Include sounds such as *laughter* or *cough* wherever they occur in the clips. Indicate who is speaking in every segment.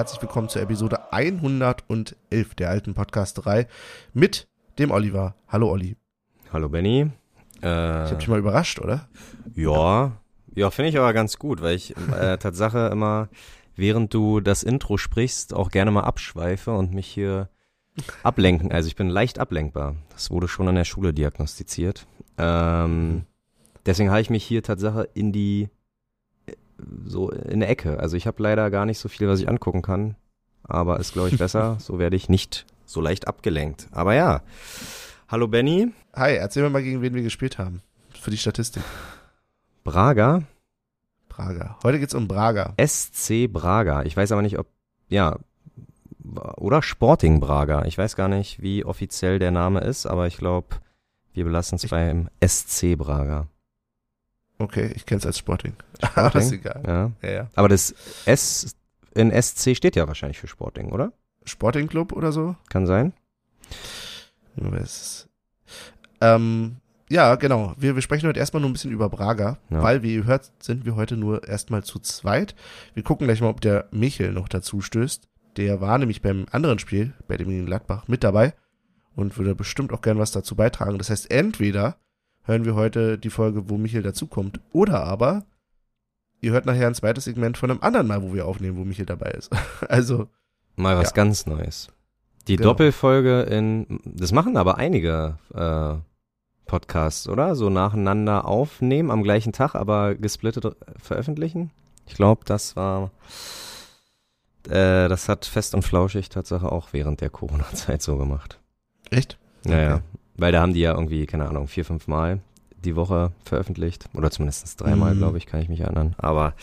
Speaker 1: herzlich willkommen zur Episode 111 der alten Podcasterei mit dem Oliver. Hallo Olli.
Speaker 2: Hallo Benny.
Speaker 1: Äh, ich hab dich mal überrascht, oder?
Speaker 2: Ja, ja, finde ich aber ganz gut, weil ich äh, Tatsache immer, während du das Intro sprichst, auch gerne mal abschweife und mich hier ablenken. Also ich bin leicht ablenkbar. Das wurde schon in der Schule diagnostiziert. Ähm, deswegen habe ich mich hier Tatsache in die so in der Ecke. Also ich habe leider gar nicht so viel, was ich angucken kann. Aber ist, glaube ich, besser. *laughs* so werde ich nicht so leicht abgelenkt. Aber ja. Hallo Benny.
Speaker 1: Hi, erzähl mir mal, gegen wen wir gespielt haben. Für die Statistik.
Speaker 2: Braga.
Speaker 1: Braga. Heute geht's um Braga.
Speaker 2: SC Braga. Ich weiß aber nicht, ob, ja, oder Sporting Braga. Ich weiß gar nicht, wie offiziell der Name ist, aber ich glaube, wir belassen es beim SC Braga.
Speaker 1: Okay, ich kenne es als Sporting. *laughs*
Speaker 2: Sporting? Aber ist egal. Ja. Ja, ja. Aber das S in SC steht ja wahrscheinlich für Sporting, oder?
Speaker 1: Sporting Club oder so?
Speaker 2: Kann sein.
Speaker 1: Ähm, ja, genau. Wir, wir sprechen heute erstmal nur ein bisschen über Braga, ja. weil, wie ihr hört, sind wir heute nur erstmal zu zweit. Wir gucken gleich mal, ob der Michel noch dazu stößt. Der war nämlich beim anderen Spiel, bei dem in Gladbach, mit dabei und würde bestimmt auch gern was dazu beitragen. Das heißt, entweder hören wir heute die Folge, wo Michael dazukommt. Oder aber ihr hört nachher ein zweites Segment von einem anderen Mal, wo wir aufnehmen, wo Michael dabei ist. *laughs* also.
Speaker 2: Mal was ja. ganz Neues. Die genau. Doppelfolge in, das machen aber einige äh, Podcasts, oder? So nacheinander aufnehmen am gleichen Tag, aber gesplittet veröffentlichen. Ich glaube, das war, äh, das hat Fest und Flauschig Tatsache auch während der Corona-Zeit so gemacht.
Speaker 1: Echt?
Speaker 2: Naja, okay. Weil da haben die ja irgendwie, keine Ahnung, vier, fünf Mal die Woche veröffentlicht. Oder zumindest dreimal, mhm. glaube ich, kann ich mich erinnern. Aber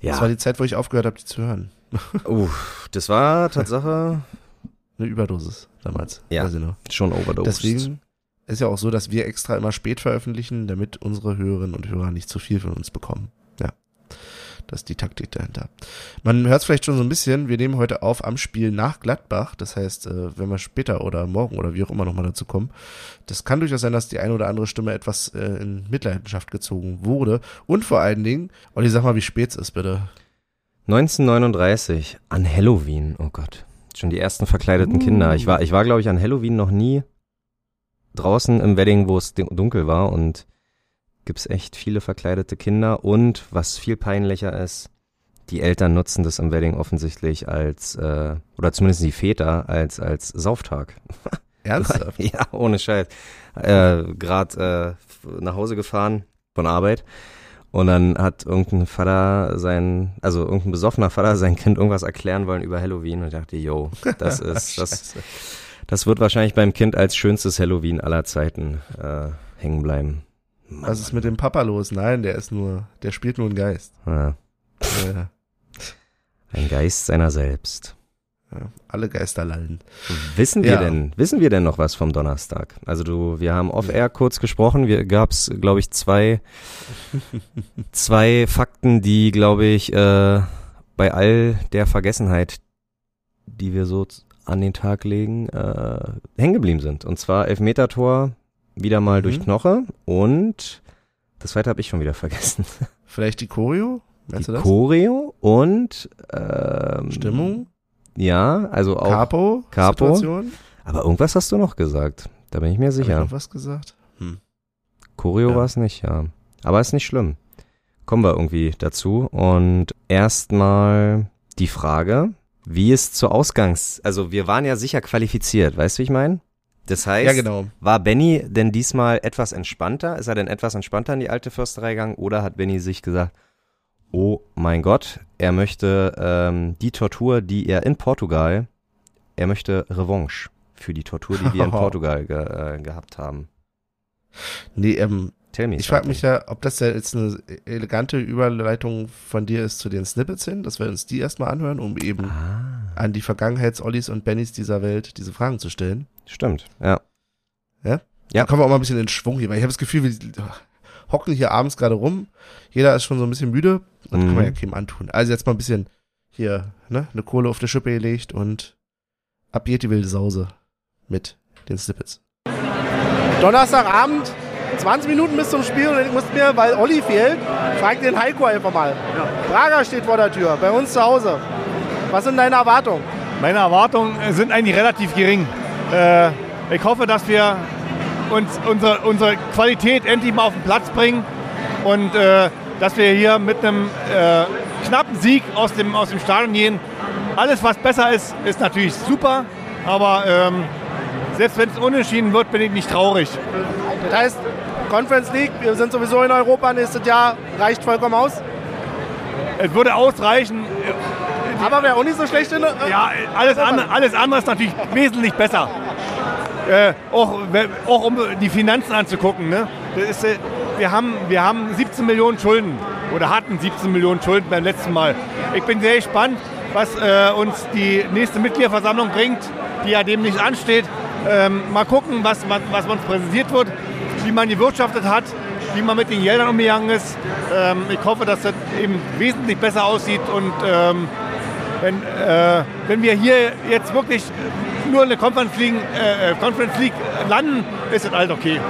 Speaker 2: ja.
Speaker 1: Das war die Zeit, wo ich aufgehört habe, die zu hören. *laughs*
Speaker 2: uh, das war Tatsache. *laughs*
Speaker 1: Eine Überdosis damals.
Speaker 2: Ja, schon Overdose.
Speaker 1: Deswegen ist ja auch so, dass wir extra immer spät veröffentlichen, damit unsere Hörerinnen und Hörer nicht zu viel von uns bekommen. Das ist die Taktik dahinter. Man hört es vielleicht schon so ein bisschen, wir nehmen heute auf am Spiel nach Gladbach. Das heißt, äh, wenn wir später oder morgen oder wie auch immer nochmal dazu kommen, das kann durchaus sein, dass die eine oder andere Stimme etwas äh, in Mitleidenschaft gezogen wurde. Und vor allen Dingen, Olli, sag mal, wie spät es ist, bitte.
Speaker 2: 1939, an Halloween, oh Gott. Schon die ersten verkleideten. Kinder. Ich war, ich war, glaube ich, an Halloween noch nie draußen im Wedding, wo es dunkel war und gibt es echt viele verkleidete Kinder und was viel peinlicher ist, die Eltern nutzen das im Wedding offensichtlich als, äh, oder zumindest die Väter, als, als Sauftag. *laughs*
Speaker 1: Ernsthaft?
Speaker 2: ja, ohne Scheiß. Äh, Gerade äh, nach Hause gefahren von Arbeit und dann hat irgendein Vater sein, also irgendein besoffener Vater sein Kind irgendwas erklären wollen über Halloween und ich dachte, yo, das *laughs* ist, das, das wird wahrscheinlich beim Kind als schönstes Halloween aller Zeiten äh, hängen bleiben.
Speaker 1: Mann, Was ist mit dem Papa los? Nein, der ist nur, der spielt nur einen Geist.
Speaker 2: Ja. ja. Ein Geist seiner selbst.
Speaker 1: Ja, alle Geister lallen.
Speaker 2: Wissen wir ja. denn, wissen wir denn noch was vom Donnerstag? Also du, wir haben off-air kurz gesprochen, wir gab's, glaube ich, zwei, *laughs* zwei Fakten, die, glaube ich, äh, bei all der Vergessenheit, die wir so an den Tag legen, äh, hängen geblieben sind. Und zwar Elfmeter-Tor wieder mal mhm. durch Knoche und das zweite habe ich schon wieder vergessen. *laughs*
Speaker 1: Vielleicht die Choreo?
Speaker 2: Meinst die du das? Choreo und ähm,
Speaker 1: Stimmung?
Speaker 2: Ja, also auch
Speaker 1: Capo,
Speaker 2: Capo. Situation. Aber irgendwas hast du noch gesagt. Da bin ich mir sicher. Hab
Speaker 1: ich noch was gesagt? Hm.
Speaker 2: Choreo ja. war es nicht, ja. Aber ist nicht schlimm. Kommen wir irgendwie dazu. Und erstmal die Frage, wie es zur Ausgangs, also wir waren ja sicher qualifiziert, weißt du, wie ich meine? Das heißt,
Speaker 1: ja, genau.
Speaker 2: war Benny denn diesmal etwas entspannter? Ist er denn etwas entspannter in die alte Försterei gegangen? Oder hat Benny sich gesagt, oh mein Gott, er möchte ähm, die Tortur, die er in Portugal, er möchte Revanche für die Tortur, die wir in *laughs* Portugal ge, äh, gehabt haben?
Speaker 1: Nee, ähm, ich frage mich ja, ob das ja jetzt eine elegante Überleitung von dir ist zu den Snippets hin, dass wir uns die erstmal anhören, um eben ah. an die Vergangenheits-Ollis und Bennys dieser Welt diese Fragen zu stellen.
Speaker 2: Stimmt, ja.
Speaker 1: Ja? Ja. Dann kommen wir auch mal ein bisschen in Schwung hier, weil ich habe das Gefühl, wir hocken hier abends gerade rum. Jeder ist schon so ein bisschen müde. Und mhm. kann man ja keinem antun. Also jetzt mal ein bisschen hier, ne, eine Kohle auf der Schippe gelegt und ab geht die wilde Sause mit den Snippets. Donnerstagabend, 20 Minuten bis zum Spiel und ich muss mir, weil Olli fehlt, frag den Heiko einfach mal. Ja.
Speaker 3: Braga steht vor der Tür, bei uns zu Hause. Was sind deine Erwartungen?
Speaker 4: Meine Erwartungen sind eigentlich relativ gering. Äh, ich hoffe, dass wir uns unsere, unsere Qualität endlich mal auf den Platz bringen und äh, dass wir hier mit einem äh, knappen Sieg aus dem, aus dem Stadion gehen. Alles, was besser ist, ist natürlich super, aber ähm, selbst wenn es unentschieden wird, bin ich nicht traurig.
Speaker 3: Das heißt, Conference League, wir sind sowieso in Europa nächstes Jahr, reicht vollkommen aus?
Speaker 4: Es würde ausreichen.
Speaker 3: Aber wäre auch nicht so schlecht. In, äh,
Speaker 4: ja, alles, andere, alles andere ist natürlich wesentlich besser. Äh, auch, auch um die Finanzen anzugucken. Ne? Ist, äh, wir, haben, wir haben 17 Millionen Schulden oder hatten 17 Millionen Schulden beim letzten Mal. Ich bin sehr gespannt, was äh, uns die nächste Mitgliederversammlung bringt, die ja dem nicht ansteht. Ähm, mal gucken, was, was, was uns präsentiert wird, wie man gewirtschaftet hat, wie man mit den Geldern umgegangen ist. Ähm, ich hoffe, dass das eben wesentlich besser aussieht und ähm, wenn, äh, wenn wir hier jetzt wirklich nur in der Conference League, äh, Conference League landen, ist das halt okay.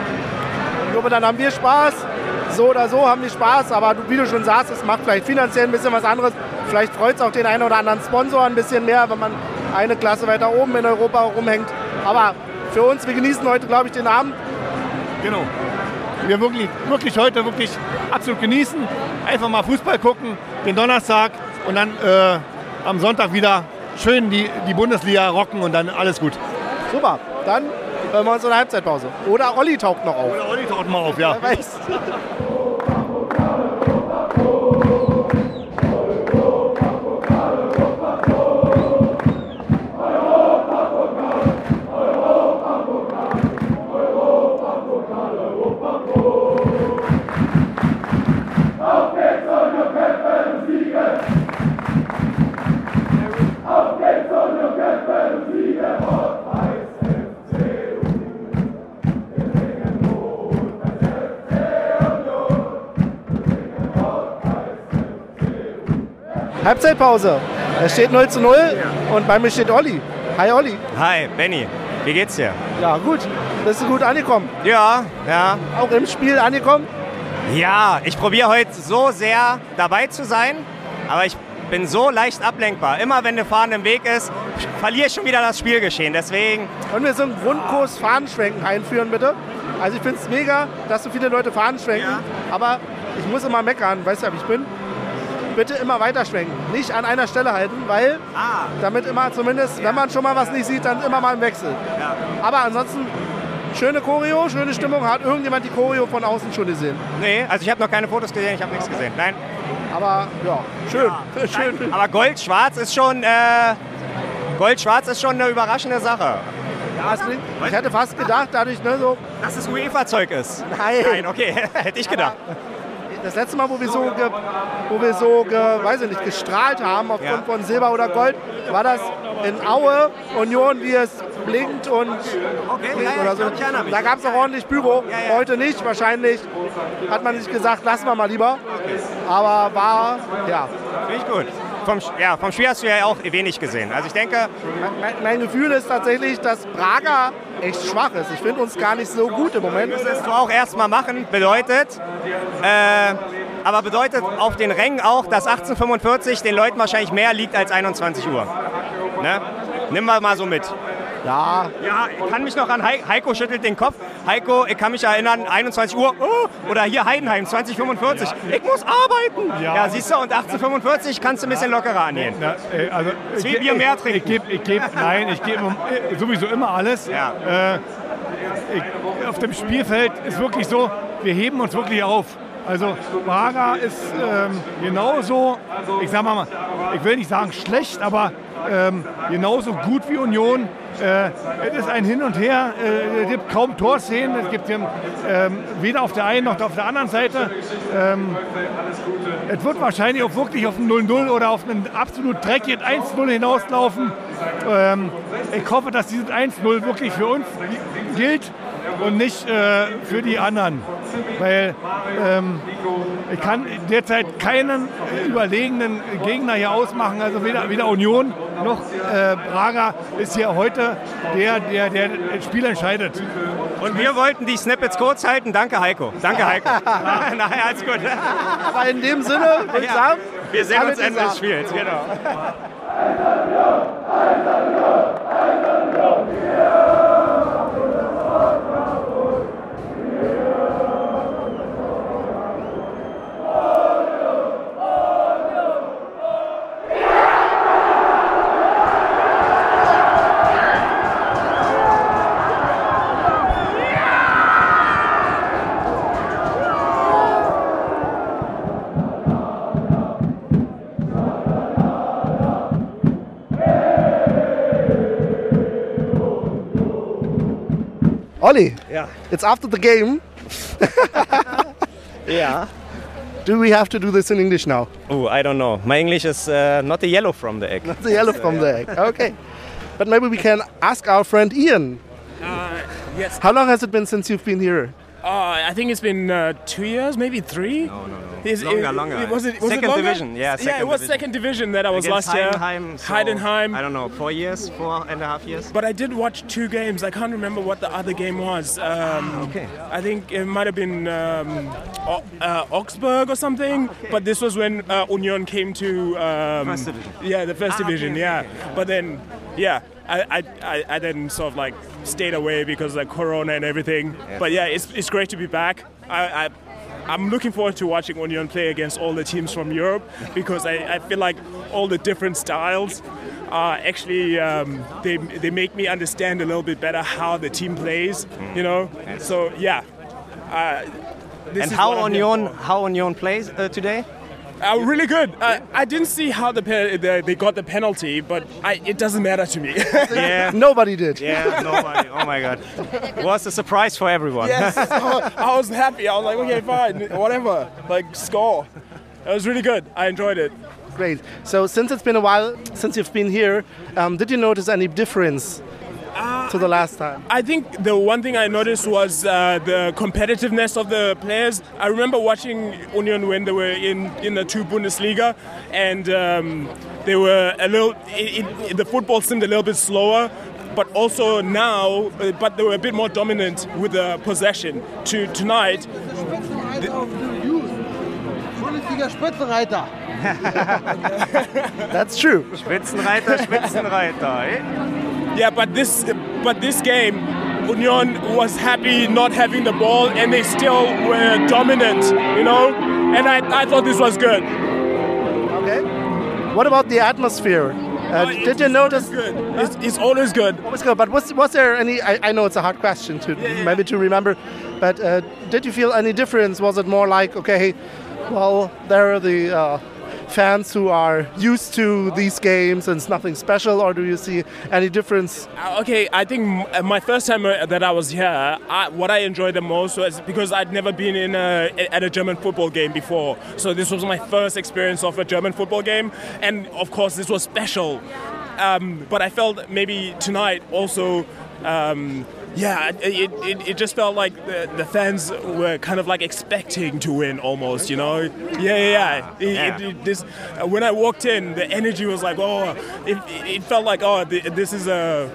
Speaker 3: Glaube, dann haben wir Spaß. So oder so haben wir Spaß, aber wie du schon sagst, es macht vielleicht finanziell ein bisschen was anderes. Vielleicht freut es auch den einen oder anderen Sponsor ein bisschen mehr, wenn man eine Klasse weiter oben in Europa rumhängt. Aber für uns, wir genießen heute, glaube ich, den Abend.
Speaker 4: Genau. Wir wirklich, wirklich heute wirklich absolut genießen. Einfach mal Fußball gucken, den Donnerstag und dann äh, am Sonntag wieder schön die, die Bundesliga rocken und dann alles gut.
Speaker 3: Super, dann hören wir uns in der Halbzeitpause. Oder Olli taucht noch auf.
Speaker 4: Oder Olli taucht mal auf, ja. Wer weiß.
Speaker 3: Halbzeitpause. Es steht 0 zu 0 und bei mir steht Olli. Hi Olli.
Speaker 5: Hi Benny. Wie geht's dir?
Speaker 3: Ja, gut. Bist du gut angekommen?
Speaker 5: Ja, ja.
Speaker 3: Auch im Spiel angekommen?
Speaker 5: Ja, ich probiere heute so sehr dabei zu sein, aber ich bin so leicht ablenkbar. Immer wenn eine Fahne im Weg ist, verliere ich schon wieder das Spielgeschehen. Deswegen.
Speaker 3: Können wir so einen Grundkurs Fahnenschwenken einführen, bitte? Also ich finde es mega, dass so viele Leute Fahnen schwenken, ja. aber ich muss immer meckern, weißt du, wie ich bin? Bitte immer weiterschwenken. Nicht an einer Stelle halten, weil ah. damit immer zumindest, ja. wenn man schon mal was nicht sieht, dann immer mal im Wechsel. Ja. Aber ansonsten schöne Choreo, schöne Stimmung. Hat irgendjemand die Choreo von außen schon gesehen?
Speaker 5: Nee, also ich habe noch keine Fotos gesehen, ich habe nichts gesehen. Nein.
Speaker 3: Aber ja, schön. Ja. *laughs* schön.
Speaker 5: Nein, aber Gold-Schwarz ist schon äh, Gold-Schwarz ist schon eine überraschende Sache.
Speaker 3: Ja, klingt, ich hätte fast gedacht, dadurch, ne, so.
Speaker 5: Dass es UEFA-Zeug ist.
Speaker 3: Nein.
Speaker 5: Nein, okay, *laughs* hätte ich gedacht. Aber
Speaker 3: das letzte Mal, wo wir so, ge, wo wir so ge, weiß ich nicht, gestrahlt haben aufgrund ja. von Silber oder Gold, war das in Aue, Union, wie es blinkt und
Speaker 5: okay, ja, oder so.
Speaker 3: Da gab es auch ordentlich Büro. Heute nicht, wahrscheinlich hat man sich gesagt, lassen wir mal lieber. Aber war, ja.
Speaker 5: Finde ich gut. Vom, ja, vom Spiel hast du ja auch wenig gesehen. Also ich denke...
Speaker 3: Mein, mein Gefühl ist tatsächlich, dass Braga echt schwach ist. Ich finde uns gar nicht so gut im Moment.
Speaker 5: Das müsstest du auch erstmal machen. Bedeutet, äh, aber bedeutet auf den Rängen auch, dass 1845 den Leuten wahrscheinlich mehr liegt als 21 Uhr. Ne? Nimm mal mal so mit.
Speaker 3: Ja.
Speaker 5: Ja, ich kann mich noch an Heiko, Heiko schüttelt den Kopf. Heiko, ich kann mich erinnern, 21 Uhr, oh, oder hier Heidenheim, 2045. Ja. Ich muss arbeiten. Ja. ja. siehst du, und 1845 kannst du ein bisschen lockerer angehen. Na,
Speaker 4: äh, also, Zwei Bier mehr trinken. Ich, gebe, ich gebe, nein, ich gebe sowieso immer alles. Ja. Äh, ich, auf dem Spielfeld ist wirklich so, wir heben uns wirklich auf. Also Braga ist ähm, genauso, ich sag mal, ich will nicht sagen schlecht, aber ähm, genauso gut wie Union. Äh, es ist ein Hin und Her, äh, es gibt kaum Torszenen, es gibt ähm, weder auf der einen noch auf der anderen Seite. Ähm, es wird wahrscheinlich auch wirklich auf ein 0-0 oder auf einen absolut dreckigen 1-0 hinauslaufen. Ähm, ich hoffe, dass dieses 1-0 wirklich für uns gilt und nicht äh, für die anderen. Weil ähm, ich kann derzeit keinen überlegenen Gegner hier ausmachen. Also weder, weder Union noch äh, Braga ist hier heute der, der, der das Spiel entscheidet.
Speaker 5: Und wir wollten die Snippets kurz halten. Danke, Heiko. Danke, Heiko. *laughs* *laughs* Nein, alles gut.
Speaker 3: Aber in dem Sinne, ich sagen,
Speaker 5: Wir sehen uns Ende des. Spiels. Genau. *laughs*
Speaker 3: Olli,
Speaker 5: Ja.
Speaker 3: it's after the game. *laughs*
Speaker 5: yeah.
Speaker 3: Do we have to do this in English now?
Speaker 5: Oh, I don't know. My English is uh, not the yellow from the egg.
Speaker 3: Not The yellow from the egg. Okay. *laughs* But maybe we can ask our friend Ian.
Speaker 6: Yes.
Speaker 3: How long has it been since you've been here?
Speaker 6: Uh, I think it's been uh, two years, maybe three.
Speaker 5: No, no, no. Longer,
Speaker 6: it-
Speaker 5: longer.
Speaker 6: was it, was
Speaker 5: second
Speaker 6: it longer?
Speaker 5: division? Yeah, second
Speaker 6: yeah, it was
Speaker 5: division.
Speaker 6: second division that I was
Speaker 5: Against
Speaker 6: last year.
Speaker 5: Heidenheim. so,
Speaker 6: Heidenheim.
Speaker 5: I don't know, four years, four and a half years.
Speaker 6: But I did watch two games. I can't remember what the other game was. Um,
Speaker 5: okay.
Speaker 6: I think it might have been um, o- uh, Augsburg or something. But this was when uh, Union came to um,
Speaker 5: First division.
Speaker 6: Yeah, the first
Speaker 5: Ah,
Speaker 6: division.
Speaker 5: okay,
Speaker 6: yeah.
Speaker 5: okay.
Speaker 6: But then, yeah, I, I, I, then sort of like stayed away because of Corona and everything. But yeah, it's, it's great to be back. I, I I'm looking forward to watching Union play against all the teams from Europe because I, I feel like all the different styles are actually um, they, they make me understand a little bit better how the team plays. You know, so yeah. Uh, this
Speaker 5: And
Speaker 6: is
Speaker 5: how
Speaker 6: what I'm here
Speaker 5: Union, how Union plays uh, today?
Speaker 6: Uh, really good. Uh, I didn't see how the, pe- the they got the penalty, but I, it doesn't matter to me. *laughs*
Speaker 5: Yeah.
Speaker 3: Nobody did.
Speaker 5: Yeah, nobody. Oh my God. It was a surprise for everyone.
Speaker 6: yes, *laughs* I was happy. I was like, okay, fine, whatever. Like score. It was really good. I enjoyed it.
Speaker 3: Great. So since it's been a while since you've been here, um, did you notice any difference to the last time?
Speaker 6: I think the one thing I noticed was uh, the competitiveness of the players. I remember watching Union when they were in, in the two Bundesliga, and um, they were a little. It, it, the football seemed a little bit slower. But also now, uh, but they were a bit more dominant with the possession. To tonight,
Speaker 7: Bundesliga Spitzenreiter. *laughs*
Speaker 3: That's true.
Speaker 5: Spitzenreiter, Spitzenreiter. Eh?
Speaker 6: Yeah, but this but this game, Union was happy not having the ball, and they still were dominant, you know. And I, I thought this was good.
Speaker 3: Okay. What about the atmosphere? Uh,
Speaker 6: Oh,
Speaker 3: did you notice?
Speaker 6: It's good. It's, it's always good.
Speaker 3: Always good, but was, was there any? I, I know it's a hard question to maybe to remember, but uh, did you feel any difference? Was it more like okay, well, there are the uh, fans who are used to these games and it's nothing special, or do you see any difference?
Speaker 6: Uh, Okay, I think uh, my first time uh, that I was here, I, what I enjoyed the most was because I'd never been in a, at a German football game before. So this was my first experience of a German football game, and of course this was special. Um, but I felt maybe tonight also. Um, yeah, it, it, it just felt like the, the fans were kind of like expecting to win almost, you know? Yeah, yeah, yeah. It- it- it- this, uh, when I walked in, the energy was like, oh, it, it felt like, oh, this is a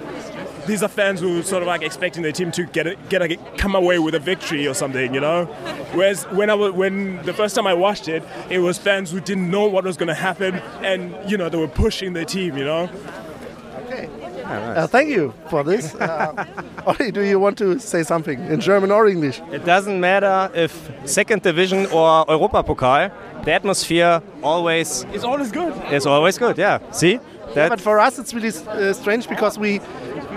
Speaker 6: these are fans who are sort of like expecting their team to get a, get a, come away with a victory or something, you know. Whereas when I was, when the first time I watched it, it was fans who didn't know what was going to happen, and you know they were pushing their team, you know.
Speaker 3: Okay. Uh, thank you for this. *laughs* Uh, Olli, do you want to say something in German or English?
Speaker 5: It doesn't matter if second division or Europa Pokal. The atmosphere always
Speaker 6: It's always good.
Speaker 5: is always good. Yeah. See? That,
Speaker 3: but for us, it's really uh, strange because we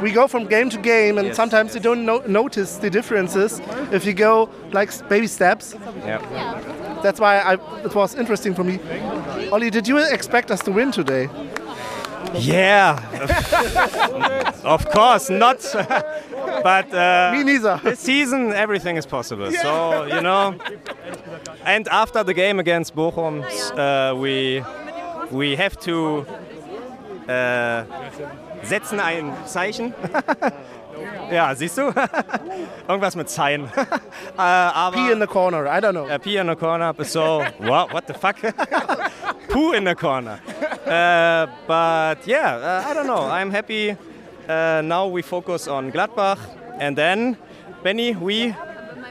Speaker 3: we go from game to game, and
Speaker 5: Yes,
Speaker 3: sometimes you don't no- notice the differences if you go like baby steps.
Speaker 5: yeah.
Speaker 3: That's why I, it was interesting for me. Olli, did you expect us to win today?
Speaker 5: Yeah. *laughs* of course not. *laughs* but uh,
Speaker 3: Me neither.
Speaker 5: this season everything is possible. So you know. And after the game against Bochum, uh, we we have to. Uh, setzen ein Zeichen. *laughs* ja, siehst du? *laughs* Irgendwas mit Zeichen. *laughs* äh, aber,
Speaker 1: Pee in the corner, I don't know.
Speaker 5: Uh, pee in the corner, so, what, what the fuck? *laughs* Poo in the corner. Uh, but yeah, uh, I don't know. I'm happy. Uh, now we focus on Gladbach. And then, Benny, we,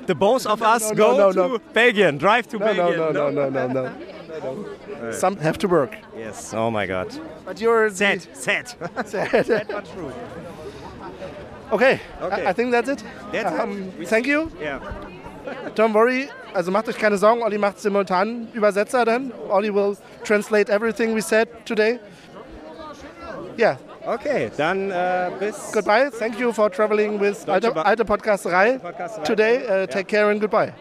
Speaker 5: the both of us,
Speaker 1: no,
Speaker 5: go
Speaker 1: no,
Speaker 5: to
Speaker 1: no.
Speaker 5: Belgium, drive to
Speaker 1: No, no,
Speaker 5: Belgium.
Speaker 1: no, no, no, no, no. Some have to work.
Speaker 5: Yes, oh my god.
Speaker 1: But you're the-
Speaker 5: Sad, sad.
Speaker 1: Sad.
Speaker 5: Not true.
Speaker 1: Okay,
Speaker 5: Okay.
Speaker 1: I, I think that's it.
Speaker 5: That's it.
Speaker 1: Um, thank you.
Speaker 5: Yeah.
Speaker 1: Don't worry. Also macht euch keine Sorgen. Olli macht simultan Übersetzer dann. Olli will translate everything we said today. Yeah.
Speaker 5: Okay, dann äh, bis.
Speaker 1: Goodbye. Thank you for traveling with
Speaker 5: Deutsche
Speaker 1: Alte, Alte Podcasterei today. Uh, take care and goodbye.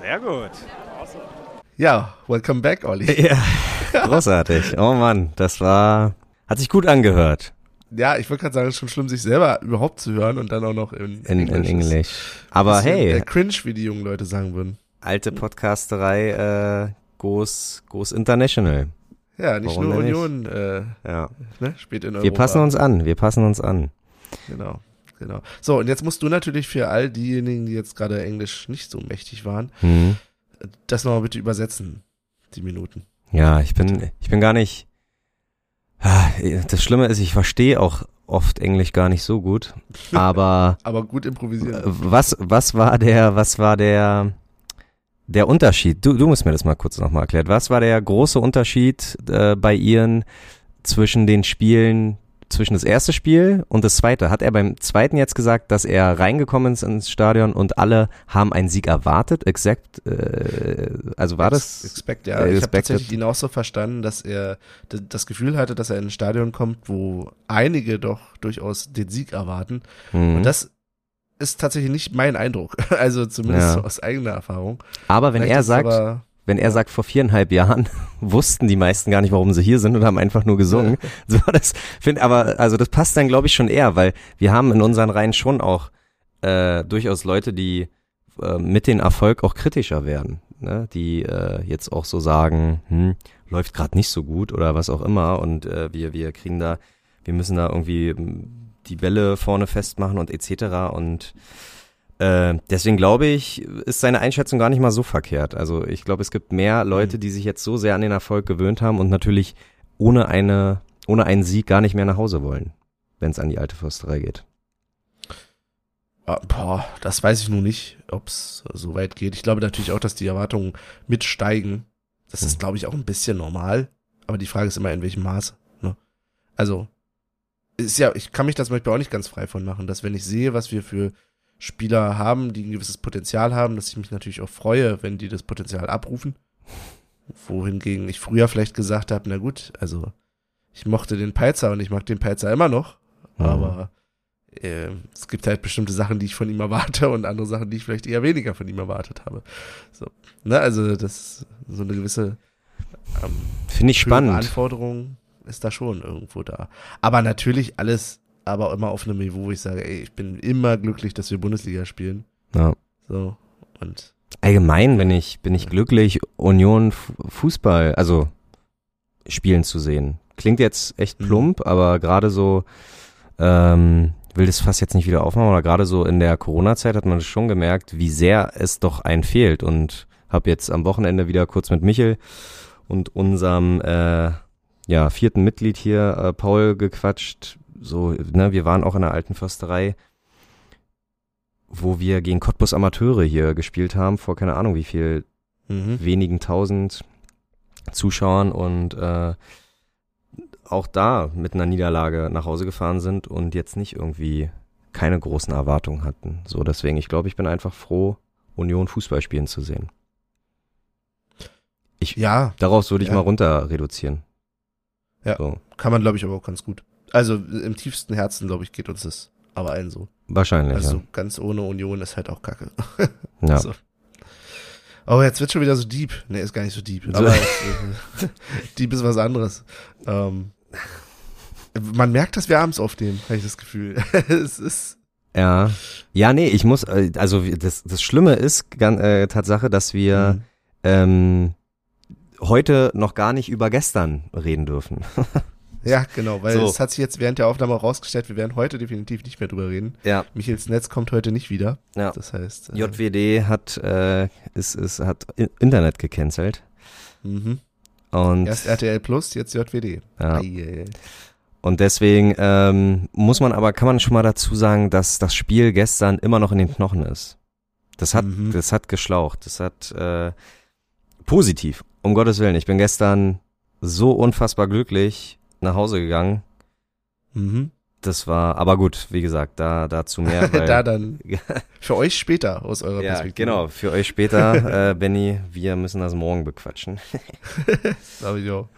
Speaker 5: Sehr gut.
Speaker 1: Ja, welcome back, Olli.
Speaker 2: Ja, großartig. Oh Mann, das war, hat sich gut angehört
Speaker 1: Ja, ich wollte gerade sagen, es ist schon schlimm, sich selber überhaupt zu hören und dann auch noch in,
Speaker 2: in, in
Speaker 1: Englisch.
Speaker 2: Englisch. Aber hey,
Speaker 1: äh, cringe, wie die jungen Leute sagen würden.
Speaker 2: alte Podcasterei äh, goes, goes international.
Speaker 1: Ja, nicht
Speaker 2: Warum
Speaker 1: nur
Speaker 2: nicht?
Speaker 1: Union äh,
Speaker 2: Ja.
Speaker 1: ne, spielt in Europa.
Speaker 2: Wir passen uns an, wir passen uns an.
Speaker 1: Genau, genau. So, und jetzt musst du natürlich für all diejenigen, die jetzt gerade Englisch nicht so mächtig waren,
Speaker 2: Hm.
Speaker 1: das nochmal bitte übersetzen, die Minuten.
Speaker 2: Ja, ich bin, ich bin gar nicht. Ah, Das Schlimme ist, ich verstehe auch oft Englisch gar nicht so gut. *laughs* Aber
Speaker 1: Aber gut improvisieren.
Speaker 2: was, was war der, was war der, der Unterschied? Du, du musst mir das mal kurz nochmal erklären. Was war der große Unterschied äh, bei Ihren zwischen den Spielen, zwischen das erste Spiel und das zweite? Hat er beim zweiten jetzt gesagt, dass er reingekommen ist ins Stadion und alle haben einen Sieg erwartet? Exakt, äh, also war das?
Speaker 1: Expect, ja.
Speaker 2: äh,
Speaker 1: ich habe
Speaker 2: expected?
Speaker 1: tatsächlich ihn auch so verstanden, dass er das Gefühl hatte, dass er in ein Stadion kommt, wo einige doch durchaus den Sieg erwarten.
Speaker 2: Mhm.
Speaker 1: Und das ist tatsächlich nicht mein Eindruck. *laughs* Also zumindest
Speaker 2: Ja.
Speaker 1: so aus eigener Erfahrung.
Speaker 2: aber wenn
Speaker 1: Vielleicht
Speaker 2: er sagt, wenn er sagt, vor viereinhalb Jahren *laughs* wussten die meisten gar nicht, warum sie hier sind und haben einfach nur gesungen. So, das find, aber, also das passt dann, glaube ich, schon eher, weil wir haben in unseren Reihen schon auch äh, durchaus Leute, die äh, mit dem Erfolg auch kritischer werden, ne? die äh, jetzt auch so sagen, hm, läuft gerade nicht so gut oder was auch immer und äh, wir, wir kriegen da, wir müssen da irgendwie mm, die Bälle vorne festmachen und etc. und äh, deswegen glaube ich, ist seine Einschätzung gar nicht mal so verkehrt. Also ich glaube, es gibt mehr Leute, die sich jetzt so sehr an den Erfolg gewöhnt haben und natürlich ohne eine, ohne einen Sieg gar nicht mehr nach Hause wollen, wenn es an die alte Försterei geht.
Speaker 1: Ah, boah, das weiß ich nun nicht, ob es so weit geht. Ich glaube natürlich auch, dass die Erwartungen mitsteigen. Das ist,
Speaker 2: Hm.
Speaker 1: glaube ich, auch ein bisschen normal. Aber die Frage ist immer, in welchem Maße. Ne? Also, ist ja, ich kann mich das Beispiel auch nicht ganz frei von machen, dass wenn ich sehe, was wir für Spieler haben, die ein gewisses Potenzial haben, dass ich mich natürlich auch freue, wenn die das Potenzial abrufen. Wohingegen ich früher vielleicht gesagt habe, na gut, also ich mochte den Peitzer und ich mag den Peitzer immer noch,
Speaker 2: Mhm.
Speaker 1: aber äh, es gibt halt bestimmte Sachen, die ich von ihm erwarte und andere Sachen, die ich vielleicht eher weniger von ihm erwartet habe. So, ne, also das so eine gewisse ähm,
Speaker 2: Finde ich spannend.
Speaker 1: Anforderung ist da schon irgendwo da. Aber natürlich alles, aber immer auf einem Niveau, wo ich sage, ey, ich bin immer glücklich, dass wir Bundesliga spielen.
Speaker 2: Ja.
Speaker 1: So und
Speaker 2: Allgemein bin ich, bin ich glücklich, Union Fu- Fußball, also spielen zu sehen. Klingt jetzt echt
Speaker 1: Mhm.
Speaker 2: plump, aber gerade so, ähm, will das fast jetzt nicht wieder aufmachen, aber gerade so in der Corona-Zeit hat man schon gemerkt, wie sehr es doch einen fehlt und habe jetzt am Wochenende wieder kurz mit Michel und unserem äh, ja, vierten Mitglied hier, äh, Paul, gequatscht. So, ne, wir waren auch in der alten Försterei wo wir gegen Cottbus Amateure hier gespielt haben, vor keine Ahnung wie viel,
Speaker 1: mhm.
Speaker 2: wenigen tausend Zuschauern und äh, auch da mit einer Niederlage nach Hause gefahren sind und jetzt nicht irgendwie keine großen Erwartungen hatten. So, deswegen, ich glaube, ich bin einfach froh, Union Fußball spielen zu sehen.
Speaker 1: ja,
Speaker 2: Daraus würde ich
Speaker 1: Ja.
Speaker 2: mal runter reduzieren.
Speaker 1: Ja.
Speaker 2: So,
Speaker 1: kann man glaube ich aber auch ganz gut. Also im tiefsten Herzen glaube ich geht uns das aber allen so.
Speaker 2: wahrscheinlich,
Speaker 1: Also so ganz ohne Union ist halt auch Kacke.
Speaker 2: ja. *laughs* ja.
Speaker 1: So. Oh, jetzt wird schon wieder so deep. Nee, ist gar nicht so deep.
Speaker 2: So.
Speaker 1: Aber *laughs* *laughs* deep ist was anderes. Ähm, man merkt, dass wir abends aufnehmen, habe ich das Gefühl. es ist.
Speaker 2: Ja, ja, nee, ich muss, äh, also das, das Schlimme ist äh, Tatsache, dass wir
Speaker 1: Mhm.
Speaker 2: ähm, heute noch gar nicht über gestern reden dürfen. *laughs*
Speaker 1: Ja, genau, weil
Speaker 2: So.
Speaker 1: es hat sich jetzt während der Aufnahme rausgestellt, wir werden heute definitiv nicht mehr drüber reden.
Speaker 2: Ja,
Speaker 1: Michels Netz kommt heute nicht wieder.
Speaker 2: ja.
Speaker 1: Das heißt, äh,
Speaker 2: JWD hat, äh, ist, ist, hat Internet gecancelt.
Speaker 1: mhm.
Speaker 2: Und,
Speaker 1: erst RTL Plus, jetzt JWD.
Speaker 2: ja,
Speaker 1: Eieiei.
Speaker 2: und deswegen ähm, muss man aber, kann man schon mal dazu sagen, dass das Spiel gestern immer noch in den Knochen ist. Das hat,
Speaker 1: Mhm.
Speaker 2: das hat geschlaucht. Das hat äh, positiv, um Gottes Willen. Ich bin gestern so unfassbar glücklich nach Hause gegangen.
Speaker 1: Mhm.
Speaker 2: Das war, aber gut, wie gesagt, da dazu mehr. *laughs* Weil,
Speaker 1: da dann für euch später aus eurer
Speaker 2: ja,
Speaker 1: Perspektive.
Speaker 2: genau. Für euch später, *laughs* äh, Benny, wir müssen das morgen bequatschen. *laughs*
Speaker 1: Glaube ich auch.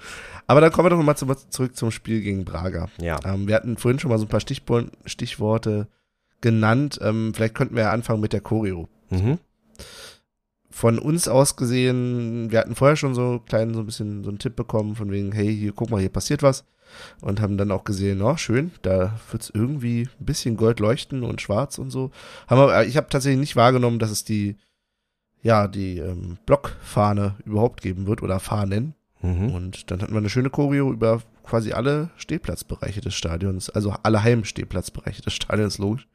Speaker 1: Aber dann kommen wir doch nochmal zum, zurück zum Spiel gegen Braga.
Speaker 2: Ja.
Speaker 1: Ähm, wir hatten vorhin schon mal so ein paar Stichpo Stichworte genannt. Ähm, vielleicht könnten wir ja anfangen mit der Choreo.
Speaker 2: Mhm.
Speaker 1: Von uns aus gesehen, wir hatten vorher schon so kleinen, so ein bisschen so einen Tipp bekommen, von wegen, hey, hier, guck mal, hier passiert was. Und haben dann auch gesehen, oh, schön, da wird's irgendwie ein bisschen Gold leuchten und schwarz und so. Haben wir, äh, ich habe tatsächlich nicht wahrgenommen, dass es die, ja, die ähm, Blockfahne überhaupt geben wird oder Fahnen.
Speaker 2: Mhm.
Speaker 1: Und dann hatten wir eine schöne Choreo über quasi alle Stehplatzbereiche des Stadions, also alle Heimstehplatzbereiche des Stadions, logisch.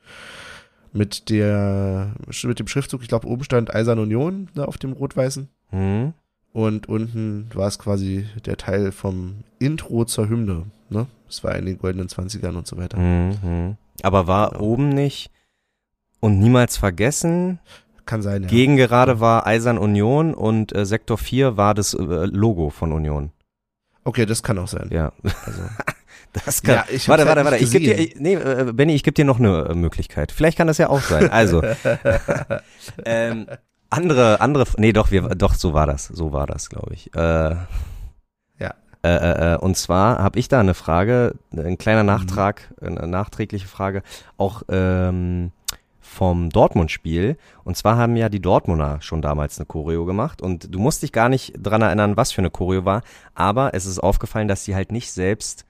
Speaker 1: Mit der, mit dem Schriftzug, ich glaube, oben stand Eisern Union ne, auf dem rot-weißen.
Speaker 2: Mhm.
Speaker 1: Und unten war es quasi der Teil vom Intro zur Hymne. Ne? Das war in den goldenen 20ern und so weiter.
Speaker 2: Mhm. Aber war oben nicht und niemals vergessen,
Speaker 1: Kann sein, ja.
Speaker 2: gegen gerade war Eisern Union und äh, Sektor 4 war das äh, Logo von Union.
Speaker 1: Okay, das kann auch sein.
Speaker 2: Ja.
Speaker 1: Also, *laughs*
Speaker 2: Das kann.
Speaker 1: Ja, ich
Speaker 2: warte, warte,
Speaker 1: halt
Speaker 2: warte.
Speaker 1: nicht
Speaker 2: Ich geb dir, ich, nee, äh, Benny, ich gebe dir noch eine äh, Möglichkeit. Vielleicht kann das ja auch sein. Also, *laughs* ähm, andere, andere, nee, doch, wir, doch, so war das, so war das, glaube ich. Äh,
Speaker 1: Ja.
Speaker 2: Äh, äh, äh, und zwar habe ich da eine Frage, ein kleiner Nachtrag, eine nachträgliche Frage, auch ähm, vom Dortmund-Spiel. Und zwar haben ja die Dortmunder schon damals eine Choreo gemacht und du musst dich gar nicht dran erinnern, was für eine Choreo war, aber es ist aufgefallen, dass sie halt nicht selbst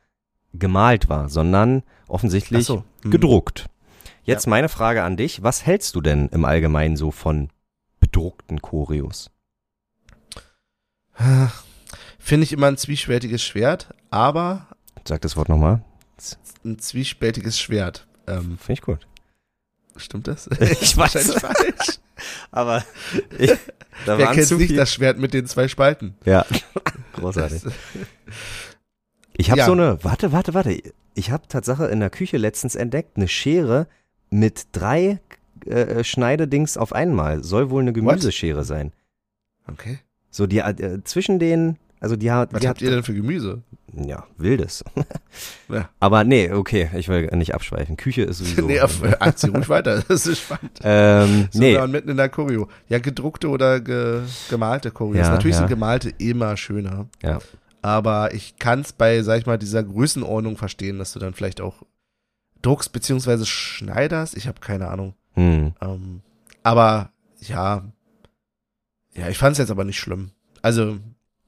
Speaker 2: gemalt war, sondern offensichtlich
Speaker 1: so. Mhm.
Speaker 2: gedruckt. Jetzt meine Frage an dich, was hältst du denn im Allgemeinen so von bedruckten Choreos?
Speaker 1: Finde ich immer ein zwiespältiges Schwert, aber
Speaker 2: Sag das Wort nochmal.
Speaker 1: ein zwiespältiges Schwert. Ähm,
Speaker 2: Finde ich gut.
Speaker 1: stimmt das? *laughs*
Speaker 2: Ich weiß.
Speaker 1: Wahrscheinlich falsch.
Speaker 2: Aber ich, da
Speaker 1: Wer kennt nicht das Schwert mit den zwei Spalten?
Speaker 2: Ja, *laughs* großartig. Ich habe
Speaker 1: Ja.
Speaker 2: so eine, warte, warte, warte. Ich habe Tatsache in der Küche letztens entdeckt, eine Schere mit drei äh, Schneidedings auf einmal. Soll wohl eine Gemüseschere sein.
Speaker 1: Okay.
Speaker 2: So die äh, zwischen den, also die hat,
Speaker 1: Was
Speaker 2: die
Speaker 1: habt
Speaker 2: hat
Speaker 1: ihr denn für Gemüse?
Speaker 2: ja wildes. *laughs*
Speaker 1: Ja.
Speaker 2: Aber nee, okay, ich will nicht abschweifen. Küche ist sowieso. *laughs*
Speaker 1: nee, auf, *laughs* erzähl ruhig weiter, das ist spannend.
Speaker 2: ähm,
Speaker 1: So,
Speaker 2: nee,
Speaker 1: waren mitten in der Choreo. Ja, gedruckte oder ge, gemalte Choreos.
Speaker 2: Ja,
Speaker 1: Natürlich
Speaker 2: ja.
Speaker 1: sind gemalte immer schöner.
Speaker 2: Ja.
Speaker 1: Aber ich kann es bei, sag ich mal, dieser Größenordnung verstehen, dass du dann vielleicht auch druckst beziehungsweise schneiderst. Ich habe keine Ahnung.
Speaker 2: Hm.
Speaker 1: Ähm, aber ja, ja, ich fand es jetzt aber nicht schlimm. Also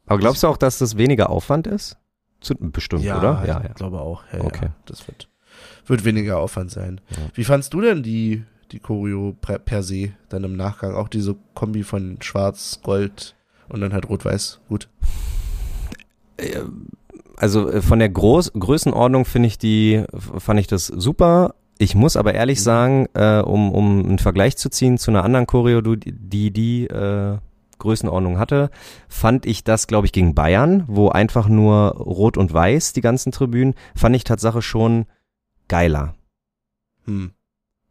Speaker 2: aber glaubst du auch, dass das weniger Aufwand ist? Zu, bestimmt,
Speaker 1: ja,
Speaker 2: oder?
Speaker 1: ich glaube auch. Ja,
Speaker 2: Okay.
Speaker 1: ja, das wird, wird weniger Aufwand sein.
Speaker 2: Ja.
Speaker 1: Wie fandst du denn die, die Choreo per, per se dann im Nachgang? Auch diese Kombi von Schwarz, Gold und dann halt Rot-Weiß. Gut.
Speaker 2: Äh, also äh, von der Groß Größenordnung finde ich die, fand ich das super. Ich muss aber ehrlich
Speaker 1: Mhm.
Speaker 2: sagen, äh, um, um einen Vergleich zu ziehen zu einer anderen Choreo, die die äh, Größenordnung hatte, fand ich das, glaube ich, gegen Bayern, wo einfach nur Rot und Weiß die ganzen Tribünen, fand ich Tatsache schon geiler.
Speaker 1: Hm.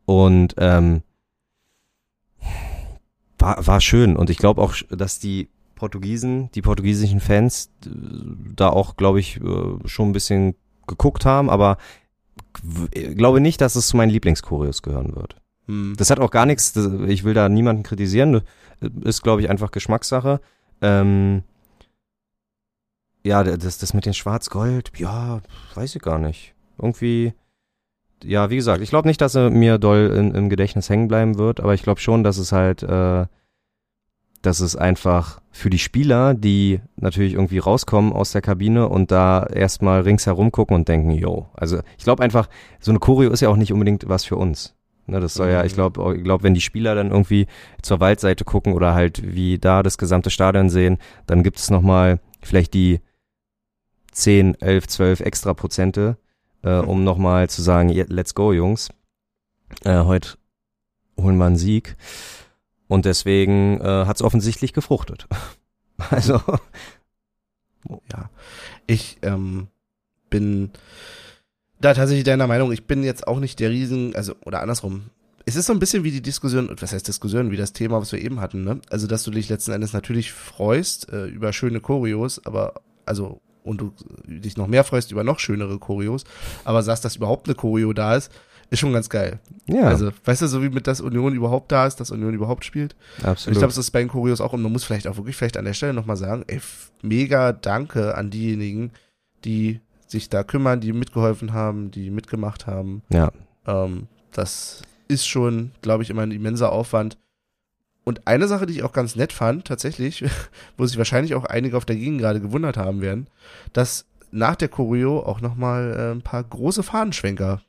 Speaker 2: Und ähm, war, war schön. Und ich glaube auch, dass die Portugiesen, die portugiesischen Fans äh, da auch, glaube ich, äh, schon ein bisschen geguckt haben, aber glaube nicht, dass es zu meinen Lieblingschoreos gehören wird.
Speaker 1: Hm.
Speaker 2: Das hat auch gar nichts, das- ich will da niemanden kritisieren, ist, glaube ich, einfach Geschmackssache. Ähm, ja, das, das mit den Schwarz-Gold, ja, weiß ich gar nicht. Irgendwie, ja, wie gesagt, ich glaube nicht, dass er mir doll in, im Gedächtnis hängen bleiben wird, aber ich glaube schon, dass es halt, äh, dass es einfach für die Spieler, die natürlich irgendwie rauskommen aus der Kabine und da erstmal ringsherum gucken und denken, yo, also ich glaube einfach, so eine Choreo ist ja auch nicht unbedingt was für uns. Ne, das soll ja, ich glaube, ich glaube, wenn die Spieler dann irgendwie zur Waldseite gucken oder halt wie da das gesamte Stadion sehen, dann gibt es nochmal vielleicht die 10, 11, 12 extra Prozente, äh, um nochmal zu sagen, "Ja, let's go, Jungs. Äh, heute holen wir einen Sieg. Und deswegen äh, hat es offensichtlich gefruchtet. *laughs* Also,
Speaker 1: Ja. Ich ähm, bin da tatsächlich deiner Meinung, ich bin jetzt auch nicht der Riesen, also, oder andersrum. Es ist so ein bisschen wie die Diskussion, was heißt Diskussion, wie das Thema, was wir eben hatten, ne? Also, dass du dich letzten Endes natürlich freust äh, über schöne Choreos, aber, also, und du dich noch mehr freust über noch schönere Choreos, aber sagst, dass überhaupt eine Choreo da ist, ist schon ganz geil.
Speaker 2: ja,
Speaker 1: Also, weißt du, so wie mit das Union überhaupt da ist, dass Union überhaupt spielt. Und
Speaker 2: absolut.
Speaker 1: ich glaube, es ist bei den Choreos auch, und man muss vielleicht auch wirklich vielleicht an der Stelle nochmal sagen, ey, mega danke an diejenigen, die sich da kümmern, die mitgeholfen haben, die mitgemacht haben.
Speaker 2: ja,
Speaker 1: Ähm, das ist schon, glaube ich, immer ein immenser Aufwand. Und eine Sache, die ich auch ganz nett fand, tatsächlich, *laughs* wo sich wahrscheinlich auch einige auf der Gegend gerade gewundert haben werden, dass nach der Choreo auch nochmal äh, ein paar große Fahnenschwenker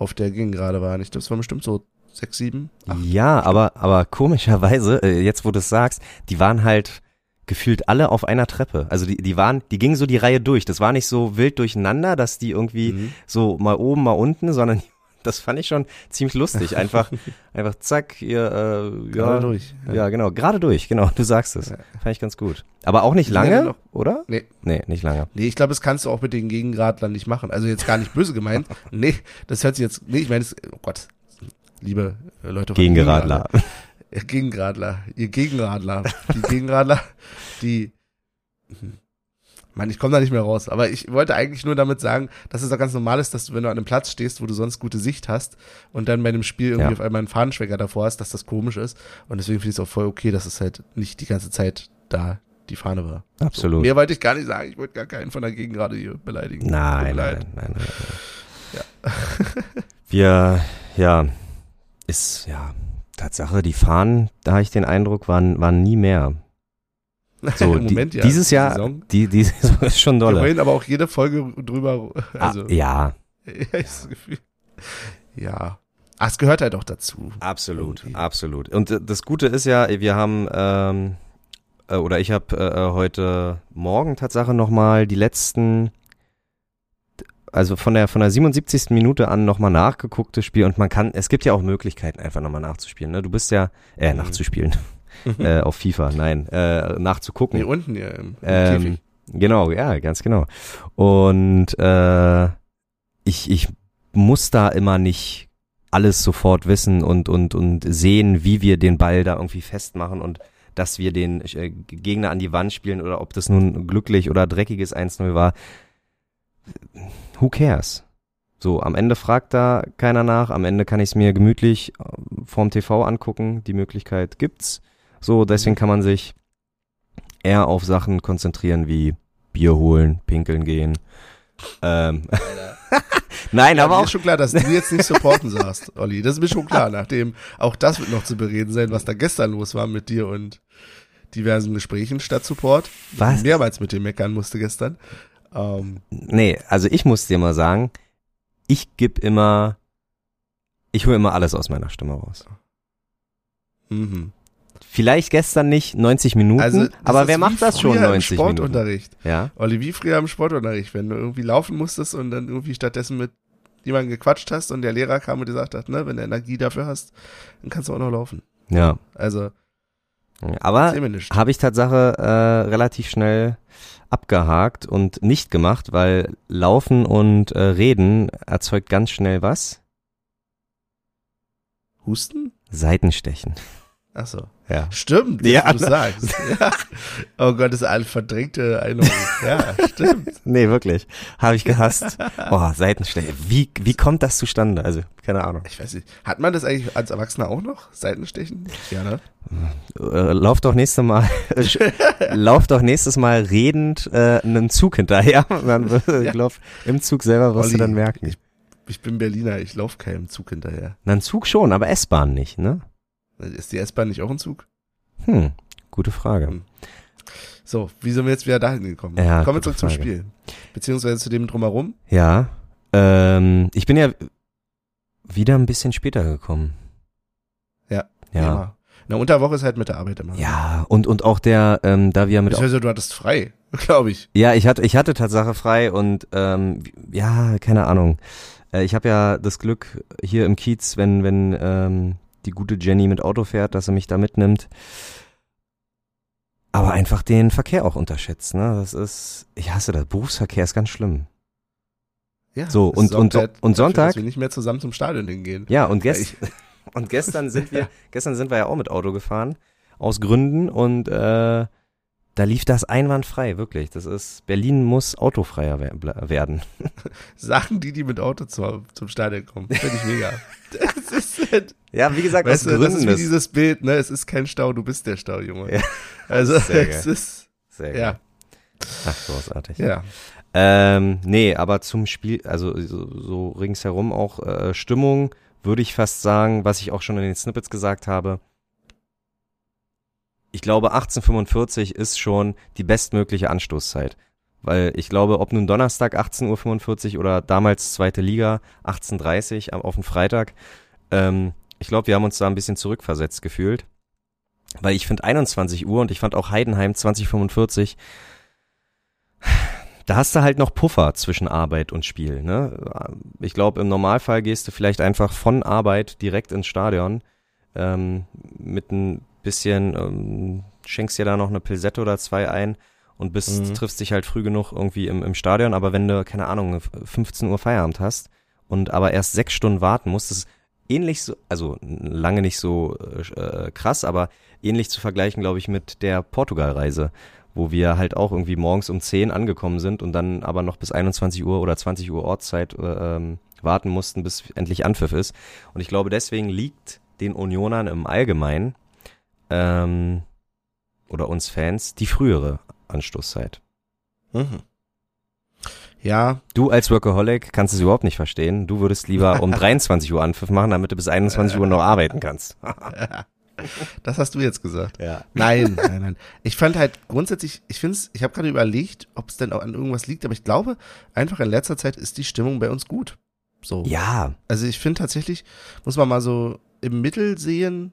Speaker 1: auf der Gegend gerade waren. Ich glaube, es waren bestimmt so sechs, sieben, acht.
Speaker 2: ja, aber, aber komischerweise, äh, jetzt wo du es sagst, die waren halt gefühlt alle auf einer Treppe. Also die, die waren, die gingen so die Reihe durch. Das war nicht so wild durcheinander, dass die irgendwie
Speaker 1: Mhm.
Speaker 2: so mal oben, mal unten, sondern das fand ich schon ziemlich lustig. Einfach, *laughs* einfach zack, ihr, äh,
Speaker 1: Gerade
Speaker 2: ja,
Speaker 1: durch.
Speaker 2: ja, genau, gerade durch, genau, du sagst es.
Speaker 1: Ja.
Speaker 2: Fand ich ganz gut. Aber auch nicht
Speaker 1: ja
Speaker 2: lange,
Speaker 1: noch-
Speaker 2: oder?
Speaker 1: Nee.
Speaker 2: Nee, nicht lange.
Speaker 1: Nee, ich glaube, das kannst du auch mit den Gegenradlern nicht machen. Also jetzt gar nicht böse gemeint. *laughs* Nee, das hört sich jetzt, nee, ich meine, es- oh Gott, liebe äh, Leute von
Speaker 2: Gegenradler.
Speaker 1: Gegenradler. Gegenradler, ihr Gegenradler. Die *laughs* Gegenradler, die, hm. Mann, ich komme da nicht mehr raus. Aber ich wollte eigentlich nur damit sagen, dass es doch ganz normal ist, dass du, wenn du an einem Platz stehst, wo du sonst gute Sicht hast und dann bei einem Spiel irgendwie
Speaker 2: Ja.
Speaker 1: auf einmal einen Fahnenschwecker davor hast, dass das komisch ist. Und deswegen finde ich es auch voll okay, dass es halt nicht die ganze Zeit da die Fahne war.
Speaker 2: Absolut.
Speaker 1: Mehr wollte ich gar nicht sagen. Ich wollte gar keinen von der Gegengrade hier beleidigen.
Speaker 2: Nein, nein, nein, nein, nein. *laughs* Wir, ja, ist, ja, Tatsache, die Fahnen, da habe ich den Eindruck, waren, waren nie mehr. *laughs* So,
Speaker 1: Moment
Speaker 2: die,
Speaker 1: ja.
Speaker 2: Dieses
Speaker 1: die
Speaker 2: Jahr,
Speaker 1: Saison.
Speaker 2: die, *laughs* die Saison ist schon
Speaker 1: Wir
Speaker 2: dolle.
Speaker 1: reden aber auch jede Folge drüber. Also,
Speaker 2: ah, ja, *laughs*
Speaker 1: das Gefühl. Ja. Ach, es gehört halt auch dazu.
Speaker 2: absolut,
Speaker 1: Irgendwie.
Speaker 2: absolut. Und äh, das Gute ist ja, wir haben, ähm, äh, oder ich habe äh, heute Morgen Tatsache nochmal die letzten, also von der von der 77. Minute an nochmal nachgeguckt, das Spiel. Und man kann, es gibt ja auch Möglichkeiten, einfach nochmal nachzuspielen. Ne? Du bist ja, äh,
Speaker 1: Mhm.
Speaker 2: Nachzuspielen, äh, auf FIFA, nein, äh, nachzugucken.
Speaker 1: Nee, unten hier im, im
Speaker 2: Ähm, genau, ja, ganz genau. Und äh, ich, ich muss da immer nicht alles sofort wissen und, und, und sehen, wie wir den Ball da irgendwie festmachen und dass wir den äh, Gegner an die Wand spielen oder ob das nun glücklich oder dreckiges 1-0 war. Who cares? So, am Ende fragt da keiner nach, am Ende kann ich es mir gemütlich äh, vorm TV angucken, die Möglichkeit gibt's. So, deswegen kann man sich eher auf Sachen konzentrieren wie Bier holen, pinkeln gehen. Ähm. *laughs* Nein,
Speaker 1: Ja,
Speaker 2: aber
Speaker 1: mir
Speaker 2: auch
Speaker 1: ist schon klar, dass du jetzt nicht supporten sagst, Olli. Das ist mir schon klar, nachdem auch das wird noch zu bereden sein, was da gestern los war mit dir und diversen Gesprächen statt Support.
Speaker 2: Was?
Speaker 1: Mehrmals mit dir meckern musste gestern. Ähm,
Speaker 2: Nee, also ich muss dir mal sagen, ich geb immer, ich hole immer alles aus meiner Stimme raus.
Speaker 1: mhm.
Speaker 2: Vielleicht gestern nicht 90 Minuten,
Speaker 1: Also,
Speaker 2: aber wer macht das schon
Speaker 1: früher
Speaker 2: 90
Speaker 1: im
Speaker 2: Minuten?
Speaker 1: Sportunterricht.
Speaker 2: Ja,
Speaker 1: Olli, wie früher im Sportunterricht, wenn du irgendwie laufen musstest und dann irgendwie stattdessen mit jemandem gequatscht hast und der Lehrer kam und gesagt hat, ne, wenn du Energie dafür hast, dann kannst du auch noch laufen.
Speaker 2: ja.
Speaker 1: Also,
Speaker 2: Aber habe ich Tatsache äh, relativ schnell abgehakt und nicht gemacht, weil Laufen und äh, Reden erzeugt ganz schnell was?
Speaker 1: Husten?
Speaker 2: Seitenstechen.
Speaker 1: Ach so.
Speaker 2: Ja.
Speaker 1: Stimmt,
Speaker 2: Ja,
Speaker 1: du sagst. *laughs* Ja. Oh Gott, das ist eine verdrängte Erinnerung. Ja, stimmt. *laughs*
Speaker 2: Nee, wirklich. Habe ich gehasst. Oh, Seitenstechen. Wie, wie kommt das zustande? Also, keine Ahnung.
Speaker 1: Ich weiß nicht. Hat man das eigentlich als Erwachsener auch noch? Seitenstechen? Ja, ne?
Speaker 2: Äh, lauf doch nächstes Mal, *laughs* lauf doch nächstes Mal redend äh, einen Zug hinterher. Dann, ja. ich glaube, im Zug selber wirst
Speaker 1: Olli,
Speaker 2: du dann merken.
Speaker 1: Ich, ich bin Berliner, ich laufe keinem Zug hinterher.
Speaker 2: Na, ein Zug schon, aber S-Bahn nicht, ne?
Speaker 1: Ist die S-Bahn nicht auch ein Zug?
Speaker 2: Hm, gute Frage.
Speaker 1: Hm. So, wie sind wir jetzt wieder dahin gekommen?
Speaker 2: Ja,
Speaker 1: Kommen wir zurück zum
Speaker 2: Frage.
Speaker 1: Spiel. Beziehungsweise zu dem drumherum.
Speaker 2: Ja, ähm, ich bin ja wieder ein bisschen später gekommen.
Speaker 1: Ja.
Speaker 2: Ja.
Speaker 1: Na, unter Woche ist halt mit der Arbeit immer.
Speaker 2: Ja, und, und auch der, ähm, da wir mit.
Speaker 1: Beziehungsweise du hattest frei, *laughs* glaube ich.
Speaker 2: Ja, ich hatte, ich hatte Tatsache frei und ähm, ja, keine Ahnung. Äh, ich habe ja das Glück hier im Kiez, wenn, wenn ähm, die gute Jenny mit Auto fährt, dass sie mich da mitnimmt. Aber einfach den Verkehr auch unterschätzt, ne? Das ist, ich hasse das. Berufsverkehr ist ganz schlimm.
Speaker 1: Ja,
Speaker 2: So, und- und-
Speaker 1: halt
Speaker 2: und
Speaker 1: dafür,
Speaker 2: Sonntag?
Speaker 1: Dass wir nicht mehr zusammen zum Stadion hingehen.
Speaker 2: Ja, und, gest *laughs* *laughs* und gestern sind wir, gestern sind wir ja auch mit Auto gefahren, aus Gründen, und äh, da lief das einwandfrei, wirklich. Das ist, Berlin muss autofreier werden. *laughs*
Speaker 1: Sachen, die die mit Auto zu, zum Stadion kommen. Finde ich mega. Das ist halt,
Speaker 2: Ja, wie gesagt,
Speaker 1: weißt du, das ist wie dieses Bild, ne? Es ist kein Stau, du bist der Stau, Junge.
Speaker 2: Ja. *laughs*
Speaker 1: Also,
Speaker 2: Sehr
Speaker 1: es
Speaker 2: geil.
Speaker 1: ist,
Speaker 2: sehr
Speaker 1: ja,
Speaker 2: geil. Ach, großartig.
Speaker 1: ja.
Speaker 2: Ähm, nee, aber zum Spiel, also so, so ringsherum auch äh, Stimmung, würde ich fast sagen, was ich auch schon in den Snippets gesagt habe. Ich glaube, 1845 ist schon die bestmögliche Anstoßzeit. Weil ich glaube, ob nun Donnerstag 18.45 Uhr oder damals zweite Liga 18.30 Uhr auf den Freitag, ähm, ich glaube, wir haben uns da ein bisschen zurückversetzt gefühlt. Weil ich finde 21 Uhr und ich fand auch Heidenheim 2045 da hast du halt noch Puffer zwischen Arbeit und Spiel. Ne? Ich glaube, im Normalfall gehst du vielleicht einfach von Arbeit direkt ins Stadion ähm, mit ein bisschen, ähm, schenkst dir da noch eine Pilsette oder zwei ein und bist,
Speaker 1: Mhm.
Speaker 2: triffst dich halt früh genug irgendwie im, im Stadion. Aber wenn du, keine Ahnung, 15 Uhr Feierabend hast und aber erst sechs Stunden warten musst, das ist ähnlich so, also lange nicht so äh, krass, aber ähnlich zu vergleichen, glaube ich, mit der Portugal-Reise wo wir halt auch irgendwie morgens um 10 angekommen sind und dann aber noch bis 21 Uhr oder 20 Uhr Ortszeit äh, ähm, warten mussten, bis endlich Anpfiff ist. Und ich glaube, deswegen liegt den Unionern im Allgemeinen ähm, oder uns Fans die frühere Anstoßzeit.
Speaker 1: Mhm. Ja,
Speaker 2: Du als Workaholic kannst es überhaupt nicht verstehen. Du würdest lieber um *laughs* 23 Uhr Anpfiff machen, damit du bis 21 Uhr noch arbeiten kannst. *laughs*
Speaker 1: das hast du jetzt gesagt.
Speaker 2: Ja.
Speaker 1: Nein, nein, nein. Ich fand halt grundsätzlich, ich finde es, ich habe gerade überlegt, ob es denn auch an irgendwas liegt, aber ich glaube, einfach in letzter Zeit ist die Stimmung bei uns gut. So.
Speaker 2: Ja,
Speaker 1: Also ich finde tatsächlich, muss man mal so im Mittel sehen,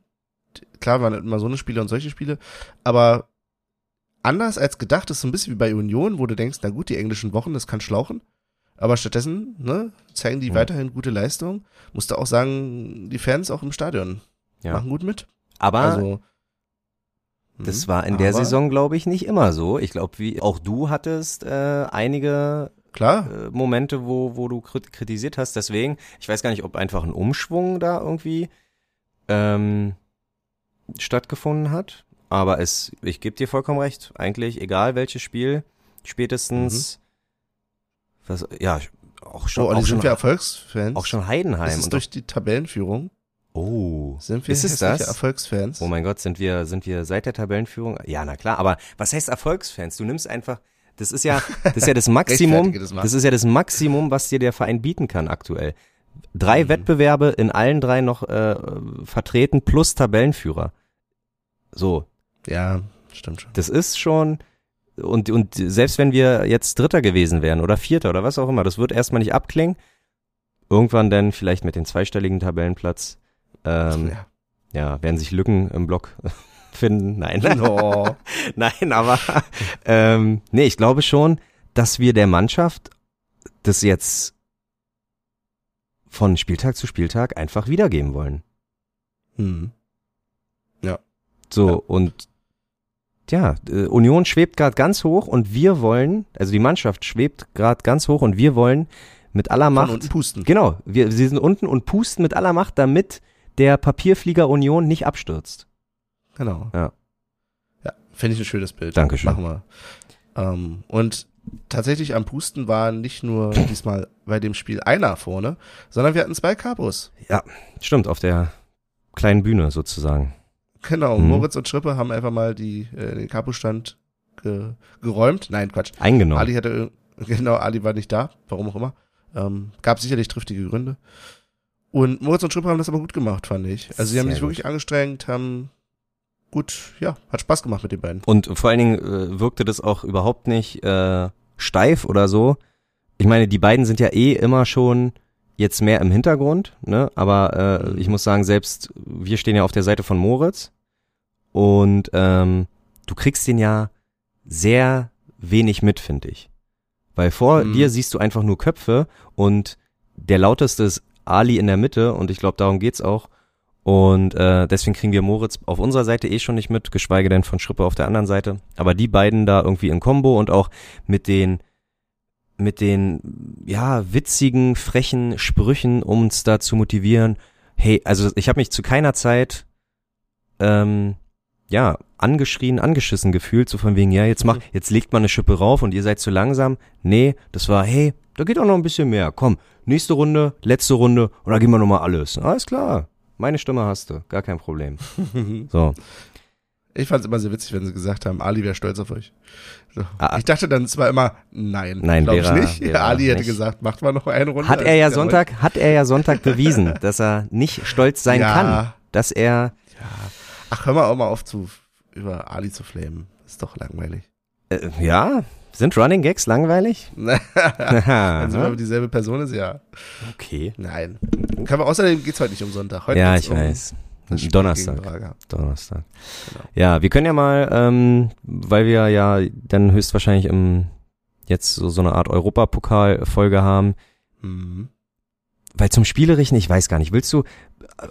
Speaker 1: klar waren immer so eine Spiele und solche Spiele, aber anders als gedacht ist so ein bisschen wie bei Union, wo du denkst, na gut, die englischen Wochen, das kann schlauchen. Aber stattdessen, ne, zeigen die
Speaker 2: Mhm.
Speaker 1: weiterhin gute Leistung. Musst du auch sagen, die Fans auch im Stadion
Speaker 2: Ja.
Speaker 1: machen gut mit.
Speaker 2: aber
Speaker 1: Also,
Speaker 2: Das
Speaker 1: Mhm.
Speaker 2: war in der Saison, glaube ich, nicht immer so. Ich glaube, wie auch du hattest äh, einige
Speaker 1: Klar,
Speaker 2: äh, Momente, wo, wo du krit kritisiert hast. Deswegen, ich weiß gar nicht, ob einfach ein Umschwung da irgendwie ähm, stattgefunden hat. Aber es, ich gebe dir vollkommen recht. Eigentlich, egal welches Spiel, spätestens, was, ja, auch schon,
Speaker 1: oh,
Speaker 2: auch,
Speaker 1: sind
Speaker 2: schon
Speaker 1: wir Erfolgsfans?
Speaker 2: auch schon Heidenheim.
Speaker 1: Ist es durch die Tabellenführung?
Speaker 2: oh,
Speaker 1: Sind wir
Speaker 2: Ist es das?
Speaker 1: Erfolgsfans?
Speaker 2: Oh mein Gott, sind wir, sind wir seit der Tabellenführung? Ja, na klar, aber was heißt Erfolgsfans? Du nimmst einfach, das ist ja, *laughs* das ist ja das Maximum,
Speaker 1: das
Speaker 2: das ist ja das Maximum, was dir der Verein bieten kann aktuell. Drei
Speaker 1: Mhm.
Speaker 2: Wettbewerbe in allen drei noch äh, vertreten plus Tabellenführer. So,
Speaker 1: Ja, stimmt schon.
Speaker 2: das ist schon und und selbst wenn wir jetzt Dritter gewesen wären oder Vierter oder was auch immer, das wird erstmal nicht abklingen. Irgendwann dann vielleicht mit dem zweistelligen Tabellenplatz ähm,
Speaker 1: ja.
Speaker 2: ja, werden sich Lücken im Block *laughs* finden. Nein.
Speaker 1: Oh. *laughs*
Speaker 2: Nein, aber ähm, nee, ich glaube schon, dass wir der Mannschaft das jetzt von Spieltag zu Spieltag einfach wiedergeben wollen.
Speaker 1: Hm.
Speaker 2: So,
Speaker 1: Ja.
Speaker 2: und ja, äh, Union schwebt gerade ganz hoch und wir wollen, also die Mannschaft schwebt gerade ganz hoch und wir wollen mit aller
Speaker 1: Von
Speaker 2: Macht.
Speaker 1: unten pusten.
Speaker 2: Genau, wir, sie sind unten und pusten mit aller Macht, damit der Papierflieger Union nicht abstürzt.
Speaker 1: Genau.
Speaker 2: Ja.
Speaker 1: Ja, finde ich ein schönes Bild.
Speaker 2: Dankeschön.
Speaker 1: Machen wir. Ähm, und tatsächlich am Pusten war nicht nur *clears throat* diesmal bei dem Spiel einer vorne, sondern wir hatten zwei Capos.
Speaker 2: Stimmt, auf der kleinen Bühne sozusagen.
Speaker 1: Genau,
Speaker 2: Mhm.
Speaker 1: Moritz und Schrippe haben einfach mal die, äh, den Capo-Stand ge geräumt. Nein, Quatsch.
Speaker 2: Eingenommen.
Speaker 1: Ali hatte, *laughs* genau, Ali war nicht da, warum auch immer. Ähm, gab sicherlich triftige Gründe. Und Moritz und Schrippe haben das aber gut gemacht, fand ich. Also sie haben
Speaker 2: Sehr
Speaker 1: sich
Speaker 2: gut.
Speaker 1: wirklich angestrengt, haben gut, ja, hat Spaß gemacht mit den beiden.
Speaker 2: Und vor allen Dingen äh, wirkte das auch überhaupt nicht äh, steif oder so. Ich meine, die beiden sind ja eh immer schon jetzt mehr im Hintergrund, ne? Aber äh,
Speaker 1: Mhm.
Speaker 2: ich muss sagen, selbst wir stehen ja auf der Seite von Moritz. Und ähm, du kriegst den ja sehr wenig mit, finde ich. Weil vor
Speaker 1: Mhm.
Speaker 2: dir siehst du einfach nur Köpfe und der lauteste ist Ali in der Mitte und ich glaube, darum geht's auch. Und äh, deswegen kriegen wir Moritz auf unserer Seite eh schon nicht mit, geschweige denn von Schrippe auf der anderen Seite. Aber die beiden da irgendwie in Kombo und auch mit den mit den ja witzigen, frechen Sprüchen, um uns da zu motivieren. Hey, also ich habe mich zu keiner Zeit ähm, ja angeschrien, angeschissen gefühlt, so von wegen ja jetzt mach, jetzt legt man eine Schippe rauf und ihr seid zu langsam. Nee, das war hey, da geht auch noch ein bisschen mehr. Komm, nächste Runde, letzte Runde und dann gehen wir noch mal alles. Alles klar. Meine Stimme hast du, gar kein Problem. *laughs* So.
Speaker 1: Ich fand es immer sehr witzig, wenn sie gesagt haben, Ali wäre stolz auf euch. So.
Speaker 2: Ah.
Speaker 1: Ich dachte dann zwar immer, nein,
Speaker 2: Nein,
Speaker 1: glaub ich nicht.
Speaker 2: wäre
Speaker 1: Ali hätte
Speaker 2: nicht.
Speaker 1: gesagt, macht mal noch eine Runde.
Speaker 2: Hat er ja Sonntag, hat er ja Sonntag bewiesen, *laughs* dass er nicht stolz sein
Speaker 1: Ja.
Speaker 2: kann, dass er
Speaker 1: Ach, hör mal auch mal auf zu, über Ali zu flamen. Ist doch langweilig.
Speaker 2: äh, ja, sind Running Gags langweilig? *laughs*
Speaker 1: Wenn sie mal dieselbe Person ist, ja.
Speaker 2: okay.
Speaker 1: Nein. Können wir, außerdem geht's heute nicht um Sonntag. Heute
Speaker 2: Ja, ich
Speaker 1: um
Speaker 2: weiß. Donnerstag. Donnerstag.
Speaker 1: Genau.
Speaker 2: Ja, wir können ja mal, ähm, weil wir ja dann höchstwahrscheinlich im jetzt so, so eine Art Europapokal-Folge haben,
Speaker 1: Mhm.
Speaker 2: weil zum Spielerischen, ich weiß gar nicht, willst du,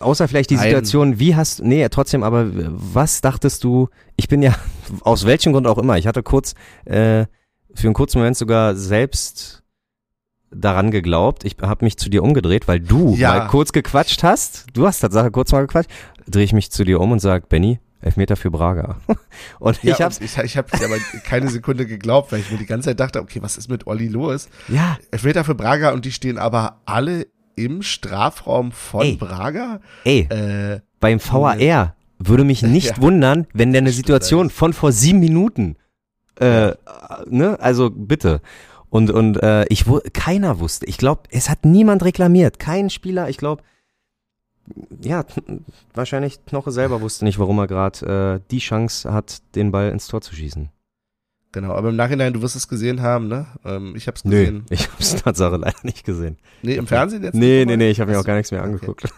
Speaker 2: außer vielleicht die
Speaker 1: Nein.
Speaker 2: Situation, wie hast, nee, trotzdem, aber was dachtest du, ich bin ja, *laughs* aus welchem Grund auch immer, ich hatte kurz, äh, für einen kurzen Moment sogar selbst daran geglaubt, ich habe mich zu dir umgedreht, weil du
Speaker 1: Ja.
Speaker 2: mal kurz gequatscht hast, du hast Tatsache kurz mal gequatscht, drehe ich mich zu dir um und sag, Benny, Elfmeter für Braga. *laughs* Und
Speaker 1: Ja,
Speaker 2: ich hab's,
Speaker 1: und ich, ich habe aber keine Sekunde geglaubt, weil ich mir die ganze Zeit dachte, okay, was ist mit Olli los?
Speaker 2: ja,
Speaker 1: Elfmeter für Braga und die stehen aber alle im Strafraum von
Speaker 2: Ey.
Speaker 1: Braga.
Speaker 2: ey,
Speaker 1: Äh,
Speaker 2: beim VAR würde mich *laughs* nicht
Speaker 1: Ja.
Speaker 2: wundern, wenn der eine Situation von vor sieben Minuten, äh, ne, also bitte. Und und äh, ich wu- keiner wusste. Ich glaube, es hat niemand reklamiert, kein Spieler. Ich glaube, ja, wahrscheinlich Knoche selber wusste nicht, warum er gerade äh, die Chance hat, den Ball ins Tor zu schießen.
Speaker 1: genau, aber im Nachhinein, du wirst es gesehen haben, ne? Ähm, ich habe es
Speaker 2: Nö,
Speaker 1: gesehen. *laughs*
Speaker 2: ich habe es Tatsache leider nicht gesehen.
Speaker 1: Nee, im Fernsehen jetzt?
Speaker 2: Nee, nee, nee, ich habe mir auch gar nichts mehr
Speaker 1: Okay.
Speaker 2: angeguckt. *laughs*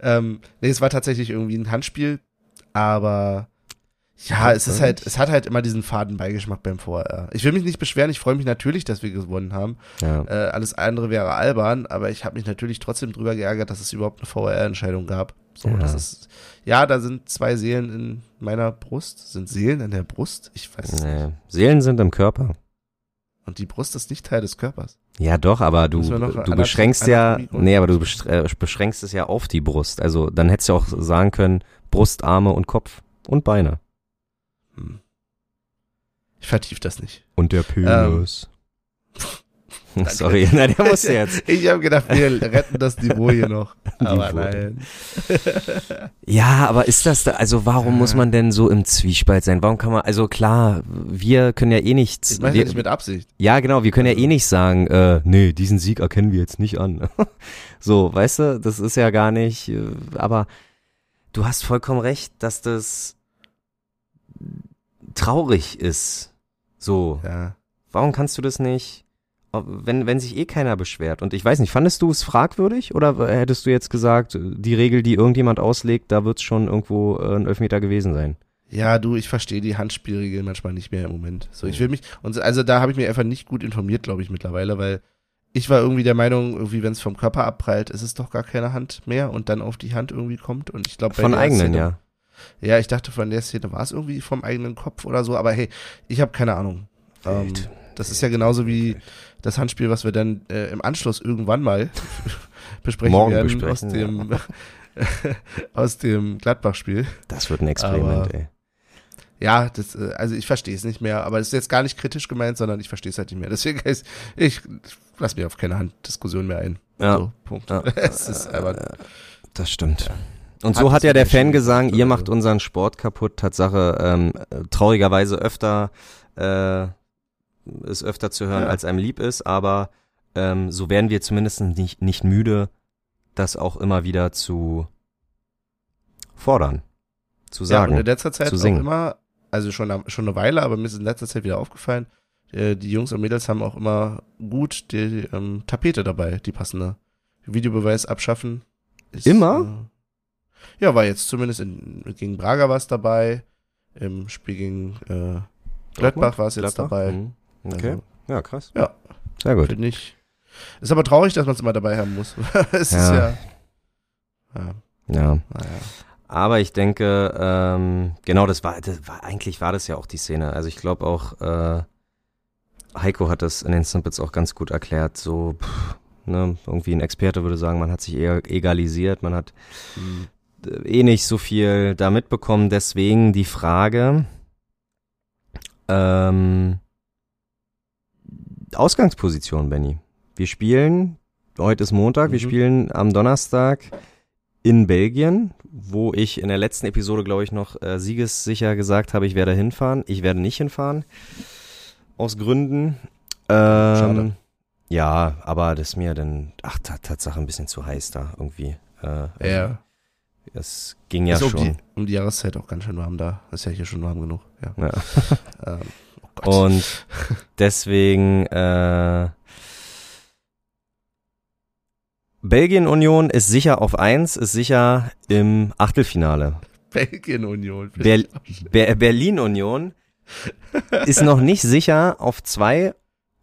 Speaker 1: Ähm, nee, es war tatsächlich irgendwie ein Handspiel, aber ja, es ist halt, es hat halt immer diesen faden Beigeschmack beim VR. Ich will mich nicht beschweren, ich freue mich natürlich, dass wir gewonnen haben.
Speaker 2: Ja.
Speaker 1: Äh, alles andere wäre albern, aber ich habe mich natürlich trotzdem drüber geärgert, dass es überhaupt eine VR-Entscheidung gab. So,
Speaker 2: Ja.
Speaker 1: das ist, ja, da sind zwei Seelen in meiner Brust. Sind Seelen in der Brust? Ich weiß es nicht.
Speaker 2: Nee. Seelen sind im Körper.
Speaker 1: Und die Brust ist nicht Teil des Körpers.
Speaker 2: Ja, doch, aber du, du beschränkst ja, nee, aber du äh, beschränkst es ja auf die Brust. Also dann hättest du auch sagen können, Brust, Arme und Kopf und Beine.
Speaker 1: Hm. Ich vertief das nicht.
Speaker 2: Und der Penis. *laughs* Sorry, *laughs* na, der musste jetzt. *laughs*
Speaker 1: Ich habe gedacht, wir retten das Niveau hier noch. Aber nein.
Speaker 2: Ja, aber ist das da, also warum muss man denn so im Zwiespalt sein? Warum kann man, also klar, wir können ja eh nichts.
Speaker 1: Ich meine ja nicht mit Absicht.
Speaker 2: Ja, genau, wir können ja eh nicht sagen, äh, nee, diesen Sieg erkennen wir jetzt nicht an. so, weißt du, das ist ja gar nicht, äh, aber du hast vollkommen recht, dass das traurig ist. So,
Speaker 1: Ja.
Speaker 2: warum kannst du das nicht, wenn, wenn sich eh keiner beschwert? Und ich weiß nicht, fandest du es fragwürdig oder hättest du jetzt gesagt, die Regel, die irgendjemand auslegt, da wird es schon irgendwo äh, ein Elfmeter gewesen sein?
Speaker 1: Ja, du, ich verstehe die Handspielregeln manchmal nicht mehr im Moment. So, ich will mich, und also da habe ich mich einfach nicht gut informiert, glaube ich, mittlerweile, weil ich war irgendwie der Meinung, irgendwie, wenn es vom Körper abprallt, ist es doch gar keine Hand mehr und dann auf die Hand irgendwie kommt. Und ich glaube,
Speaker 2: Von eigenen,
Speaker 1: Szene,
Speaker 2: ja.
Speaker 1: Ja, ich dachte, von der Szene war es irgendwie vom eigenen Kopf oder so, aber hey, ich habe keine Ahnung. Ähm, das ist ja genauso wie das Handspiel, was wir dann äh, im Anschluss irgendwann mal *laughs* besprechen
Speaker 2: Morgen
Speaker 1: werden
Speaker 2: besprechen,
Speaker 1: aus dem *laughs* aus dem Gladbach-Spiel.
Speaker 2: Das wird ein Experiment,
Speaker 1: Aber-
Speaker 2: ey.
Speaker 1: Ja, das, äh, also ich verstehe es nicht mehr, aber das ist jetzt gar nicht kritisch gemeint, sondern ich verstehe es halt nicht mehr. Deswegen ist, ich lass mir auf keine Handdiskussion mehr ein.
Speaker 2: Ja.
Speaker 1: So, Punkt.
Speaker 2: Ja. *laughs*
Speaker 1: es ist einfach,
Speaker 2: Das stimmt. Und so hat ja der Fan gesagt, ihr macht unseren Sport kaputt. Tatsache, ähm, äh, traurigerweise öfter, äh, ist öfter zu hören,
Speaker 1: Ja.
Speaker 2: als einem lieb ist, aber ähm, so werden wir zumindest nicht, nicht müde, das auch immer wieder zu fordern, zu
Speaker 1: ja, und
Speaker 2: sagen.
Speaker 1: in letzter Zeit
Speaker 2: zu
Speaker 1: auch
Speaker 2: singen.
Speaker 1: immer, also schon, schon eine Weile, aber mir ist in letzter Zeit wieder aufgefallen, äh, die Jungs und Mädels haben auch immer gut die ähm, Tapete dabei, die passende. Videobeweis abschaffen. Ist,
Speaker 2: Immer?
Speaker 1: Ja, war jetzt zumindest in, gegen Braga was dabei. Im Spiel gegen äh, Gladbach war es jetzt
Speaker 2: Gladbach?
Speaker 1: dabei.
Speaker 2: Mhm. Okay.
Speaker 1: Also,
Speaker 2: ja, krass.
Speaker 1: Ja.
Speaker 2: Sehr gut.
Speaker 1: Finde ich. Ist aber traurig, dass man es immer dabei haben muss. *laughs* es
Speaker 2: Ja.
Speaker 1: ist ja. Ja,
Speaker 2: Ja.
Speaker 1: naja.
Speaker 2: Aber ich denke, ähm, genau, das war, das war, eigentlich war das ja auch die Szene. Also ich glaube auch, äh, Heiko hat das in den Snippets auch ganz gut erklärt. So, pff, ne, irgendwie ein Experte würde sagen, man hat sich eher egalisiert, man hat
Speaker 1: Hm.
Speaker 2: Eh nicht so viel da mitbekommen. Deswegen die Frage, ähm, Ausgangsposition, Benny. Wir spielen, heute ist Montag, wir
Speaker 1: Mhm.
Speaker 2: spielen am Donnerstag in Belgien, wo ich in der letzten Episode, glaube ich, noch äh, siegessicher gesagt habe, ich werde hinfahren. Ich werde nicht hinfahren. Aus Gründen. Ähm,
Speaker 1: Schade.
Speaker 2: Ja, aber das ist mir dann, ach, Ta- Tatsache ein bisschen zu heiß da irgendwie. Äh,
Speaker 1: Ja.
Speaker 2: Es ging ja
Speaker 1: ist um
Speaker 2: schon.
Speaker 1: die, um die Jahreszeit auch ganz schön warm da. Ist ja hier schon warm genug. Ja.
Speaker 2: Ja. *laughs*
Speaker 1: Ähm, oh.
Speaker 2: Und *laughs* deswegen, äh, Belgien-Union ist sicher auf eins, ist sicher im Achtelfinale.
Speaker 1: Belgien-Union.
Speaker 2: Ber Ber Berlin-Union *laughs* ist noch nicht sicher auf zwei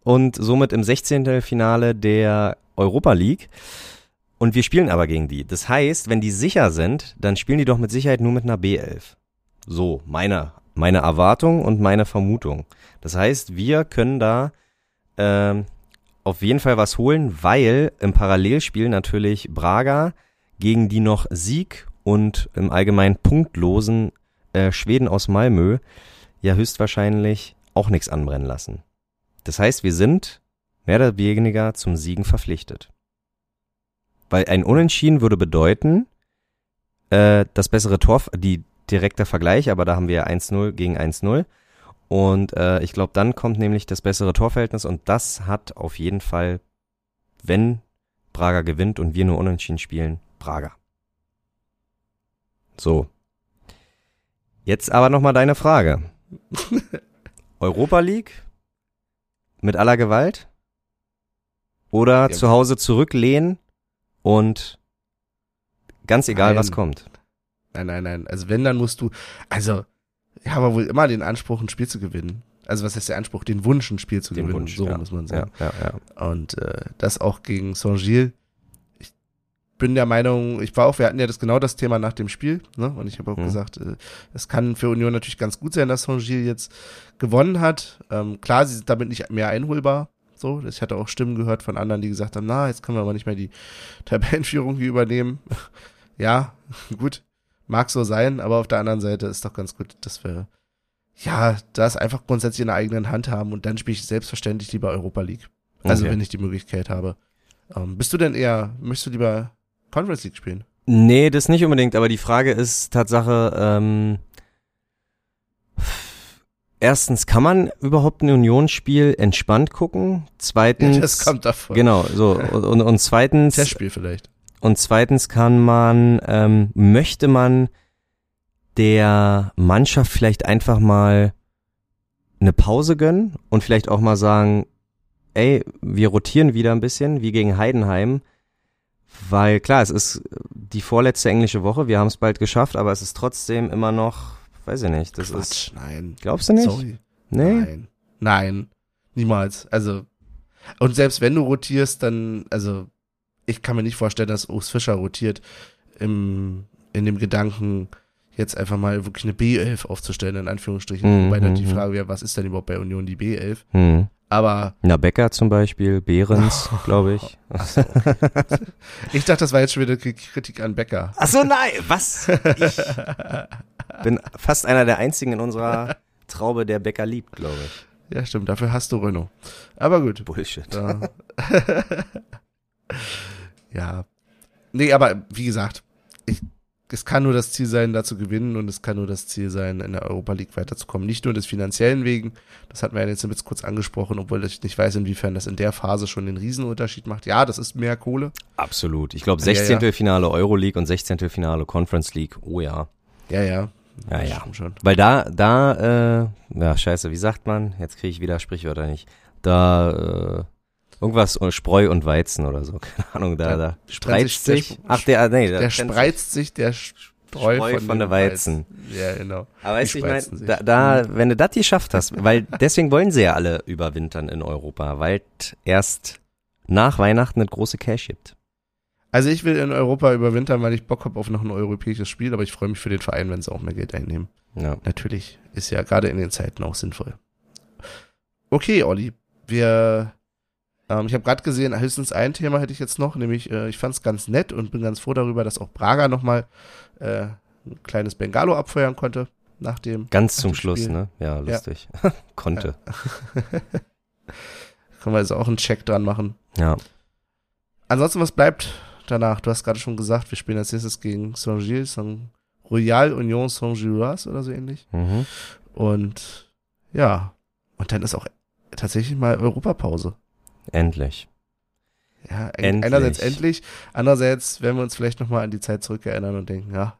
Speaker 2: und somit im 16. Finale der Europa League. Und wir spielen aber gegen die. Das heißt, wenn die sicher sind, dann spielen die doch mit Sicherheit nur mit einer B11. So, meine, meine Erwartung und meine Vermutung. Das heißt, wir können da ähm, auf jeden Fall was holen, weil im Parallelspiel natürlich Braga gegen die noch Sieg und im Allgemeinen punktlosen äh, Schweden aus Malmö ja höchstwahrscheinlich auch nichts anbrennen lassen. Das heißt, wir sind mehr oder weniger zum Siegen verpflichtet. Weil ein Unentschieden würde bedeuten, äh, das bessere Tor, die direkter Vergleich, aber da haben wir 1-0 gegen 1-0. Und äh, ich glaube, dann kommt nämlich das bessere Torverhältnis und das hat auf jeden Fall, wenn Braga gewinnt und wir nur unentschieden spielen, Braga. So. Jetzt aber nochmal deine Frage. *laughs* Europa League mit aller Gewalt oder
Speaker 1: Ja.
Speaker 2: zu Hause zurücklehnen und ganz egal,
Speaker 1: Nein.
Speaker 2: was kommt.
Speaker 1: Nein, nein, nein. Also wenn, dann musst du, also, haben ja wohl immer den Anspruch, ein Spiel zu gewinnen. Also was ist der Anspruch? Den Wunsch, ein Spiel zu
Speaker 2: Den
Speaker 1: gewinnen.
Speaker 2: Wunsch,
Speaker 1: so
Speaker 2: ja.
Speaker 1: muss man
Speaker 2: Ja,
Speaker 1: sagen.
Speaker 2: ja, ja.
Speaker 1: Und äh, das auch gegen Saint-Gilles. Ich bin der Meinung, ich war auch, wir hatten ja das genau das Thema nach dem Spiel, ne? Und ich habe auch
Speaker 2: Mhm.
Speaker 1: gesagt, äh, es kann für Union natürlich ganz gut sein, dass Saint-Gilles jetzt gewonnen hat. Ähm, klar, sie sind damit nicht mehr einholbar. So, ich hatte auch Stimmen gehört von anderen, die gesagt haben, na, jetzt können wir aber nicht mehr die *laughs* Tabellenführung hier übernehmen. *laughs* ja, *laughs* gut, mag so sein, aber auf der anderen Seite ist doch ganz gut, dass wir ja, das einfach grundsätzlich in der eigenen Hand haben und dann spiele ich selbstverständlich lieber Europa League. Also
Speaker 2: Okay.
Speaker 1: wenn ich die Möglichkeit habe. Ähm, bist du denn eher, möchtest du lieber Conference League spielen?
Speaker 2: Nee, das nicht unbedingt, aber die Frage ist Tatsache, ähm, erstens, kann man überhaupt ein Unionsspiel entspannt gucken? Zweitens,
Speaker 1: das kommt davon.
Speaker 2: genau, so, und, und, zweitens,
Speaker 1: Testspiel vielleicht.
Speaker 2: und zweitens kann man, ähm, möchte man der Mannschaft vielleicht einfach mal eine Pause gönnen und vielleicht auch mal sagen, ey, wir rotieren wieder ein bisschen, wie gegen Heidenheim, weil klar, es ist die vorletzte englische Woche, wir haben es bald geschafft, aber es ist trotzdem immer noch, weiß ich nicht, das ist,
Speaker 1: Quatsch, nein.
Speaker 2: glaubst du nicht?
Speaker 1: Sorry.
Speaker 2: Nee?
Speaker 1: Nein. Nein. Niemals. Also, und selbst wenn du rotierst, dann, also, ich kann mir nicht vorstellen, dass Urs Fischer rotiert im, in dem Gedanken, jetzt einfach mal wirklich eine B11 aufzustellen, in Anführungsstrichen.
Speaker 2: Mhm,
Speaker 1: Wobei dann die
Speaker 2: mhm.
Speaker 1: Frage wäre, was ist denn überhaupt bei Union die B11?
Speaker 2: Hm.
Speaker 1: Aber
Speaker 2: Na, Becker zum Beispiel, Behrens, *laughs* glaube ich. *laughs*
Speaker 1: ich dachte, das war jetzt schon wieder Kritik an Becker.
Speaker 2: Ach so, nein, was? *laughs* Ich bin fast einer der einzigen in unserer Traube, der Becker liebt, glaube ich.
Speaker 1: Ja, stimmt, dafür hast du Renault. Aber gut.
Speaker 2: Bullshit.
Speaker 1: Ja. *laughs* ja. Nee, aber wie gesagt, ich, es kann nur das Ziel sein, da zu gewinnen und es kann nur das Ziel sein, in der Europa League weiterzukommen. Nicht nur des finanziellen wegen, das hatten wir ja jetzt jetzt kurz angesprochen, obwohl ich nicht weiß, inwiefern das in der Phase schon den Riesenunterschied macht. Ja, das ist mehr Kohle.
Speaker 2: Absolut. Ich glaube,
Speaker 1: Ja,
Speaker 2: 16.
Speaker 1: ja.
Speaker 2: Finale Euroleague und 16. Finale Conference League. Oh ja.
Speaker 1: Ja, ja.
Speaker 2: Ja, ja.
Speaker 1: Schon.
Speaker 2: Weil da, da, äh, ja, scheiße, wie sagt man? Jetzt kriege ich wieder Sprichwörter nicht. Da, äh, irgendwas, äh, Spreu und Weizen oder so. *laughs* Keine Ahnung, da,
Speaker 1: Da
Speaker 2: spreizt
Speaker 1: sich der
Speaker 2: Ach, der, nee,
Speaker 1: Der
Speaker 2: trennt
Speaker 1: spreizt sich, der Treu
Speaker 2: Spreu von, der Weizen.
Speaker 1: Weizen. Ja, genau.
Speaker 2: Aber weißt du, ich meine, da, da, wenn du das geschafft hast, weil *laughs* deswegen wollen sie ja alle überwintern in Europa, weil erst nach Weihnachten das große Cash gibt.
Speaker 1: Also ich will in Europa überwintern, weil ich Bock habe auf noch ein europäisches Spiel, aber ich freue mich für den Verein, wenn sie auch mehr Geld einnehmen.
Speaker 2: Ja.
Speaker 1: Natürlich. Ist ja gerade in den Zeiten auch sinnvoll. Okay, Olli. Wir, ähm, ich habe gerade gesehen, höchstens ein Thema hätte ich jetzt noch, nämlich äh, ich fand es ganz nett und bin ganz froh darüber, dass auch Braga nochmal äh, ein kleines Bengalo abfeuern konnte nach dem.
Speaker 2: Ganz
Speaker 1: nach
Speaker 2: zum
Speaker 1: dem
Speaker 2: Schluss, ne? Ja, lustig. *laughs* Konnte. *laughs*
Speaker 1: Können wir also auch einen Check dran machen.
Speaker 2: Ja.
Speaker 1: Ansonsten, was bleibt danach? Du hast gerade schon gesagt, wir spielen als nächstes gegen Saint-Gilles, Saint Royal Union Saint-Gilloise oder so ähnlich.
Speaker 2: Mhm.
Speaker 1: Und ja, und dann ist auch tatsächlich mal Europapause.
Speaker 2: Endlich.
Speaker 1: Ja,
Speaker 2: Endlich.
Speaker 1: einerseits endlich, andererseits werden wir uns vielleicht nochmal an die Zeit zurückerinnern und denken, ja,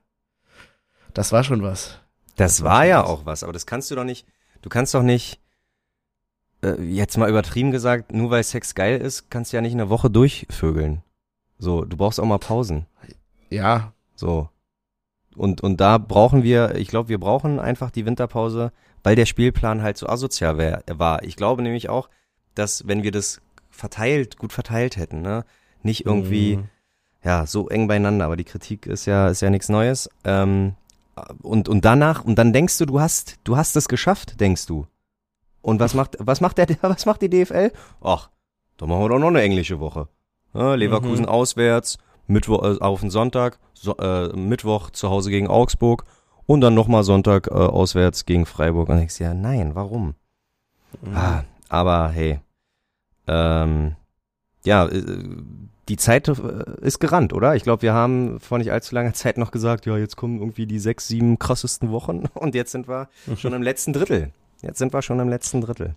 Speaker 1: das war schon was.
Speaker 2: Das war ja auch was, aber das kannst du doch nicht. Du kannst doch nicht, äh, jetzt mal übertrieben gesagt, nur weil Sex geil ist, kannst du ja nicht eine Woche durchvögeln. So, du brauchst auch mal Pausen.
Speaker 1: Ja,
Speaker 2: So. Und, und da brauchen wir, ich glaube, wir brauchen einfach die Winterpause, weil der Spielplan halt so asozial wär, war. Ich glaube nämlich auch, dass wenn wir das verteilt, gut verteilt hätten, ne, nicht irgendwie,
Speaker 1: Mhm.
Speaker 2: ja, so eng beieinander, aber die Kritik ist ja, ist ja nichts Neues. Ähm, und, und danach, und dann denkst du, du hast, du hast es geschafft, denkst du. Und was macht, was macht der, *laughs* was macht die DFL? Ach, da machen wir doch noch eine englische Woche. Ja, Leverkusen auswärts, Mittwoch äh, auf den Sonntag, so, äh, Mittwoch zu Hause gegen Augsburg und dann nochmal Sonntag äh, auswärts gegen Freiburg. Und ich ja, nein, warum?
Speaker 1: Mhm.
Speaker 2: Ah, aber hey, ähm, ja, äh, die Zeit äh, ist gerannt, oder? Ich glaube, wir haben vor nicht allzu langer Zeit noch gesagt, ja, jetzt kommen irgendwie die sechs, sieben krassesten Wochen *laughs* und jetzt sind wir schon im letzten Drittel. Jetzt sind wir schon im letzten Drittel.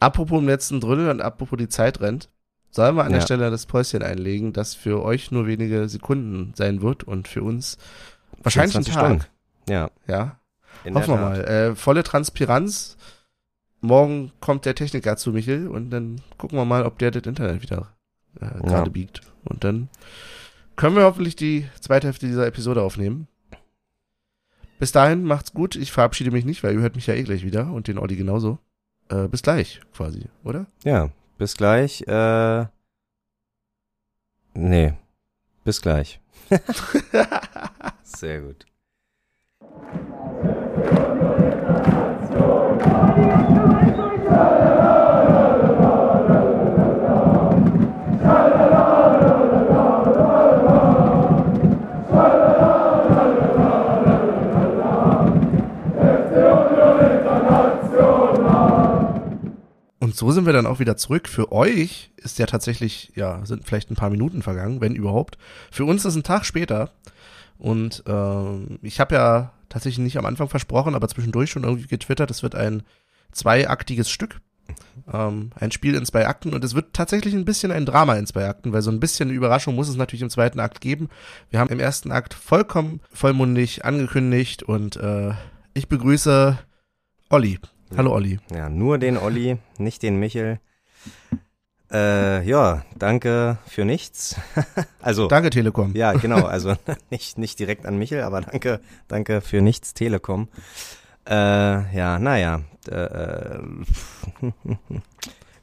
Speaker 1: Apropos im letzten Drittel und apropos die Zeit rennt, sollen wir an der
Speaker 2: Ja.
Speaker 1: Stelle das Päuschen einlegen, das für euch nur wenige Sekunden sein wird und für uns wahrscheinlich ein
Speaker 2: 24
Speaker 1: Tag.
Speaker 2: Stunden. Ja,
Speaker 1: Ja,
Speaker 2: in
Speaker 1: hoffen wir
Speaker 2: der
Speaker 1: mal. Äh, volle Transparenz. Morgen kommt der Techniker zu Michel und dann gucken wir mal, ob der das Internet wieder äh, gerade
Speaker 2: Ja.
Speaker 1: biegt. Und dann können wir hoffentlich die zweite Hälfte dieser Episode aufnehmen. Bis dahin, macht's gut. Ich verabschiede mich nicht, weil ihr hört mich ja eh gleich wieder und den Olli genauso. Äh, bis gleich, quasi, oder?
Speaker 2: Ja, bis gleich. Äh, nee, bis gleich. *laughs* Sehr gut.
Speaker 1: So sind wir dann auch wieder zurück. Für euch ist ja tatsächlich, ja, sind vielleicht ein paar Minuten vergangen, wenn überhaupt. Für uns ist ein Tag später. Und ähm, ich habe ja tatsächlich nicht am Anfang versprochen, aber zwischendurch schon irgendwie getwittert, es wird ein zweiaktiges Stück. Ähm, ein Spiel in zwei Akten und es wird tatsächlich ein bisschen ein Drama in zwei Akten, weil so ein bisschen Überraschung muss es natürlich im zweiten Akt geben. Wir haben im ersten Akt vollkommen vollmundig angekündigt und äh, ich begrüße Olli. Hallo Olli.
Speaker 2: Ja, nur den Olli, nicht den Michel. Äh, ja, danke für nichts. *laughs* also,
Speaker 1: Danke Telekom.
Speaker 2: ja, genau, also *laughs* nicht, nicht direkt an Michel, aber danke, danke für nichts, Telekom. Äh, ja, naja. Äh, *laughs*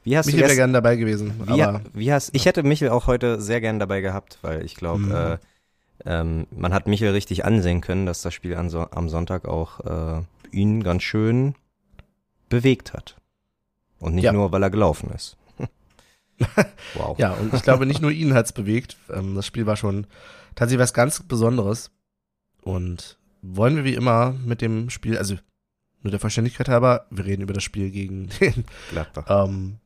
Speaker 2: wie hast
Speaker 1: Michel wäre gerne dabei gewesen,
Speaker 2: wie,
Speaker 1: aber
Speaker 2: wie hast, ich hätte Michel auch heute sehr gern dabei gehabt, weil ich glaube,
Speaker 1: Mhm.
Speaker 2: äh, ähm, man hat Michel richtig ansehen können, dass das Spiel an so, am Sonntag auch äh, ihn ganz schön bewegt hat. Und nicht
Speaker 1: Ja.
Speaker 2: nur, weil er gelaufen ist. *laughs* wow.
Speaker 1: ja, und ich glaube, nicht nur ihn hat's bewegt. Ähm, das Spiel war schon tatsächlich was ganz Besonderes. Und wollen wir wie immer mit dem Spiel, also nur der Vollständigkeit halber, wir reden über das Spiel gegen *laughs* den,
Speaker 2: Gladbach.
Speaker 1: ähm,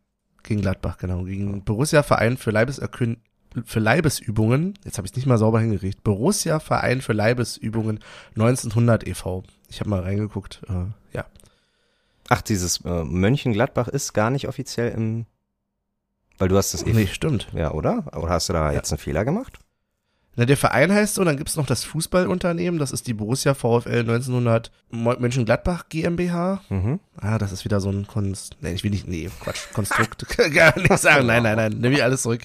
Speaker 1: gegen Gladbach, genau, gegen Borussia Verein für Leibeserkün für Leibesübungen, jetzt habe ich es nicht mal sauber hingekriegt, Borussia Verein für Leibesübungen 1900 e.V. Ich habe mal reingeguckt, äh.
Speaker 2: Ach, dieses äh, Mönchengladbach ist gar nicht offiziell im. Weil du hast das eh.
Speaker 1: Nee, stimmt.
Speaker 2: Ja, oder? Oder hast du da
Speaker 1: Ja.
Speaker 2: jetzt einen Fehler gemacht?
Speaker 1: Na, der Verein heißt so, dann gibt's noch das Fußballunternehmen, das ist die Borussia VfL 1900 Mo- Mönchengladbach GmbH.
Speaker 2: Mhm.
Speaker 1: Ah, das ist wieder so ein Konst... Nee, ich will nicht... Nee, Quatsch, Konstrukt. *laughs* Gar nicht sagen. Nein, nein, nein. Nimm ich alles zurück.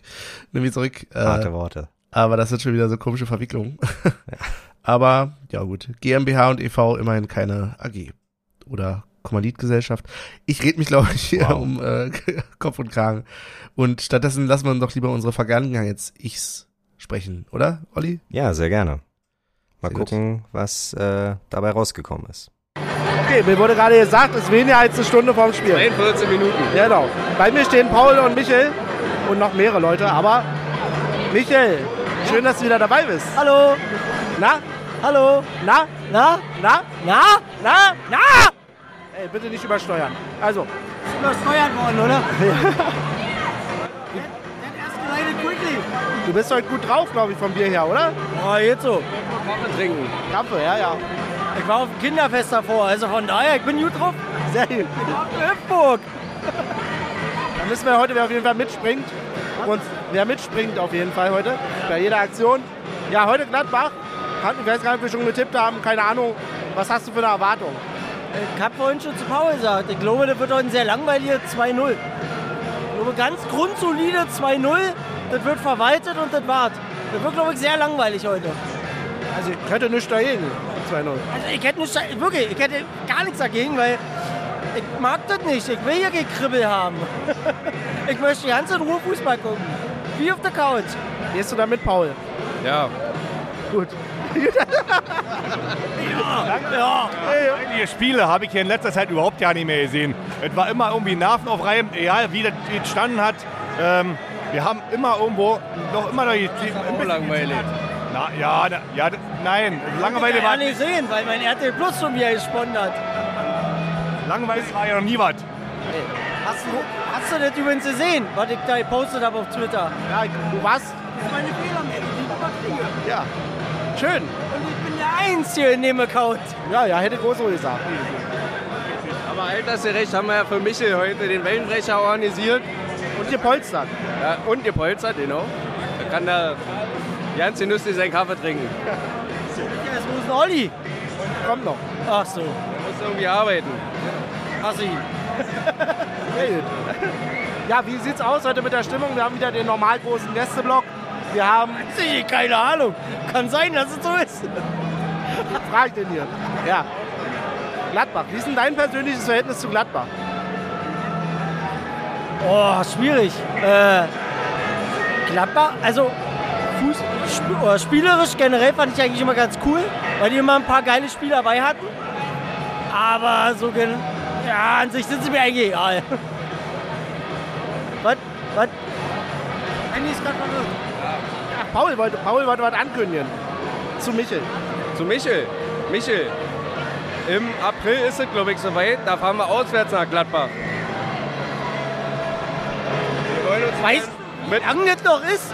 Speaker 1: Nimm ich zurück. Äh,
Speaker 2: Harte Worte.
Speaker 1: aber das sind schon wieder so komische Verwicklungen. *laughs*
Speaker 3: Aber ja gut, GmbH und e.V. immerhin keine AG oder Kommalitgesellschaft. Ich rede mich, glaube ich, hier wow. um äh, *laughs* Kopf und Kragen. Und stattdessen lassen wir uns doch lieber unsere Vergangenheit jetzt ichs sprechen, oder, Olli?
Speaker 2: Ja, sehr gerne. Mal sehr gucken, gut. was äh, dabei rausgekommen ist.
Speaker 3: Okay, mir wurde gerade gesagt, es ist weniger als eine Stunde vorm Spiel.
Speaker 2: 42 Minuten.
Speaker 3: Genau. Bei mir stehen Paul und Michel und noch mehrere Leute, aber Michel, schön, dass du wieder dabei bist.
Speaker 8: Hallo.
Speaker 3: Na?
Speaker 8: Hallo.
Speaker 3: Na?
Speaker 8: Na?
Speaker 3: Na?
Speaker 8: Na? Na? Na?
Speaker 3: Ey, bitte nicht übersteuern. Also.
Speaker 8: Ist übersteuert worden, oder? *laughs*
Speaker 3: Du bist heute gut drauf, glaube ich, vom Bier her, oder?
Speaker 8: Ja, jetzt so.
Speaker 3: Kaffee trinken. Kaffee, ja, ja.
Speaker 8: Ich war auf dem Kinderfest davor, also von daher, ich bin gut drauf.
Speaker 3: Sehr gut.
Speaker 8: Ich war auf Hüpfburg.
Speaker 3: Dann wissen wir heute, wer auf jeden Fall mitspringt. Und wer mitspringt auf jeden Fall heute, bei jeder Aktion. Ja, heute Gladbach. Ich weiß gar nicht, ob wir schon getippt haben, keine Ahnung. Was hast du für eine Erwartung?
Speaker 8: Ich habe vorhin schon zu Paul gesagt, ich glaube, das wird heute ein sehr langweiliger 2-0. Ich glaube, ganz grundsolide 2-0. Das wird verwaltet und das wart. Das wird, glaube ich, sehr langweilig heute.
Speaker 3: Also ich hätte nichts dagegen, 2-0. Also
Speaker 8: ich hätte nichts, wirklich, ich hätte gar nichts dagegen, weil ich mag das nicht. Ich will hier Gekribbel haben. *laughs* ich möchte ganz in Ruhe Fußball gucken. Wie auf der Couch.
Speaker 3: Gehst du da mit, Paul?
Speaker 2: Ja.
Speaker 3: Gut.
Speaker 4: Ja, ja. Einige Spiele habe ich hier in letzter Zeit überhaupt gar nicht mehr gesehen. Es war immer irgendwie nervenaufreibend, egal wie das gestanden hat. Ähm, wir haben immer irgendwo noch immer noch die,
Speaker 2: die langweilig.
Speaker 4: Na, ja, na, ja, nein, Langeweile
Speaker 8: war nicht sehen, weil mein RTL Plus schon wieder gesponnen hat.
Speaker 4: Langweilig war ja noch nie was.
Speaker 8: Hast du, hast du das übrigens gesehen, was ich da gepostet habe auf Twitter?
Speaker 3: Ja, du warst.
Speaker 8: Das ist meine Fehlermeldung, die ich immer kriege.
Speaker 3: Ja. Schön.
Speaker 8: Und ich bin der Einzige in dem Account.
Speaker 3: Ja, ja, hätte groß so gesagt.
Speaker 9: Aber altersgerecht haben wir ja für Michel heute den Wellenbrecher organisiert.
Speaker 3: Und gepolstert.
Speaker 9: Ja, und gepolstert, genau. Da kann der ganz genüsslich seinen Kaffee trinken.
Speaker 8: Ja, jetzt muss ein Olli.
Speaker 3: Kommt noch.
Speaker 8: Ach so.
Speaker 9: Er muss irgendwie arbeiten.
Speaker 8: Assi.
Speaker 3: ja, wie sieht's aus heute mit der Stimmung? Wir haben wieder den normal großen Gästeblock. Wir haben.
Speaker 8: Keine Ahnung. Kann sein, dass es so ist.
Speaker 3: Frag den hier. Ja. Gladbach. Wie ist denn dein persönliches Verhältnis zu Gladbach?
Speaker 8: Oh, schwierig. Äh, Gladbach, also Fuß, sp spielerisch generell fand ich eigentlich immer ganz cool, weil die immer ein paar geile Spiele dabei hatten. Aber so, ja, an sich sind sie mir eigentlich egal. *laughs* Was? Was?
Speaker 3: Andy ist gerade verwirrt. Paul wollte, Paul wollte was ankündigen. Zu Michel.
Speaker 9: Zu Michel. Michel. Im April ist es, glaube ich, soweit. Da fahren wir auswärts nach Gladbach.
Speaker 8: Wir wollen uns Weiß, mit lang das noch ist.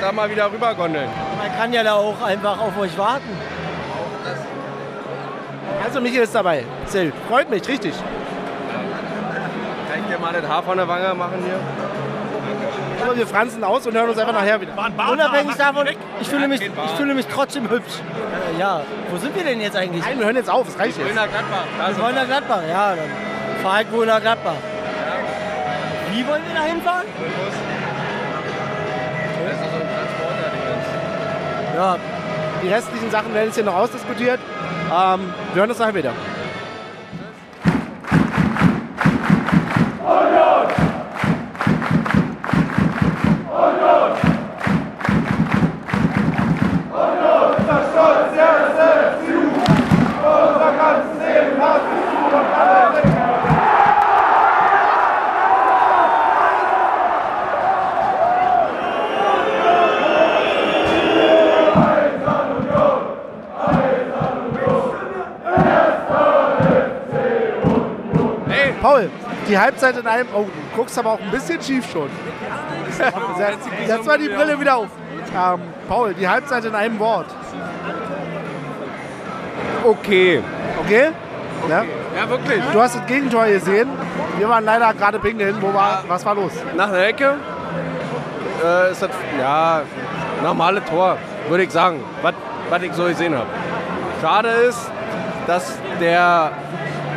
Speaker 9: da mal wieder rüber gondeln.
Speaker 8: Man kann ja da auch einfach auf euch warten.
Speaker 3: Also Michael ist dabei. Sehr Freut mich, richtig.
Speaker 9: Kann ich dir mal das Haar von der Wange machen hier?
Speaker 3: Aber wir franzen aus und hören uns einfach nachher wieder.
Speaker 8: Unabhängig davon, ich fühle, mich, ich fühle mich trotzdem hübsch. Äh, ja, wo sind wir denn jetzt eigentlich?
Speaker 3: Nein, wir hören jetzt auf, es reicht
Speaker 9: jetzt. Wir wollen nach Gladbach.
Speaker 8: wir wollen nach Gladbach, ja. Dann fahr ich wohl nach Gladbach. Ja. Wie wollen wir da hinfahren? Mit Bus.
Speaker 9: Das ist so ein Transporter,
Speaker 3: Ja, die restlichen Sachen werden jetzt hier noch ausdiskutiert. Ähm, wir hören uns nachher wieder. Die Halbzeit in einem. Oh, du guckst aber auch ein bisschen schief schon. *laughs* Setz mal die Brille wieder auf. Ähm, Paul, die Halbzeit in einem Wort.
Speaker 9: Okay.
Speaker 3: Okay?
Speaker 9: Ja? ja, wirklich.
Speaker 3: Du hast das Gegentor gesehen. Wir waren leider gerade pinkeln. Wo war, was war los?
Speaker 9: Nach der Ecke äh, ist das, ja, normale Tor, würde ich sagen, was ich so gesehen habe. Schade ist, dass der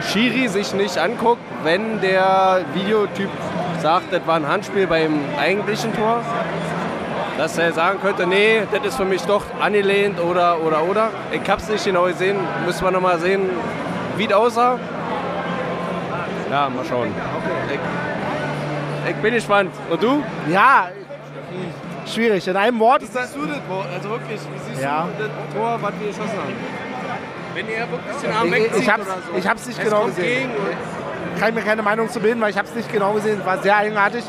Speaker 9: Schiri sich nicht anguckt, wenn der Videotyp sagt, das war ein Handspiel beim eigentlichen Tor. dass er sagen könnte, nee, das ist für mich doch angelehnt oder, oder, oder. Ich hab's nicht genau gesehen, müssen wir nochmal sehen, wie es aussah. Ja, mal schauen. Ich, ich bin gespannt. Und du?
Speaker 3: Ja, schwierig. In einem Wort das.
Speaker 9: siehst du das, also wirklich, wie siehst
Speaker 3: Ja.
Speaker 9: du das Tor, was wir geschossen haben? Wenn er wirklich den Arm
Speaker 3: Ich,
Speaker 9: wegzieht
Speaker 3: ich, hab's,
Speaker 9: oder so.
Speaker 3: ich nicht
Speaker 9: Es
Speaker 3: genau
Speaker 9: kommt
Speaker 3: gesehen. Kann mir keine Meinung zu bilden, weil ich hab's nicht genau gesehen. War sehr eigenartig.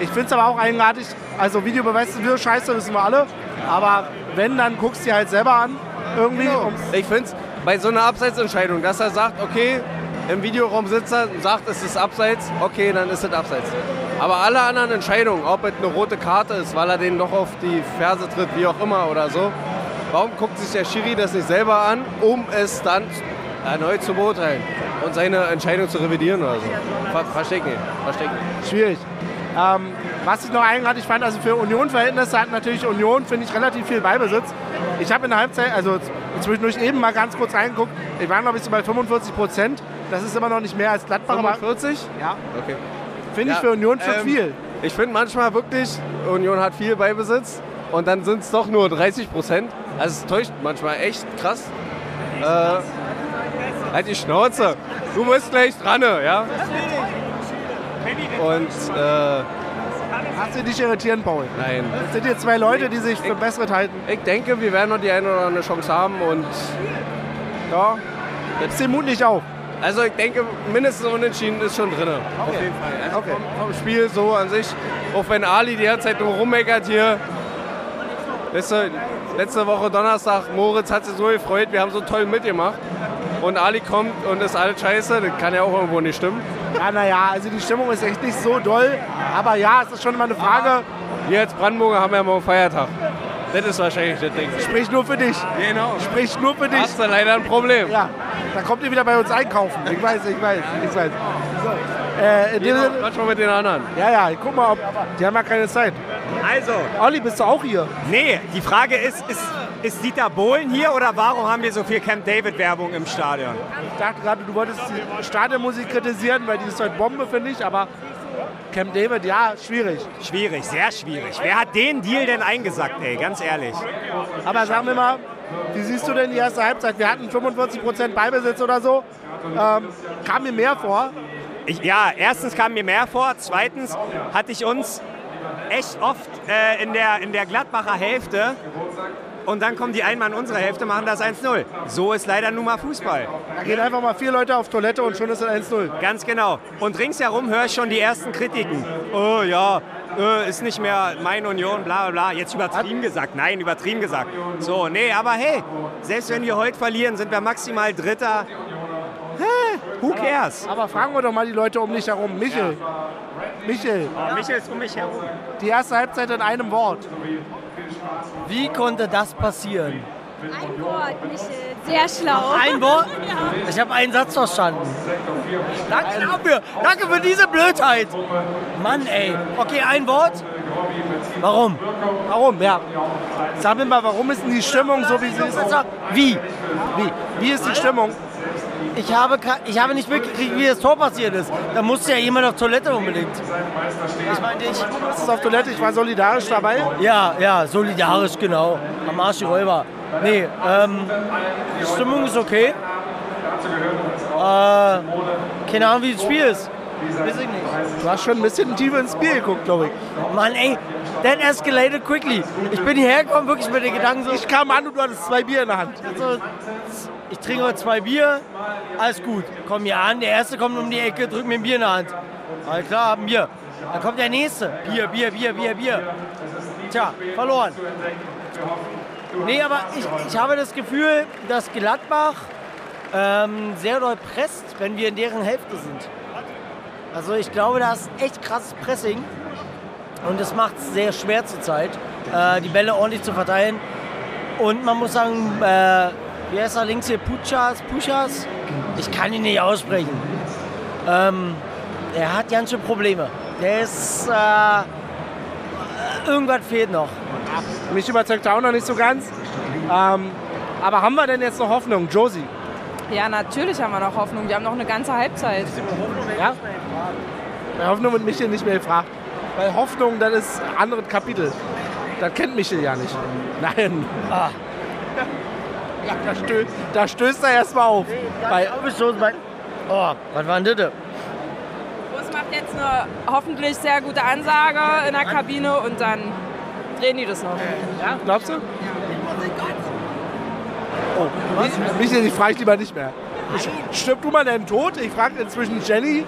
Speaker 3: Ich find's aber auch eigenartig. Also Videobeweis ist wieder scheiße, wissen wir alle. Aber wenn, dann guckst du dir halt selber an. Irgendwie.
Speaker 9: Genau. Ich finde es bei so einer Abseitsentscheidung, dass er sagt, okay, im Videoraum sitzt er und sagt, es ist Abseits, okay, dann ist es Abseits. Aber alle anderen Entscheidungen, ob es eine rote Karte ist, weil er den noch auf die Ferse tritt, wie auch immer oder so, warum guckt sich der Schiri das nicht selber an, um es dann erneut zu beurteilen und seine Entscheidung zu revidieren oder so? Ver Versteck nicht, versteck nicht.
Speaker 3: schwierig. Ähm, was ich noch eigenartig fand, also für Union-Verhältnisse hat natürlich Union, finde ich, relativ viel Beibesitz. Ich habe in der Halbzeit, also zwischendurch eben mal ganz kurz reingeguckt, ich war glaube ich so bei 45 Prozent. Das ist immer noch nicht mehr als Gladbach, aber
Speaker 9: 45?
Speaker 3: ja,
Speaker 9: Okay.
Speaker 3: finde ich
Speaker 9: Ja,
Speaker 3: für Union schon
Speaker 9: ähm,
Speaker 3: viel.
Speaker 9: Ich finde manchmal wirklich, Union hat viel Beibesitz und dann sind es doch nur 30 Prozent. Also es täuscht manchmal echt krass. Äh, halt die Schnauze. Du musst gleich dran, ja? Und äh,
Speaker 3: Hast du dich irritieren, Paul?
Speaker 9: nein.
Speaker 3: Das sind hier zwei Leute, die sich für bessere halten.
Speaker 9: Ich denke, wir werden noch die eine oder andere Chance haben und
Speaker 3: Ja, jetzt den Mut nicht auf.
Speaker 9: also ich denke, mindestens unentschieden ist schon drin. Auf jeden Fall. Also
Speaker 3: Okay.
Speaker 9: vom, vom Spiel so an sich, auch wenn Ali die ganze Zeit nur rummeckert hier. Weißt du, letzte Woche Donnerstag, Moritz hat sich so gefreut, wir haben so toll mitgemacht. Und Ali kommt und ist alles scheiße, das kann ja auch irgendwo nicht stimmen.
Speaker 3: Ja, naja, also die Stimmung ist echt nicht so doll. Aber ja, es ist schon immer eine Frage.
Speaker 9: Wir als Brandenburger haben ja morgen Feiertag. Das ist wahrscheinlich das Ding.
Speaker 3: Sprich nur für dich.
Speaker 9: Genau.
Speaker 3: Sprich nur für dich.
Speaker 9: Hast du leider ein Problem.
Speaker 3: Ja, dann kommt ihr wieder bei uns einkaufen. Ich weiß, ich weiß, ich weiß. So, äh, Sinne,
Speaker 9: Quatsch mal mit den anderen.
Speaker 3: ja, ja, ich guck mal, ob. Die haben ja keine Zeit.
Speaker 4: Also,
Speaker 3: Olli, bist du auch hier?
Speaker 4: nee, die Frage ist, ist, ist Dieter Bohlen hier oder warum haben wir so viel Camp David-Werbung im Stadion?
Speaker 3: Ich dachte gerade, du wolltest die Stadionmusik kritisieren, weil die ist halt Bombe, finde ich. Aber Camp David, ja, schwierig.
Speaker 4: Schwierig, sehr schwierig. Wer hat den Deal denn eingesackt, ey, ganz ehrlich?
Speaker 3: Aber sag mir mal, wie siehst du denn die erste Halbzeit? Wir hatten 45% Beibesitz oder so. Ähm, kam mir mehr vor.
Speaker 4: Ich, ja, erstens kam mir mehr vor, zweitens hatte ich uns echt oft äh, in, der, in der Gladbacher Hälfte und dann kommen die einmal in unsere Hälfte, machen das 1-0. So ist leider nun mal Fußball.
Speaker 3: Da gehen einfach mal vier Leute auf Toilette und schon ist es 1-0.
Speaker 4: Ganz genau. Und ringsherum höre ich schon die ersten Kritiken. Oh ja, äh, ist nicht mehr meine Union, bla bla bla. Jetzt übertrieben gesagt. Nein, übertrieben gesagt. So, nee, aber hey, selbst wenn wir heute verlieren, sind wir maximal Dritter. Who cares?
Speaker 3: Aber fragen wir doch mal die Leute um dich herum. Michel, Michel,
Speaker 4: Oh, Michael ist um mich herum.
Speaker 3: die erste Halbzeit in einem Wort.
Speaker 8: Wie konnte das passieren?
Speaker 10: Ein Wort, Michel. Sehr schlau.
Speaker 8: Ein Wort? *laughs* Ich habe einen Satz verstanden. Danke dafür. Danke für diese Blödheit. Mann, ey. Okay, ein Wort? Warum?
Speaker 3: Warum? Ja. Sag mir mal, warum ist denn die Stimmung so, wie sie ist?
Speaker 8: Wie?
Speaker 3: Wie? Wie ist die Stimmung?
Speaker 8: Ich habe, ich habe nicht mitgekriegt, wie das Tor passiert ist. Da musste ja jemand auf Toilette unbedingt. Ich meine, ich.
Speaker 3: Ist auf Toilette, ich war solidarisch dabei.
Speaker 8: Ja, ja, solidarisch, genau. Am Arsch die Räuber. Nee, ähm, die Stimmung ist okay. Äh, keine Ahnung, wie das Spiel ist. Weiß ich nicht.
Speaker 3: Du hast schon ein bisschen tiefer ins Spiel geguckt, glaube ich.
Speaker 8: Mann, ey, that escalated quickly. Ich bin hierher gekommen, wirklich mit den Gedanken so,
Speaker 3: Ich kam an und du hattest zwei Bier in der Hand.
Speaker 8: so ich trinke heute zwei Bier, alles gut. Komm hier an, der erste kommt um die Ecke, drückt mir ein Bier in der Hand. Alles klar, hab ein Bier. Dann kommt der nächste. Bier, Bier, Bier, Bier, Bier. Tja, verloren. Nee, aber ich, ich habe das Gefühl, dass Gladbach ähm, sehr doll presst, wenn wir in deren Hälfte sind. Also ich glaube, da ist echt krasses Pressing. Und das macht es sehr schwer zurzeit, äh, die Bälle ordentlich zu verteilen. Und man muss sagen, äh, wie heißt er links hier? Puchas, Puchas? Ich kann ihn nicht aussprechen. Ähm, er hat ganz schön Probleme. Der ist. Äh, irgendwas fehlt noch.
Speaker 3: Mich überzeugt er auch noch nicht so ganz. Ähm, aber haben wir denn jetzt noch Hoffnung, Josie?
Speaker 11: Ja, natürlich haben wir noch Hoffnung. Wir haben noch eine ganze Halbzeit.
Speaker 3: Ja? Bei Hoffnung wird Michel nicht mehr gefragt. Weil Hoffnung, das ist ein anderes Kapitel. Das kennt Michel ja nicht. Nein.
Speaker 8: Ah.
Speaker 3: Ja, da, stö da stößt er erstmal auf. Bei,
Speaker 8: Oh, was war denn das?
Speaker 11: Bus macht jetzt eine hoffentlich sehr gute Ansage in der Kabine und dann drehen die das noch.
Speaker 3: ja, glaubst du? Oh, Michel, ich frage lieber nicht mehr. Stirb du mal deinen Tod? Ich frage inzwischen Jenny.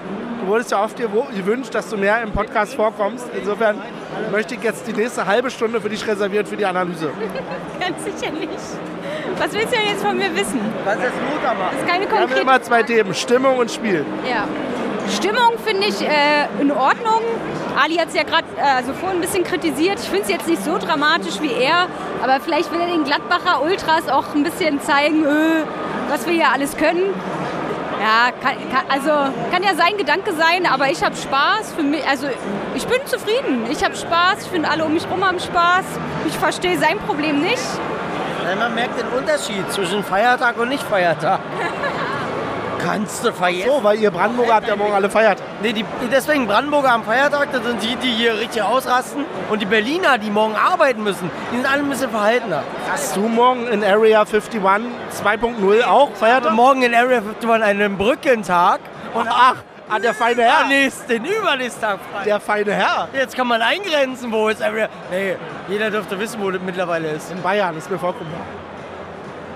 Speaker 3: Wurdest ja oft gewünscht, dass du mehr im Podcast vorkommst. Insofern möchte ich jetzt die nächste halbe Stunde für dich reservieren für die Analyse. *laughs*
Speaker 10: Ganz sicher nicht. Was willst du denn jetzt von mir wissen?
Speaker 8: Was ist Lothar macht?
Speaker 10: Das ist keine
Speaker 3: Wir haben
Speaker 10: konkrete
Speaker 3: immer zwei Themen, Stimmung und Spiel.
Speaker 10: Ja. Stimmung finde ich äh, in Ordnung. Ali hat es ja gerade äh, also vorhin ein bisschen kritisiert. Ich finde es jetzt nicht so dramatisch wie er, aber vielleicht will er den Gladbacher Ultras auch ein bisschen zeigen, äh, was wir hier alles können. Ja, kann, kann, also kann ja sein Gedanke sein, aber ich habe Spaß. Für mich, also ich bin zufrieden. Ich habe Spaß. Ich finde alle um mich herum haben Spaß. Ich verstehe sein Problem nicht.
Speaker 8: Man merkt den Unterschied zwischen Feiertag und Nicht-Feiertag. *laughs* Kannst du vergessen.
Speaker 3: So, weil ihr Brandenburger habt ja morgen alle feiert.
Speaker 8: Nee, die, deswegen Brandenburger am Feiertag, das sind die, die hier richtig ausrasten. Und die Berliner, die morgen arbeiten müssen, die sind alle ein bisschen verhaltener.
Speaker 3: Hast du morgen in Area 51 2.0 auch feiert?
Speaker 8: Also morgen in Area 51 einen Brückentag. Und
Speaker 3: Ach, ah, der feine Herr.
Speaker 8: am nächsten, übernächsten Tag frei.
Speaker 3: Der feine Herr.
Speaker 8: Jetzt kann man eingrenzen, wo ist Area. Nee, jeder dürfte wissen, wo das mittlerweile ist.
Speaker 3: In Bayern, ist mir vollkommen.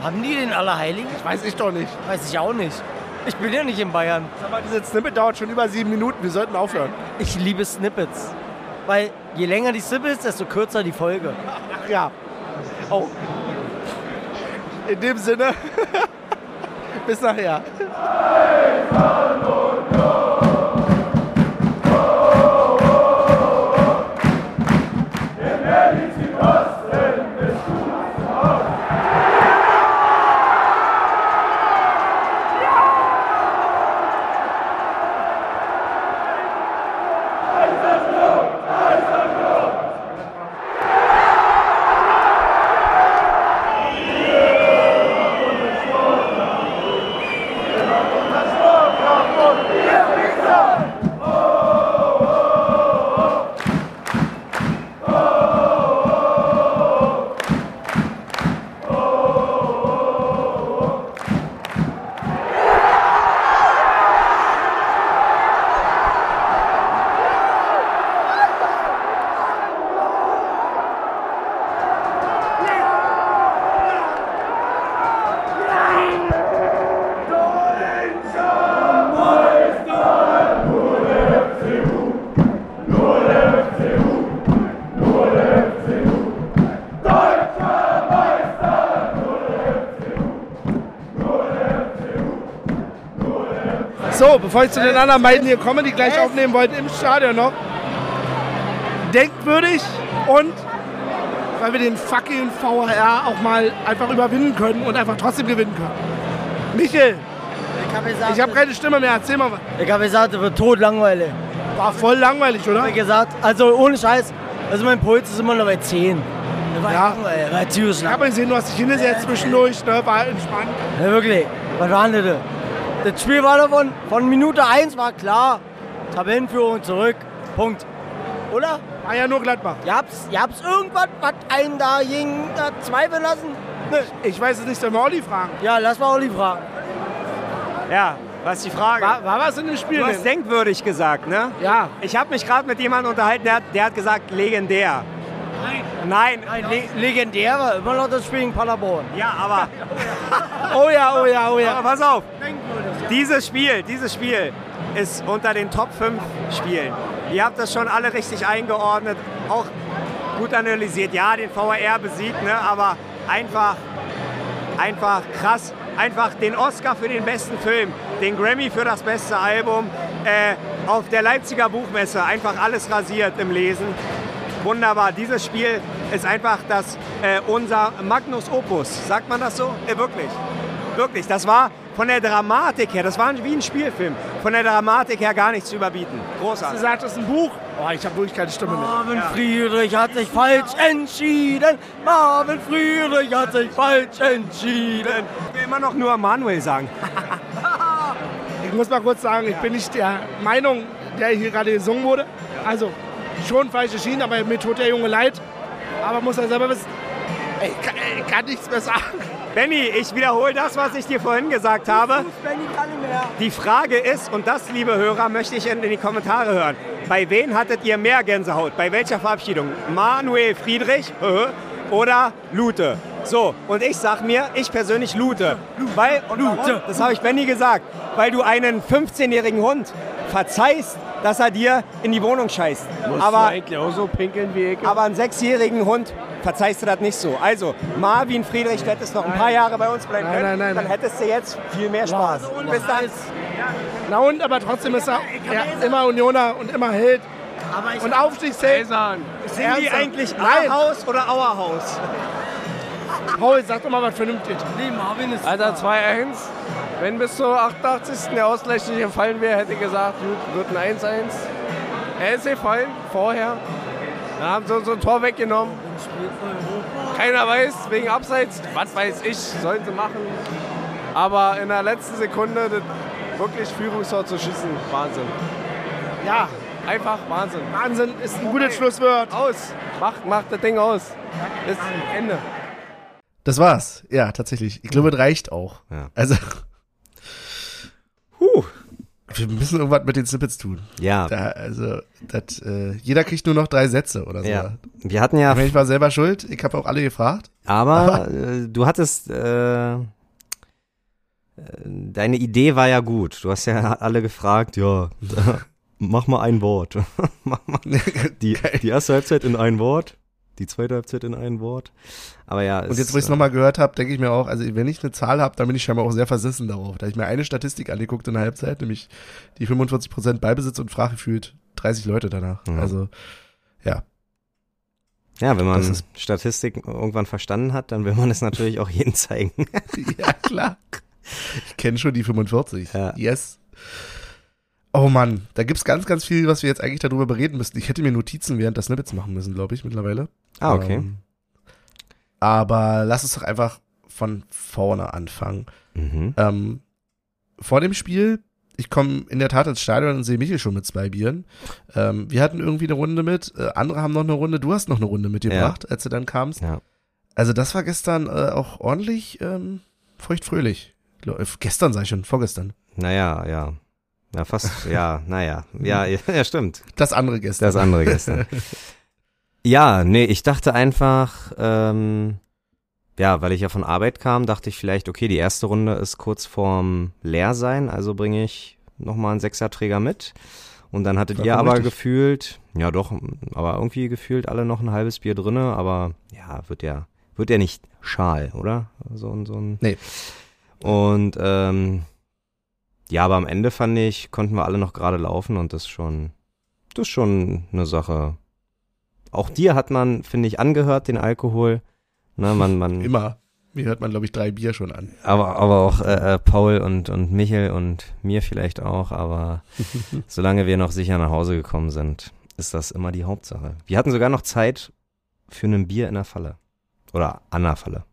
Speaker 8: Haben die den Allerheiligen?
Speaker 3: Weiß ich doch nicht.
Speaker 8: Weiß ich auch nicht. Ich bin ja nicht in Bayern.
Speaker 3: Sag mal, diese Snippet dauert schon über sieben Minuten. Wir sollten aufhören.
Speaker 8: Ich liebe Snippets. Weil je länger die Snippets, desto kürzer die Folge.
Speaker 3: Ach ja. Oh. In dem Sinne, *laughs* bis nachher. Bevor ich zu den anderen beiden hier komme, die gleich aufnehmen wollten im Stadion noch. Denkwürdig und weil wir den fucking VHR auch mal einfach überwinden können und einfach trotzdem gewinnen können. Michel,
Speaker 8: Ich habe
Speaker 3: habe keine Stimme mehr. Erzähl mal was.
Speaker 8: ich hab gesagt, es wird tot langweilig.
Speaker 3: War voll langweilig, oder?
Speaker 8: Ich habe gesagt, also ohne Scheiß, also mein Puls ist immer noch bei 10. Das war
Speaker 3: Ja.
Speaker 8: langweilig, war ziemlich
Speaker 3: Ich habe gesehen, du hast dich hingesetzt zwischendurch, ne? war entspannt.
Speaker 8: Ja, wirklich. Was war denn das? Das Spiel war davon, von Minute 1 war klar, Tabellenführung zurück, Punkt. Oder?
Speaker 3: War ja nur Gladbach.
Speaker 8: Gab's, gab's irgendwas, was einen da gegen da zweifeln lassen? Nö.
Speaker 3: Ich weiß es nicht, soll mal Olli fragen.
Speaker 8: Ja, lass mal Olli fragen.
Speaker 5: Ja, was ist die Frage?
Speaker 3: War, war was in dem Spiel?
Speaker 5: du hast denkwürdig gesagt, ne?
Speaker 3: Ja.
Speaker 5: Ich habe mich gerade mit jemandem unterhalten, der hat, der hat gesagt legendär. Nein. Nein.
Speaker 8: Nein, le legendär war immer noch das Spiel gegen Paderborn.
Speaker 5: Ja, aber, *laughs*
Speaker 3: Oh ja, oh ja, oh ja.
Speaker 5: aber pass auf. Dieses Spiel, dieses Spiel ist unter den Top 5 Spielen. Ihr habt das schon alle richtig eingeordnet, auch gut analysiert. Ja, den VAR besiegt, ne? aber einfach, einfach krass. Einfach den Oscar für den besten Film, den Grammy für das beste Album, äh, auf der Leipziger Buchmesse einfach alles rasiert im Lesen. Wunderbar. Dieses Spiel ist einfach das, äh, unser Magnus Opus. Sagt man das so? Äh, wirklich. Wirklich. Das war von der Dramatik her, das war wie ein Spielfilm. Von der Dramatik her gar nicht zu überbieten.
Speaker 3: Du
Speaker 5: Großartig.
Speaker 3: sagst, das ist ein Buch. Oh, ich habe wirklich keine Stimme mehr.
Speaker 8: Marvin Friedrich hat sich falsch entschieden. Marvin Friedrich hat sich falsch entschieden.
Speaker 5: Ich will immer noch nur Manuel sagen. *laughs*
Speaker 3: Ich muss mal kurz sagen, ich bin nicht der Meinung, der hier gerade gesungen wurde. Also schon falsch erschienen, aber mir tut der Junge leid. Aber muss er selber wissen. Ey, ich kann, ey, ich kann nichts mehr sagen.
Speaker 5: Benny, ich wiederhole das, was ich dir vorhin gesagt habe. Die Frage ist, und das, liebe Hörer, möchte ich in, die Kommentare hören. Bei wem hattet ihr mehr Gänsehaut? Bei welcher Verabschiedung? Manuel Friedrich oder Lute? So, und ich sag mir, ich persönlich Lute. Weil, Lute, das habe ich Benny gesagt, weil du einen 15-jährigen Hund verzeihst, dass er dir in die Wohnung scheißt.
Speaker 9: Musst
Speaker 5: Aber
Speaker 9: eigentlich auch so pinkeln wie ich?
Speaker 5: aber einen sechsjährigen Hund verzeihst du das nicht so. Also, Marvin Friedrich, du hättest noch ein paar Jahre bei uns bleiben können.
Speaker 3: nein, nein,
Speaker 5: dann
Speaker 3: nein.
Speaker 5: hättest du jetzt viel mehr Spaß. Bis dann.
Speaker 3: Na und, aber trotzdem ist er ja, immer Unioner und immer Held. Und Aufstiegsheld.
Speaker 9: sagen.
Speaker 5: Sind die eigentlich. Auerhaus oder Auerhaus?
Speaker 3: Paul, sag doch mal was vernünftig.
Speaker 8: Nee, Marvin ist
Speaker 9: Alter, 2-1. Wenn bis zur 88. der Ausgleich nicht gefallen wäre, hätte ich gesagt, gut, wird ein 1-1. Er ist gefallen, vorher. Dann haben sie uns so ein Tor weggenommen. Keiner weiß, wegen Abseits, was weiß ich, sollen sie machen. Aber in der letzten Sekunde das wirklich Führungstor zu schießen, Wahnsinn.
Speaker 3: Ja,
Speaker 9: Einfach Wahnsinn.
Speaker 3: Wahnsinn ist ein gutes Schlusswort.
Speaker 9: Aus. Macht, macht das Ding aus. Bis Ende.
Speaker 1: Das war's. Ja, tatsächlich. Ich glaube, es reicht auch.
Speaker 2: Ja.
Speaker 1: Also,
Speaker 2: Huh.
Speaker 1: wir müssen irgendwas mit den Snippets tun.
Speaker 2: Ja,
Speaker 1: Da, also, das, äh, jeder kriegt nur noch drei Sätze oder so.
Speaker 2: ja. Wir hatten ja,
Speaker 1: Ich war selber schuld. Ich habe auch alle gefragt.
Speaker 2: aber äh, du hattest, äh, äh, deine Idee war ja gut. Du hast ja alle gefragt, ja, *laughs* mach mal ein Wort. *laughs* mach mal *laughs* die, die erste Halbzeit in ein Wort, die zweite Halbzeit in ein Wort. Aber ja,
Speaker 1: Und jetzt, wo ich es nochmal gehört habe, denke ich mir auch, also wenn ich eine Zahl habe, dann bin ich scheinbar auch sehr versessen darauf. Da hab ich mir eine Statistik angeguckt in der Halbzeit, nämlich die 45% Ballbesitz und Frage gefühlt 30 Leute danach.
Speaker 2: Ja.
Speaker 1: Also, ja.
Speaker 2: Ja, wenn man Statistik irgendwann verstanden hat, dann will man es natürlich auch jedem zeigen. *laughs*
Speaker 1: ja, klar. Ich kenne schon die 45.
Speaker 2: Ja.
Speaker 1: Yes. Oh Mann, da gibt's ganz, ganz viel, was wir jetzt eigentlich darüber bereden müssten. Ich hätte mir Notizen während der Snippets machen müssen, glaube ich, mittlerweile.
Speaker 2: Ah, okay.
Speaker 1: Ähm, aber lass uns doch einfach von vorne anfangen.
Speaker 2: Mhm.
Speaker 1: Ähm, vor dem Spiel, ich komme in der Tat ins Stadion und sehe Michel schon mit zwei Bieren. Ähm, wir hatten irgendwie eine Runde mit, äh, andere haben noch eine Runde, du hast noch eine Runde mitgebracht, als du dann kamst.
Speaker 2: Ja.
Speaker 1: Also das war gestern äh, auch ordentlich ähm, feuchtfröhlich. Äh, Gestern sei ich schon, vorgestern.
Speaker 2: Naja, ja. Ja, fast, ja, naja. Ja, *laughs* ja, stimmt.
Speaker 1: Das andere gestern.
Speaker 2: Das andere gestern. *laughs* Ja, nee, ich dachte einfach, ähm, ja, weil ich ja von Arbeit kam, dachte ich vielleicht, okay, die erste Runde ist kurz vorm Leersein, also bringe ich nochmal einen Sechserträger mit. Und dann hattet ihr aber
Speaker 1: richtig.
Speaker 2: gefühlt, ja doch, aber irgendwie gefühlt alle noch ein halbes Bier drinne, aber ja, wird ja, wird ja nicht schal, oder? So, ein so ein.
Speaker 1: Nee.
Speaker 2: Und ähm, ja, aber am Ende fand ich, konnten wir alle noch gerade laufen und das schon, das ist schon eine Sache. Auch dir hat man, finde ich, angehört, den Alkohol. Ne, man, man, *laughs*
Speaker 1: Immer. Mir hört man, glaube ich, drei Bier schon an.
Speaker 2: aber, aber auch äh, äh, Paul und, und Michel und mir vielleicht auch, aber *laughs* solange wir noch sicher nach Hause gekommen sind, ist das immer die Hauptsache. Wir hatten sogar noch Zeit für ein Bier in der Falle. Oder an der Falle.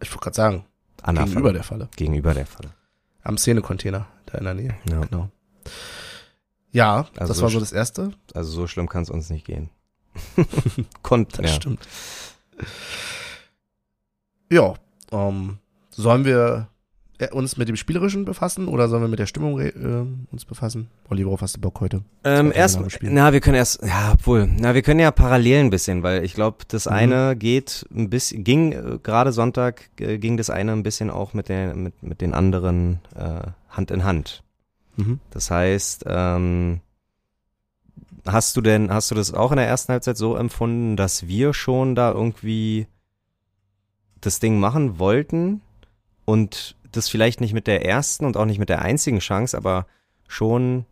Speaker 1: Ich wollte gerade sagen,
Speaker 2: An der
Speaker 1: gegenüber
Speaker 2: Falle.
Speaker 1: der Falle.
Speaker 2: Gegenüber der Falle.
Speaker 1: Am Szenecontainer, da in der Nähe.
Speaker 2: Ja.
Speaker 1: Genau. Ja,
Speaker 2: Also
Speaker 1: das
Speaker 2: so
Speaker 1: war so das Erste.
Speaker 2: Also so schlimm kann es uns nicht gehen. *laughs* Konnt,
Speaker 1: Das
Speaker 2: ja.
Speaker 1: stimmt. Ja, ähm, sollen wir äh, uns mit dem Spielerischen befassen oder sollen wir mit der Stimmung äh, uns befassen? Olli, worauf hast du Bock heute?
Speaker 2: Ähm, erst, na, wir können erst, ja, obwohl, na, wir können ja parallel ein bisschen, weil ich glaube, das
Speaker 1: Mhm.
Speaker 2: eine geht ein bisschen, ging äh, gerade Sonntag, äh, ging das eine ein bisschen auch mit den, mit, mit den anderen äh, Hand in Hand.
Speaker 1: Mhm.
Speaker 2: Das heißt, ähm, hast du denn, hast du das auch in der ersten Halbzeit so empfunden, dass wir schon da irgendwie das Ding machen wollten und das vielleicht nicht mit der ersten und auch nicht mit der einzigen Chance, aber schon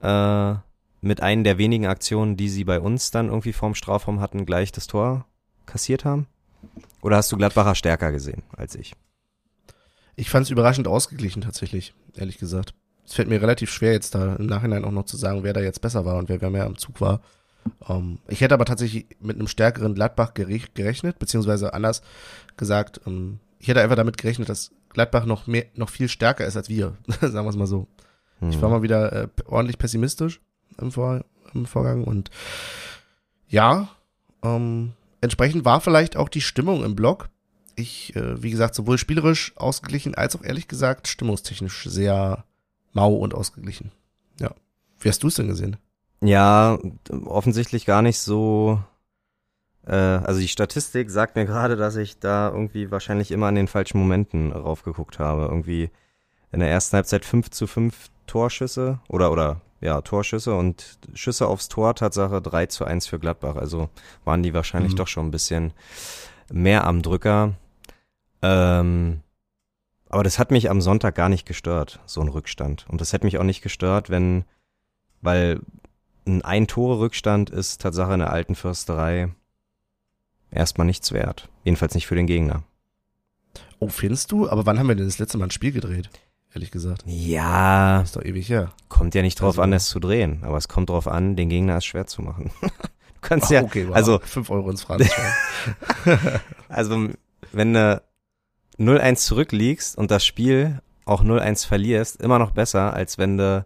Speaker 2: äh, mit einer der wenigen Aktionen, die sie bei uns dann irgendwie vorm Strafraum hatten, gleich das Tor kassiert haben? Oder hast du Gladbacher stärker gesehen als ich?
Speaker 1: Ich fand es überraschend ausgeglichen tatsächlich, ehrlich gesagt. Es fällt mir relativ schwer jetzt da im Nachhinein auch noch zu sagen, wer da jetzt besser war und wer, wer mehr am Zug war. Ähm, ich hätte aber tatsächlich mit einem stärkeren Gladbach gere- gerechnet, beziehungsweise anders gesagt, ähm, ich hätte einfach damit gerechnet, dass Gladbach noch mehr, noch viel stärker ist als wir, *laughs* sagen wir es mal so. Ich
Speaker 2: Hm.
Speaker 1: war mal wieder äh, ordentlich pessimistisch im, Vor im Vorgang und ja, ähm, entsprechend war vielleicht auch die Stimmung im Block. Ich, äh, wie gesagt, sowohl spielerisch ausgeglichen als auch ehrlich gesagt stimmungstechnisch sehr mau und ausgeglichen. Ja. Wie hast du es denn gesehen?
Speaker 2: Ja, offensichtlich gar nicht so. Äh, also die Statistik sagt mir gerade, dass ich da irgendwie wahrscheinlich immer an den falschen Momenten raufgeguckt habe. Irgendwie in der ersten Halbzeit 5 zu 5 Torschüsse oder oder ja, Torschüsse und Schüsse aufs Tor, Tatsache 3 zu 1 für Gladbach. Also waren die wahrscheinlich mhm. doch schon ein bisschen mehr am Drücker. Ähm, aber das hat mich am Sonntag gar nicht gestört, so ein Rückstand. Und das hätte mich auch nicht gestört, wenn, weil ein Ein-Tore-Rückstand ist Tatsache in der alten Fürsterei erstmal nichts wert. Jedenfalls nicht für den Gegner.
Speaker 1: Oh, findest du? Aber wann haben wir denn das letzte Mal ein Spiel gedreht? Ehrlich gesagt.
Speaker 2: Ja.
Speaker 1: ist doch ewig her.
Speaker 2: Kommt ja nicht drauf also, an, es zu drehen. Aber es kommt drauf an, den Gegner es schwer zu machen. *laughs* du kannst oh, ja, okay, wow. also.
Speaker 1: fünf Euro ins Phrasenschwein. *laughs* *laughs*
Speaker 2: also, wenn du 0-1 zurückliegst und das Spiel auch 0-1 verlierst, immer noch besser, als wenn du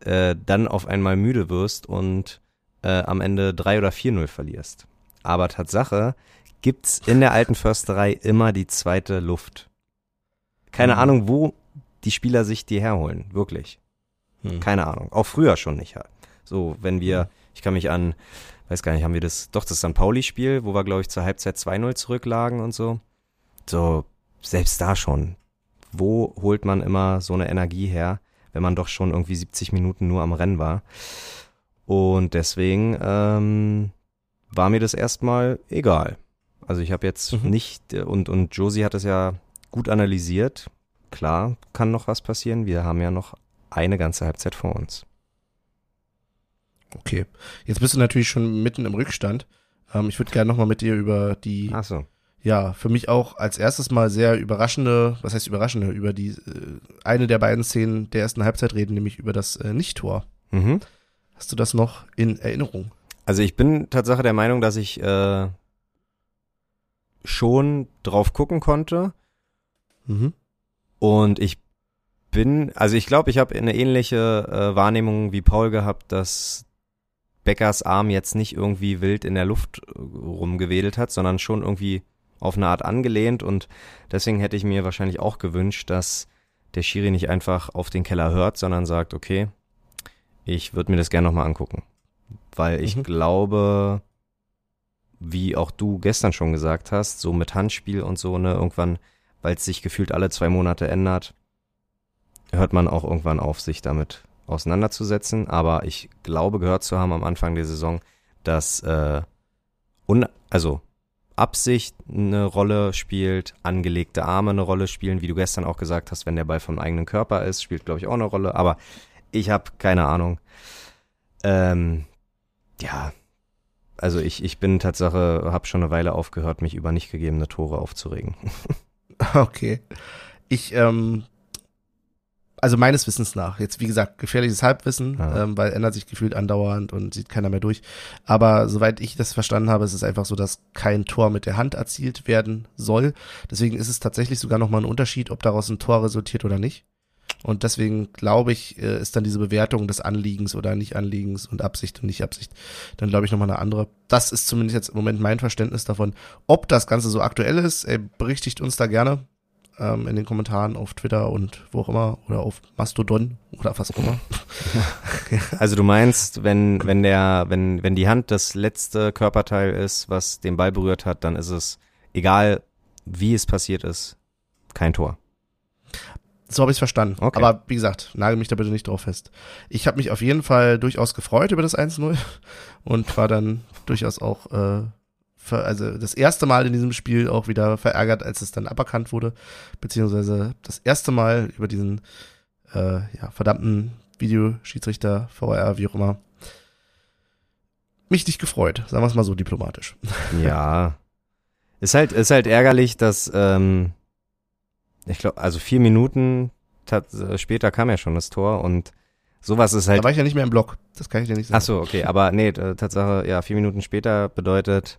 Speaker 2: äh, dann auf einmal müde wirst und äh, am Ende 3 oder 4-0 verlierst. Aber Tatsache gibt's in der alten Försterei immer die zweite Luft. Keine mhm. Ahnung, wo die Spieler sich die herholen, wirklich. Mhm. Keine Ahnung. Auch früher schon nicht. So, wenn wir, mhm. ich kann mich an, weiß gar nicht, haben wir das, doch das St. Pauli-Spiel, wo wir, glaube ich, zur Halbzeit 2-0 zurücklagen und so. So, selbst da schon. Wo holt man immer so eine Energie her, wenn man doch schon irgendwie 70 Minuten nur am Rennen war? Und deswegen ähm, war mir das erstmal egal. Also ich habe jetzt mhm. nicht, und, und Josie hat es ja gut analysiert. Klar kann noch was passieren. Wir haben ja noch eine ganze Halbzeit vor uns.
Speaker 1: Okay. Jetzt bist du natürlich schon mitten im Rückstand. Ähm, ich würde gerne nochmal mit dir über die
Speaker 2: Ach so
Speaker 1: ja, für mich auch als erstes Mal sehr überraschende, was heißt überraschende, über die äh, eine der beiden Szenen der ersten Halbzeit reden, nämlich über das äh, Nicht-Tor. Mhm. Hast du das noch in Erinnerung?
Speaker 2: Also ich bin Tatsache der Meinung, dass ich äh, schon drauf gucken konnte. Mhm. Und ich bin, also ich glaube, ich habe eine ähnliche äh, Wahrnehmung wie Paul gehabt, dass Beckers Arm jetzt nicht irgendwie wild in der Luft äh, rumgewedelt hat, sondern schon irgendwie auf eine Art angelehnt und deswegen hätte ich mir wahrscheinlich auch gewünscht, dass der Schiri nicht einfach auf den Keller hört, sondern sagt, okay, ich würde mir das gerne nochmal angucken. Weil ich mhm. glaube, wie auch du gestern schon gesagt hast, so mit Handspiel und so, ne, irgendwann, weil es sich gefühlt alle zwei Monate ändert, hört man auch irgendwann auf, sich damit auseinanderzusetzen. Aber ich glaube gehört zu haben am Anfang der Saison, dass äh, un also Absicht eine Rolle spielt, angelegte Arme eine Rolle spielen, wie du gestern auch gesagt hast, wenn der Ball vom eigenen Körper ist, spielt glaube ich auch eine Rolle, aber ich habe keine Ahnung. Ähm, ja, also ich, ich bin Tatsache, habe schon eine Weile aufgehört, mich über nicht gegebene Tore aufzuregen. *laughs*
Speaker 1: okay. Ich ähm, also meines Wissens nach. Jetzt, wie gesagt, gefährliches Halbwissen, ja. ähm, weil ändert sich gefühlt andauernd und sieht keiner mehr durch. Aber soweit ich das verstanden habe, ist es einfach so, dass kein Tor mit der Hand erzielt werden soll. Deswegen ist es tatsächlich sogar nochmal ein Unterschied, ob daraus ein Tor resultiert oder nicht. Und deswegen glaube ich, äh, ist dann diese Bewertung des Anliegens oder Nicht-Anliegens und Absicht und Nicht-Absicht dann glaube ich nochmal eine andere. Das ist zumindest jetzt im Moment mein Verständnis davon. Ob das Ganze so aktuell ist, ey, berichtigt uns da gerne ähm, in den Kommentaren auf Twitter und wo auch immer oder auf Mastodon oder was auch immer. *laughs*
Speaker 2: Also du meinst, wenn wenn der wenn wenn die Hand das letzte Körperteil ist, was den Ball berührt hat, dann ist es egal, wie es passiert ist, kein Tor.
Speaker 1: So habe ich es verstanden. Okay. Aber wie gesagt, nagel mich da bitte nicht drauf fest. Ich habe mich auf jeden Fall durchaus gefreut über das 1-0 *laughs* und war dann durchaus auch äh, also das erste Mal in diesem Spiel auch wieder verärgert, als es dann aberkannt wurde, beziehungsweise das erste Mal über diesen äh, ja, verdammten Videoschiedsrichter, VR, wie auch immer, mich nicht gefreut, sagen wir es mal so diplomatisch. *laughs*
Speaker 2: Ja. Ist halt, ist halt ärgerlich, dass, ähm, ich glaube, also vier Minuten äh, später kam ja schon das Tor und sowas ist halt.
Speaker 1: Da war ich ja nicht mehr im Block, das kann ich dir nicht sagen.
Speaker 2: Ach so, okay, aber nee, Tatsache, ja, vier Minuten später bedeutet,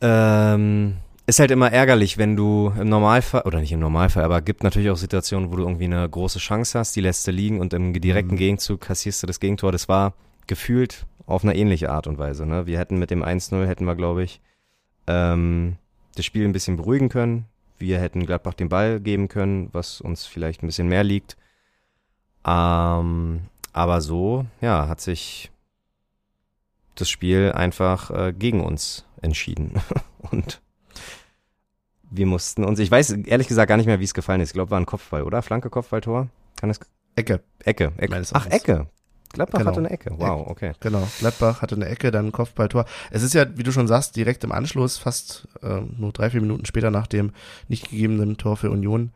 Speaker 2: ähm, ist halt immer ärgerlich, wenn du im Normalfall, oder nicht im Normalfall, aber gibt natürlich auch Situationen, wo du irgendwie eine große Chance hast, die lässt du liegen und im direkten mhm. Gegenzug kassierst du das Gegentor. Das war gefühlt auf eine ähnliche Art und Weise. Ne? Wir hätten mit dem 1-0, hätten wir, glaube ich, ähm, das Spiel ein bisschen beruhigen können. Wir hätten Gladbach den Ball geben können, was uns vielleicht ein bisschen mehr liegt. Ähm, aber so, ja, hat sich das Spiel einfach äh, gegen uns entschieden. *laughs* Und wir mussten uns, ich weiß ehrlich gesagt gar nicht mehr, wie es gefallen ist. Ich glaube, war ein Kopfball, oder? Flanke, Kopfballtor? Kann es?
Speaker 1: Ecke.
Speaker 2: Ecke. Ecke. Ach. Ecke. Gladbach
Speaker 1: Genau.
Speaker 2: hatte eine Ecke. Wow, okay.
Speaker 1: Genau, Gladbach hatte eine Ecke, dann Kopfballtor. Es ist ja, wie du schon sagst, direkt im Anschluss, fast ähm, nur drei, vier Minuten später nach dem nicht gegebenen Tor für Union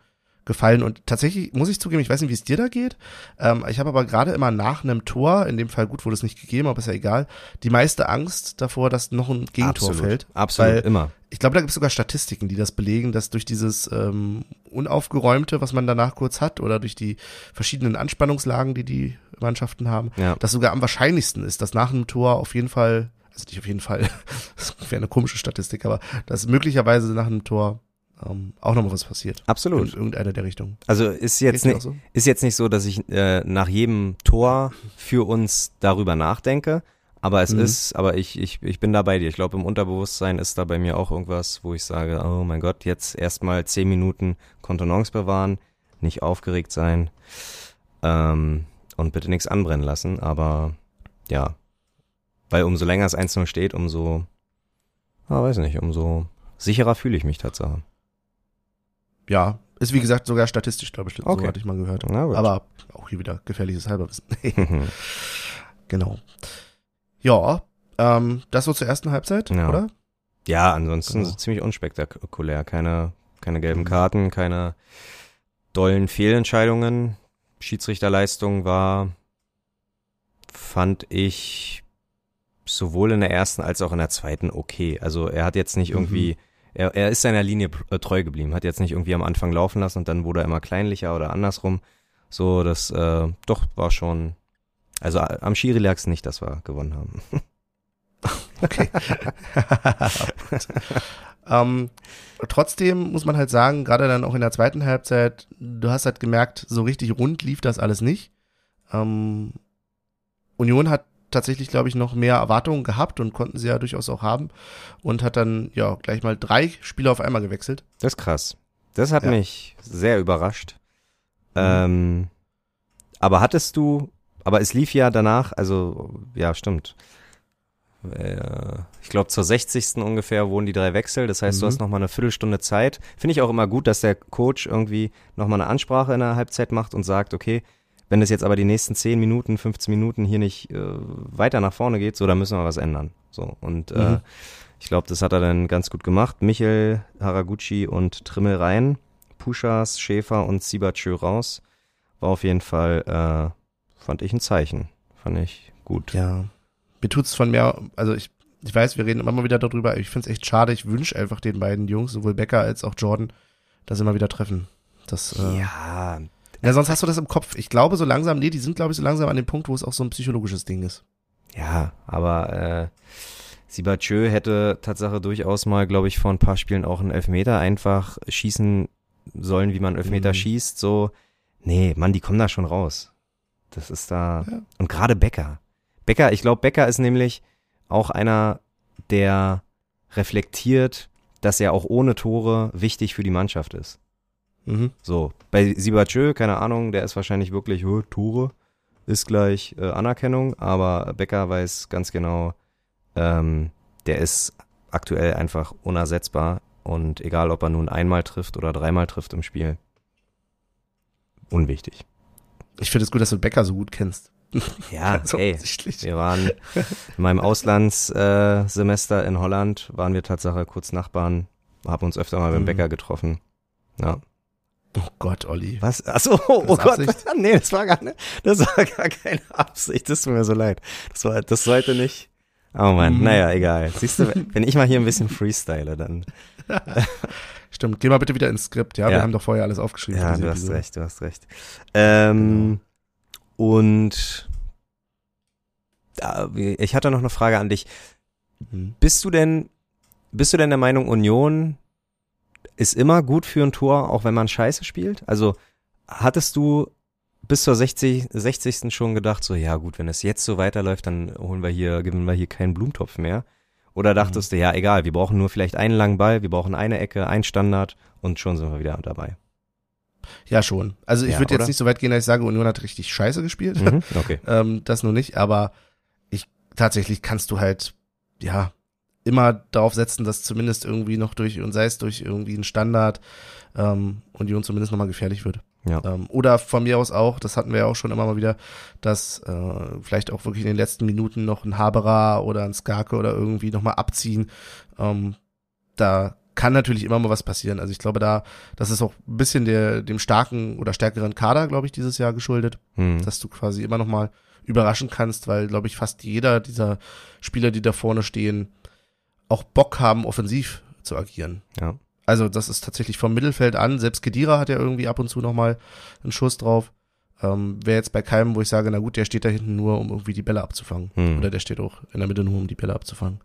Speaker 1: gefallen. Und tatsächlich muss ich zugeben, ich weiß nicht, wie es dir da geht. Ähm, ich habe aber gerade immer nach einem Tor, in dem Fall gut wurde es nicht gegeben, aber ist ja egal, die meiste Angst davor, dass noch ein Gegentor
Speaker 2: Absolut.
Speaker 1: fällt.
Speaker 2: Absolut,
Speaker 1: Weil
Speaker 2: immer.
Speaker 1: ich glaube, da gibt es sogar Statistiken, die das belegen, dass durch dieses ähm, Unaufgeräumte, was man danach kurz hat, oder durch die verschiedenen Anspannungslagen, die die Mannschaften haben,
Speaker 2: Ja.
Speaker 1: das sogar am wahrscheinlichsten ist, dass nach einem Tor auf jeden Fall, also nicht auf jeden Fall, *laughs* das wäre eine komische Statistik, aber dass möglicherweise nach einem Tor ähm, auch nochmal was passiert.
Speaker 2: Absolut.
Speaker 1: In irgendeiner der Richtung.
Speaker 2: Also ist jetzt, nicht,
Speaker 1: so?
Speaker 2: ist jetzt nicht so, dass ich äh, nach jedem Tor für uns darüber nachdenke, aber es
Speaker 1: Mhm.
Speaker 2: ist, aber ich, ich, ich bin da bei dir. Ich glaube, im Unterbewusstsein ist da bei mir auch irgendwas, wo ich sage, oh mein Gott, jetzt erstmal zehn Minuten Kontenance bewahren, nicht aufgeregt sein ähm, und bitte nichts anbrennen lassen, aber ja, weil umso länger es 1-0 steht, umso, ah, weiß nicht, umso sicherer fühle ich mich tatsächlich.
Speaker 1: Ja, ist wie gesagt sogar statistisch, glaube ich, so
Speaker 2: Okay.
Speaker 1: hatte ich mal gehört. Aber auch hier wieder gefährliches Halberwissen. *laughs* genau. Ja, ähm, das so zur ersten Halbzeit,
Speaker 2: Ja.
Speaker 1: oder?
Speaker 2: Ja, ansonsten
Speaker 1: Genau.
Speaker 2: ziemlich unspektakulär. Keine, keine gelben Karten, keine dollen Fehlentscheidungen. Schiedsrichterleistung war, fand ich, sowohl in der ersten als auch in der zweiten okay. Also er hat jetzt nicht irgendwie, er, er ist seiner Linie äh, treu geblieben, hat jetzt nicht irgendwie am Anfang laufen lassen und dann wurde er immer kleinlicher oder andersrum. So, das, äh, doch, war schon, also am Schiri lag es nicht, dass wir gewonnen haben. *laughs*
Speaker 1: Okay. *laughs* ähm, trotzdem muss man halt sagen, gerade dann auch in der zweiten Halbzeit, du hast halt gemerkt, so richtig rund lief das alles nicht. Ähm, Union hat tatsächlich, glaube ich, noch mehr Erwartungen gehabt und konnten sie ja durchaus auch haben und hat dann ja gleich mal drei Spieler auf einmal gewechselt.
Speaker 2: Das ist krass. Das hat
Speaker 1: Ja.
Speaker 2: mich sehr überrascht. Ähm, aber hattest du, aber es lief ja danach, also ja, stimmt. Äh, Ich glaube, zur 60. ungefähr wurden die drei Wechsel. Das heißt, du
Speaker 1: Mhm.
Speaker 2: hast noch mal eine Viertelstunde Zeit. Finde ich auch immer gut, dass der Coach irgendwie noch mal eine Ansprache in der Halbzeit macht und sagt, okay, wenn es jetzt aber die nächsten 10 Minuten, 15 Minuten hier nicht äh, weiter nach vorne geht, so, dann müssen wir was ändern. So und äh,
Speaker 1: Mhm.
Speaker 2: ich glaube, das hat er dann ganz gut gemacht. Michel, Haraguchi und Trimmel rein, Puschas, Schäfer und Sibachö raus. War auf jeden Fall, äh, fand ich ein Zeichen. Fand ich gut.
Speaker 1: Ja. Mir tut's von mehr, also ich, ich weiß, wir reden immer mal wieder darüber, ich find's echt schade. Ich wünsche einfach den beiden Jungs, sowohl Becker als auch Jordan, dass sie mal wieder treffen. Das, äh,
Speaker 2: Ja,
Speaker 1: ja, sonst hast du das im Kopf. Ich glaube so langsam, nee, die sind, glaube ich, so langsam an dem Punkt, wo es auch so ein psychologisches Ding ist.
Speaker 2: Ja, aber äh, Sibachö hätte Tatsache durchaus mal, glaube ich, vor ein paar Spielen auch einen Elfmeter einfach schießen sollen, wie man Elfmeter
Speaker 1: Mhm.
Speaker 2: schießt. So, nee, Mann, die kommen da schon raus. Das ist da.
Speaker 1: Ja.
Speaker 2: Und gerade Becker. Becker, ich glaube, Becker ist nämlich auch einer, der reflektiert, dass er auch ohne Tore wichtig für die Mannschaft ist.
Speaker 1: Mhm.
Speaker 2: So, bei Sibachö, keine Ahnung, der ist wahrscheinlich wirklich, oh, Tore ist gleich äh, Anerkennung, aber Becker weiß ganz genau, ähm, der ist aktuell einfach unersetzbar und egal, ob er nun einmal trifft oder dreimal trifft im Spiel, unwichtig.
Speaker 1: Ich finde es gut, dass du Becker so gut kennst. *laughs*
Speaker 2: Ja,
Speaker 1: Ganz *laughs*
Speaker 2: ey, wir waren in meinem Auslandssemester äh, in Holland, waren wir Tatsache kurz Nachbarn, haben uns öfter mal beim
Speaker 1: Mhm.
Speaker 2: Bäcker getroffen. Ja.
Speaker 1: Oh Gott, Olli.
Speaker 2: Was? Achso, oh,
Speaker 1: das
Speaker 2: Gott. *laughs* Nee, das war gar nicht, das war gar keine Absicht. Das tut mir so leid. Das war, das sollte nicht. Oh Mann,
Speaker 1: Mhm.
Speaker 2: naja, egal. Siehst du, wenn ich mal hier ein bisschen freestyle, dann. *laughs*
Speaker 1: Stimmt, geh mal bitte wieder ins Skript, ja?
Speaker 2: Ja.
Speaker 1: Wir haben doch vorher alles aufgeschrieben.
Speaker 2: Ja, du hast
Speaker 1: Episode.
Speaker 2: recht, du hast recht. Ähm, und da, ich hatte noch eine Frage an dich.
Speaker 1: Mhm.
Speaker 2: Bist du denn, bist du denn der Meinung, Union ist immer gut für ein Tor, auch wenn man scheiße spielt? Also hattest du bis zur 60, 60. schon gedacht, so, ja gut, wenn es jetzt so weiterläuft, dann holen wir hier, gewinnen wir hier keinen Blumentopf mehr. Oder dachtest du, ja, egal, wir brauchen nur vielleicht einen langen Ball, wir brauchen eine Ecke, ein Standard und schon sind wir wieder dabei.
Speaker 1: Ja, schon. Also ich
Speaker 2: Ja,
Speaker 1: würde jetzt nicht so weit gehen, dass ich sage, Union hat richtig scheiße gespielt.
Speaker 2: Mhm, *laughs* okay.
Speaker 1: ähm, das nur nicht, aber ich tatsächlich kannst du halt, ja, immer darauf setzen, dass zumindest irgendwie noch durch, und sei es durch irgendwie einen Standard, ähm, Union zumindest nochmal gefährlich wird.
Speaker 2: Ja.
Speaker 1: Ähm, oder von mir aus auch, das hatten wir ja auch schon immer mal wieder, dass äh, vielleicht auch wirklich in den letzten Minuten noch ein Haberer oder ein Skarke oder irgendwie nochmal abziehen. Ähm, da kann natürlich immer mal was passieren. Also ich glaube da, das ist auch ein bisschen der, dem starken oder stärkeren Kader, glaube ich, dieses Jahr geschuldet
Speaker 2: Hm.
Speaker 1: dass du quasi immer noch mal überraschen kannst, weil, glaube ich, fast jeder dieser Spieler, die da vorne stehen, auch Bock haben, offensiv zu agieren.
Speaker 2: Ja.
Speaker 1: Also das ist tatsächlich vom Mittelfeld an. Selbst Kedira hat ja irgendwie ab und zu noch mal einen Schuss drauf. Ähm, Wäre jetzt bei keinem, wo ich sage, na gut, der steht da hinten nur, um irgendwie die Bälle abzufangen.
Speaker 2: Hm.
Speaker 1: Oder der steht auch in der Mitte nur, um die Bälle abzufangen.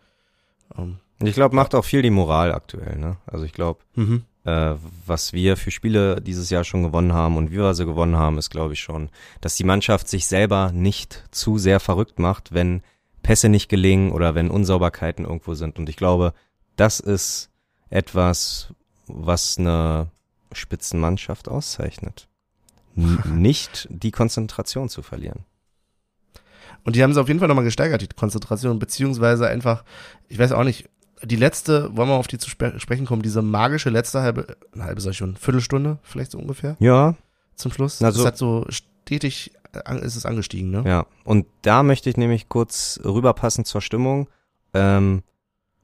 Speaker 1: Ähm,
Speaker 2: ich glaube, macht auch viel die Moral aktuell, ne? Also ich glaube,
Speaker 1: mhm.
Speaker 2: äh, was wir für Spiele dieses Jahr schon gewonnen haben und wie wir sie gewonnen haben, ist, glaube ich, schon, dass die Mannschaft sich selber nicht zu sehr verrückt macht, wenn Pässe nicht gelingen oder wenn Unsauberkeiten irgendwo sind. Und ich glaube, das ist etwas, was eine Spitzenmannschaft auszeichnet. *laughs* Nicht die Konzentration zu verlieren.
Speaker 1: Und die haben sie auf jeden Fall nochmal gesteigert, die Konzentration, beziehungsweise einfach, ich weiß auch nicht, die letzte, wollen wir auf die zu spe sprechen kommen, diese magische letzte halbe, eine halbe sag ich schon, Viertelstunde, vielleicht so ungefähr,
Speaker 2: Ja,
Speaker 1: zum Schluss.
Speaker 2: Also-
Speaker 1: das hat so stetig, ist es angestiegen, ne?
Speaker 2: Ja, und da möchte ich nämlich kurz rüberpassen zur Stimmung, ähm,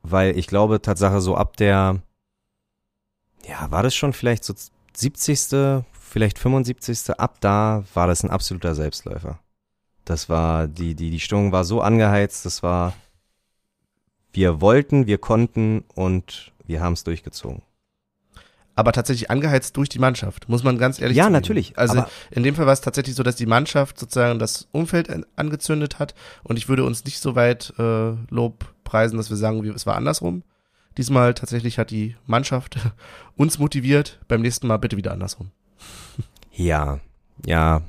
Speaker 2: weil ich glaube, Tatsache so ab der, ja, war das schon vielleicht so 70., vielleicht 75., ab da war das ein absoluter Selbstläufer. Das war, die, die, die Stimmung war so angeheizt, das war, wir wollten, wir konnten und wir haben es durchgezogen.
Speaker 1: Aber tatsächlich angeheizt durch die Mannschaft, muss man ganz ehrlich
Speaker 2: Ja,
Speaker 1: zugeben.
Speaker 2: natürlich,
Speaker 1: Also in dem Fall war es tatsächlich so, dass die Mannschaft sozusagen das Umfeld an- angezündet hat und ich würde uns nicht so weit äh, Lob preisen, dass wir sagen, wie, es war andersrum. Diesmal tatsächlich hat die Mannschaft *laughs* uns motiviert, beim nächsten Mal bitte wieder andersrum.
Speaker 2: Ja, ja,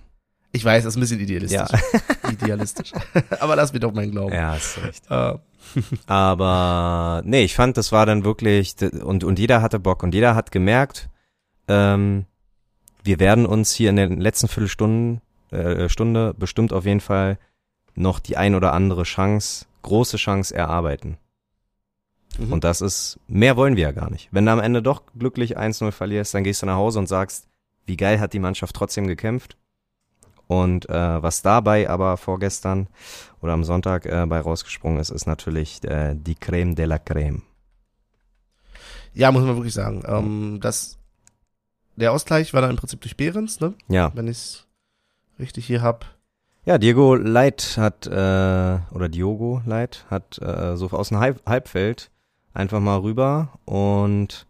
Speaker 1: Ich weiß, das ist ein bisschen idealistisch. *laughs* Idealistisch. *laughs* Aber lass mir doch meinen Glauben.
Speaker 2: ja, hast recht.
Speaker 1: Äh, *laughs*
Speaker 2: Aber nee, ich fand, das war dann wirklich und und jeder hatte Bock und jeder hat gemerkt, ähm, wir werden uns hier in den letzten Viertelstunden äh, Stunde bestimmt auf jeden Fall noch die ein oder andere Chance, große Chance erarbeiten.
Speaker 1: mhm.
Speaker 2: Und das ist mehr wollen wir ja gar nicht. Wenn du am Ende doch glücklich 1-0 verlierst, dann gehst du nach Hause und sagst, wie geil hat die Mannschaft trotzdem gekämpft. Und äh, was dabei aber vorgestern oder am Sonntag äh, bei rausgesprungen ist, ist natürlich äh, die Creme de la Creme.
Speaker 1: ja, muss man wirklich sagen. Ähm, das, der Ausgleich war dann im Prinzip durch Behrens, ne?
Speaker 2: Ja,
Speaker 1: Wenn ich es richtig hier hab.
Speaker 2: ja, Diego Leit hat äh, oder Diogo Leit hat äh, so aus dem Halb Halbfeld einfach mal rüber und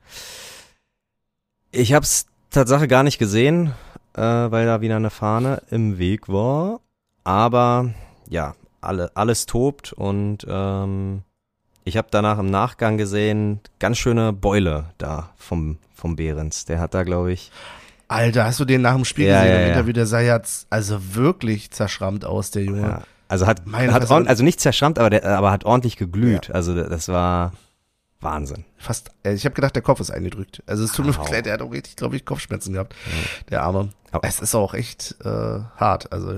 Speaker 2: ich hab's Tatsache gar nicht gesehen, äh, weil da wieder eine Fahne im Weg war. Aber ja, alle, alles tobt und ähm, ich habe danach im Nachgang gesehen, ganz schöne Beule da vom, vom Behrens. Der hat da, glaube ich,
Speaker 1: Alter, hast du den nach dem Spiel
Speaker 2: Ja,
Speaker 1: gesehen
Speaker 2: ja,
Speaker 1: im
Speaker 2: ja.
Speaker 1: Interview? Der sah jetzt also wirklich zerschrammt aus, der Junge.
Speaker 2: ja, also hat,
Speaker 1: Meine
Speaker 2: hat ordentlich, also nicht zerschrammt, aber, der, aber hat ordentlich geglüht. Also das war Wahnsinn.
Speaker 1: Fast, äh, ich habe gedacht, der Kopf ist eingedrückt. Also es tut mir
Speaker 2: Au.
Speaker 1: wirklich leid, der hat auch richtig, glaube ich, Kopfschmerzen gehabt, der Arme.
Speaker 2: Aber-
Speaker 1: es ist auch echt äh, hart. Also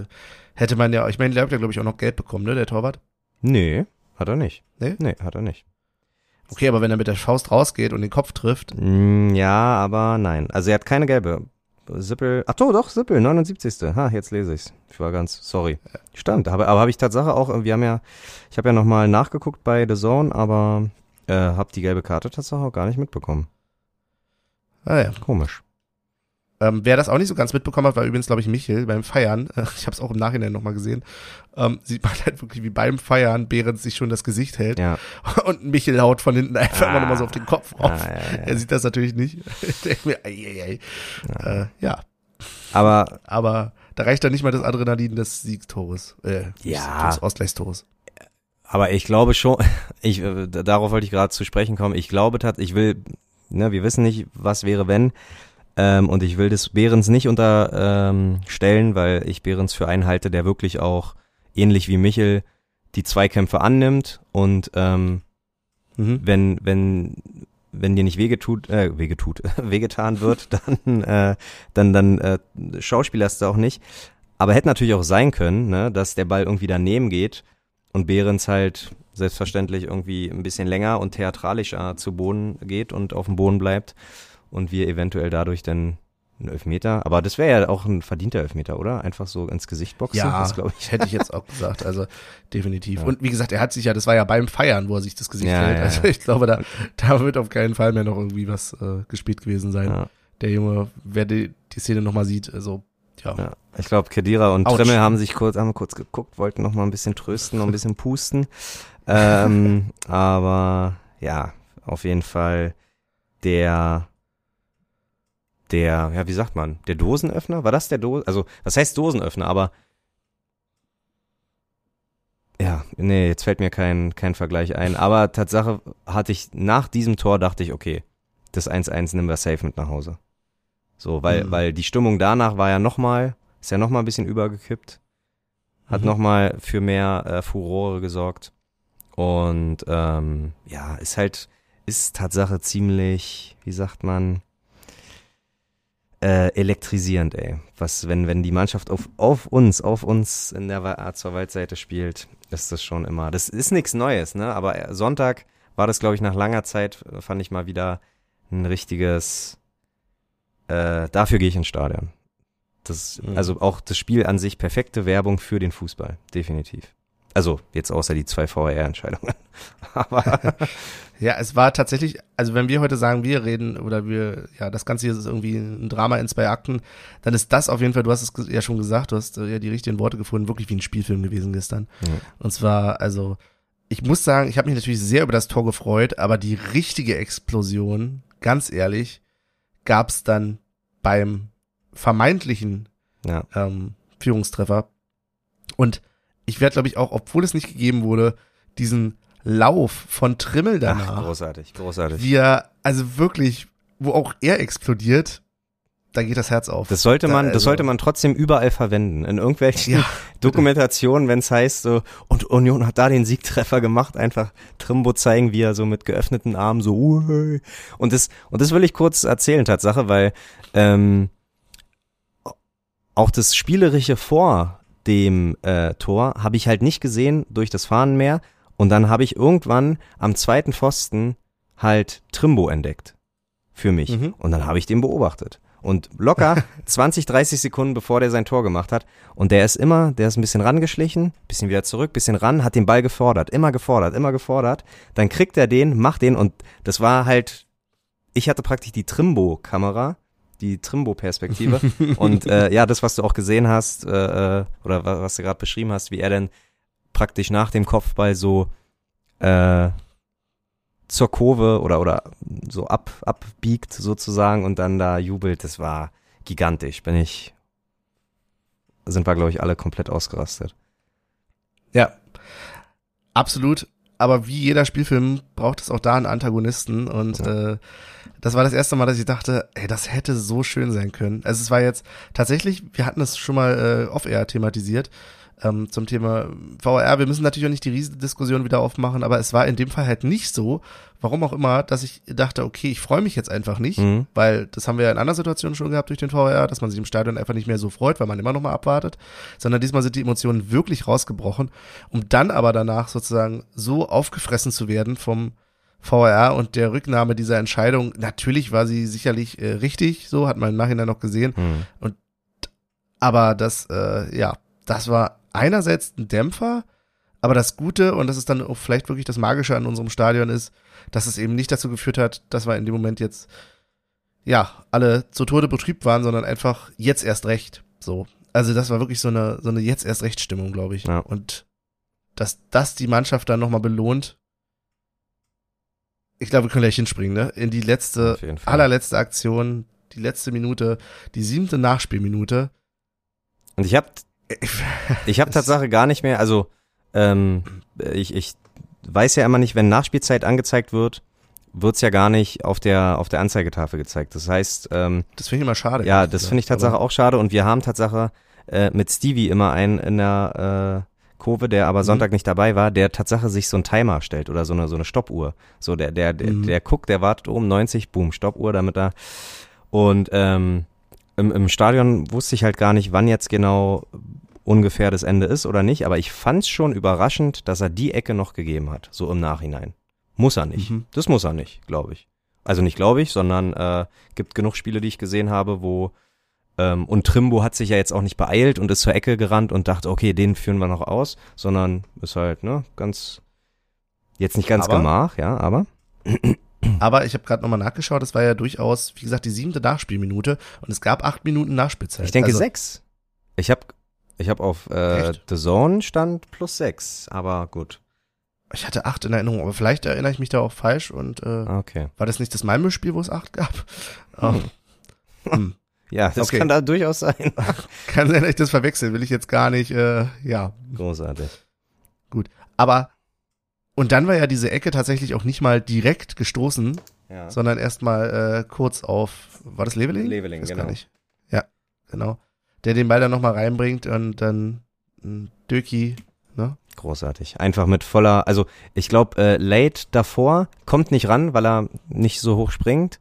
Speaker 1: hätte man ja, ich meine, der hat ja, glaube ich, auch noch Geld bekommen, ne, der Torwart.
Speaker 2: Nee, hat er nicht.
Speaker 1: Nee?
Speaker 2: Nee, hat er nicht.
Speaker 1: Okay, aber wenn er mit der Faust rausgeht und den Kopf trifft,
Speaker 2: Mm, Ja, aber nein. Also er hat keine gelbe. Sippel, ach doch, doch, Sippel, 79. Ha, jetzt lese ich's. Ich war ganz, sorry. Stand, aber, aber habe ich Tatsache auch, wir haben ja, ich habe ja nochmal nachgeguckt bei The Zone, aber äh, habe die gelbe Karte Tatsache auch gar nicht mitbekommen.
Speaker 1: ah ja.
Speaker 2: Komisch.
Speaker 1: Ähm, wer das auch nicht so ganz mitbekommen hat, war übrigens, glaube ich, Michel beim Feiern. *laughs* Ich habe es auch im Nachhinein nochmal gesehen. Ähm, sieht *laughs* man halt wirklich, wie beim Feiern Behrens sich schon das Gesicht hält.
Speaker 2: Ja. *laughs*
Speaker 1: Und Michel haut von hinten einfach immer nochmal so auf den Kopf
Speaker 2: Ah,
Speaker 1: rauf.
Speaker 2: ja, ja,
Speaker 1: Er sieht das natürlich nicht. Denkt mir, ei, ei, ei. Äh, ja,
Speaker 2: Aber
Speaker 1: aber da reicht dann nicht mal das Adrenalin des Siegtores. Äh,
Speaker 2: Ja.
Speaker 1: Des Ausgleichstores.
Speaker 2: Aber ich glaube schon, *laughs* ich, äh, darauf wollte ich gerade zu sprechen kommen. Ich glaube tatsächlich, ich will, ne, wir wissen nicht, was wäre, wenn. Ähm, und ich will das Behrens nicht unterstellen, ähm, weil ich Behrens für einen halte, der wirklich auch ähnlich wie Michel die Zweikämpfe annimmt und ähm, mhm. wenn, wenn, wenn dir nicht wegetut, äh, wegetut, *laughs* wehgetan wird, *laughs* dann, äh, dann, dann äh, schauspielerst du auch nicht. Aber hätte natürlich auch sein können, ne, dass der Ball irgendwie daneben geht und Behrens halt selbstverständlich irgendwie ein bisschen länger und theatralischer zu Boden geht und auf dem Boden bleibt und wir eventuell dadurch dann ein Elfmeter, aber das wäre ja auch ein verdienter Elfmeter, oder? Einfach so ins Gesicht boxen.
Speaker 1: Ja, das ich. hätte ich jetzt auch gesagt. Also definitiv. Ja. Und wie gesagt, er hat sich ja, das war ja beim Feiern, wo er sich das Gesicht ja, hält. Ja, also ich glaube, da, da wird auf keinen Fall mehr noch irgendwie was äh, gespielt gewesen sein. Der Junge, wer die, die Szene nochmal sieht, also ja. ja.
Speaker 2: Ich glaube, Kedira und Ouch. Trimmel haben sich kurz, haben kurz geguckt, wollten noch mal ein bisschen trösten, noch ein bisschen pusten. ähm, *laughs* aber ja, auf jeden Fall der der, ja, wie sagt man, der Dosenöffner? War das der Dosen? Also, was heißt Dosenöffner? Aber ja, nee, jetzt fällt mir kein, kein Vergleich ein. Aber Tatsache hatte ich, nach diesem Tor dachte ich, okay, das 1-1 nehmen wir safe mit nach Hause. So, weil, mhm. weil die Stimmung danach war ja nochmal, ist ja nochmal ein bisschen übergekippt. Hat mhm. nochmal für mehr äh, Furore gesorgt. Und ähm, ja, ist halt, ist Tatsache ziemlich, wie sagt man, äh, elektrisierend, ey. Was, wenn, wenn die Mannschaft auf, auf uns, auf uns in der zur Waldseite spielt, ist das schon immer. Das ist nichts Neues, ne? Aber Sonntag war das, glaube ich, nach langer Zeit, fand ich mal wieder ein richtiges. Äh, dafür gehe ich ins Stadion. Das, mhm. Also auch das Spiel an sich perfekte Werbung für den Fußball, definitiv. Also jetzt außer die zwei VR-Entscheidungen. *laughs* Aber *laughs*
Speaker 1: ja, es war tatsächlich, also wenn wir heute sagen, wir reden oder wir, ja, das Ganze hier ist irgendwie ein Drama in zwei Akten, dann ist das auf jeden Fall, du hast es ja schon gesagt, du hast ja die richtigen Worte gefunden, wirklich wie ein Spielfilm gewesen gestern. Ja. Und zwar, also, ich muss sagen, ich habe mich natürlich sehr über das Tor gefreut, aber die richtige Explosion, ganz ehrlich, gab's dann beim vermeintlichen ja. ähm, Führungstreffer. Und ich werde, glaube ich, auch, obwohl es nicht gegeben wurde, diesen Lauf von Trimmel danach.
Speaker 2: Ach, großartig, großartig.
Speaker 1: Wie er, also wirklich, wo auch er explodiert, da geht das Herz auf.
Speaker 2: Das sollte man, da, also. das sollte man trotzdem überall verwenden. In irgendwelchen ja, *laughs* Dokumentationen, wenn es heißt so, und Union hat da den Siegtreffer gemacht, einfach Trimbo zeigen, wie er so mit geöffneten Armen so, Uäh. und das, und das will ich kurz erzählen, Tatsache, weil ähm, auch das spielerische vor dem äh, Tor habe ich halt nicht gesehen durch das Fahren mehr. Und dann habe ich irgendwann am zweiten Pfosten halt Trimbo entdeckt. Für mich. Mhm. Und dann habe ich den beobachtet. Und locker *laughs* 20, 30 Sekunden bevor der sein Tor gemacht hat. Und der ist immer, der ist ein bisschen rangeschlichen, bisschen wieder zurück, bisschen ran, hat den Ball gefordert, immer gefordert, immer gefordert. Dann kriegt er den, macht den und das war halt, ich hatte praktisch die Trimbo-Kamera die Trimbo-Perspektive. *laughs* und äh, ja, das, was du auch gesehen hast, äh, äh oder was du gerade beschrieben hast, wie er denn praktisch nach dem Kopfball so äh, zur Kurve oder oder so ab abbiegt sozusagen und dann da jubelt, das war gigantisch. Bin ich sind wir glaube ich alle komplett ausgerastet.
Speaker 1: Ja. Absolut, aber wie jeder Spielfilm braucht es auch da einen Antagonisten und ja. äh, das war das erste Mal, dass ich dachte, ey, das hätte so schön sein können. Also es war jetzt tatsächlich, wir hatten es schon mal äh, off-air thematisiert ähm, zum Thema VR. Wir müssen natürlich auch nicht die Riesendiskussion wieder aufmachen, aber es war in dem Fall halt nicht so, warum auch immer, dass ich dachte, okay, ich freue mich jetzt einfach nicht, mhm. weil das haben wir ja in anderen Situationen schon gehabt durch den VR, dass man sich im Stadion einfach nicht mehr so freut, weil man immer noch mal abwartet, sondern diesmal sind die Emotionen wirklich rausgebrochen, um dann aber danach sozusagen so aufgefressen zu werden vom VR und der Rücknahme dieser Entscheidung. Natürlich war sie sicherlich äh, richtig, so hat man im Nachhinein noch gesehen. Mhm. Und aber das, äh, ja, das war einerseits ein Dämpfer, aber das Gute, und das ist dann auch vielleicht wirklich das Magische an unserem Stadion ist, dass es eben nicht dazu geführt hat, dass wir in dem Moment jetzt, ja, alle zu Tode betrübt waren, sondern einfach jetzt erst recht. So. Also das war wirklich so eine, so eine jetzt erst recht Stimmung, glaube ich. Ja. Und dass das die Mannschaft dann nochmal belohnt. Ich glaube, wir können gleich hinspringen, ne? In die letzte, allerletzte Aktion, die letzte Minute, die siebte Nachspielminute.
Speaker 2: Und ich habe ich habe Tatsache gar nicht mehr, also ähm, ich, ich weiß ja immer nicht, wenn Nachspielzeit angezeigt wird, wird's ja gar nicht auf der auf der Anzeigetafel gezeigt. Das heißt, ähm,
Speaker 1: Das finde ich immer schade.
Speaker 2: ja, das finde ich Tatsache auch schade und wir haben Tatsache äh, mit Stevie immer einen in der äh, Kurve, der
Speaker 1: Mhm.
Speaker 2: aber Sonntag nicht dabei war, der Tatsache sich so ein Timer stellt oder so eine so eine Stoppuhr. So der der der,
Speaker 1: Mhm.
Speaker 2: der guckt, der wartet oben 90, boom, Stoppuhr, damit er und ähm, im, im Stadion wusste ich halt gar nicht, wann jetzt genau ungefähr das Ende ist oder nicht, aber ich fand's schon überraschend, dass er die Ecke noch gegeben hat, so im Nachhinein. Muss er nicht.
Speaker 1: Mhm.
Speaker 2: Das muss er nicht, glaube ich. Also nicht glaube ich, sondern äh, gibt genug Spiele, die ich gesehen habe, wo ähm, und Trimbo hat sich ja jetzt auch nicht beeilt und ist zur Ecke gerannt und dachte, okay, den führen wir noch aus, sondern ist halt, ne, ganz jetzt nicht ganz
Speaker 1: Aber-
Speaker 2: gemach, ja, aber *clears throat*
Speaker 1: Aber ich habe gerade nochmal nachgeschaut, das war ja durchaus, wie gesagt, die siebte Nachspielminute und es gab acht Minuten Nachspielzeit.
Speaker 2: ich denke
Speaker 1: also,
Speaker 2: sechs. Ich habe ich habe auf äh? The Zone stand plus sechs, aber gut.
Speaker 1: Ich hatte acht in Erinnerung, aber vielleicht erinnere ich mich da auch falsch und äh,
Speaker 2: Okay.
Speaker 1: war das nicht das Malmö-Spiel, wo es acht gab? Oh. Hm. *laughs*
Speaker 2: Ja, das
Speaker 1: Okay.
Speaker 2: kann da durchaus sein. *laughs*
Speaker 1: Kann sein, dass ich das verwechseln, will ich jetzt gar nicht, äh, ja.
Speaker 2: Großartig.
Speaker 1: Aber, und dann war ja diese Ecke tatsächlich auch nicht mal direkt gestoßen,
Speaker 2: Ja.
Speaker 1: sondern erstmal äh, kurz auf, war das Leveling?
Speaker 2: Leveling,
Speaker 1: Weiß
Speaker 2: genau.
Speaker 1: Gar nicht. Ja, genau. Der den Ball dann nochmal reinbringt und dann mh, Döki, ne?
Speaker 2: Großartig. Einfach mit voller, also ich glaube, äh, Late davor kommt nicht ran, weil er nicht so hoch springt.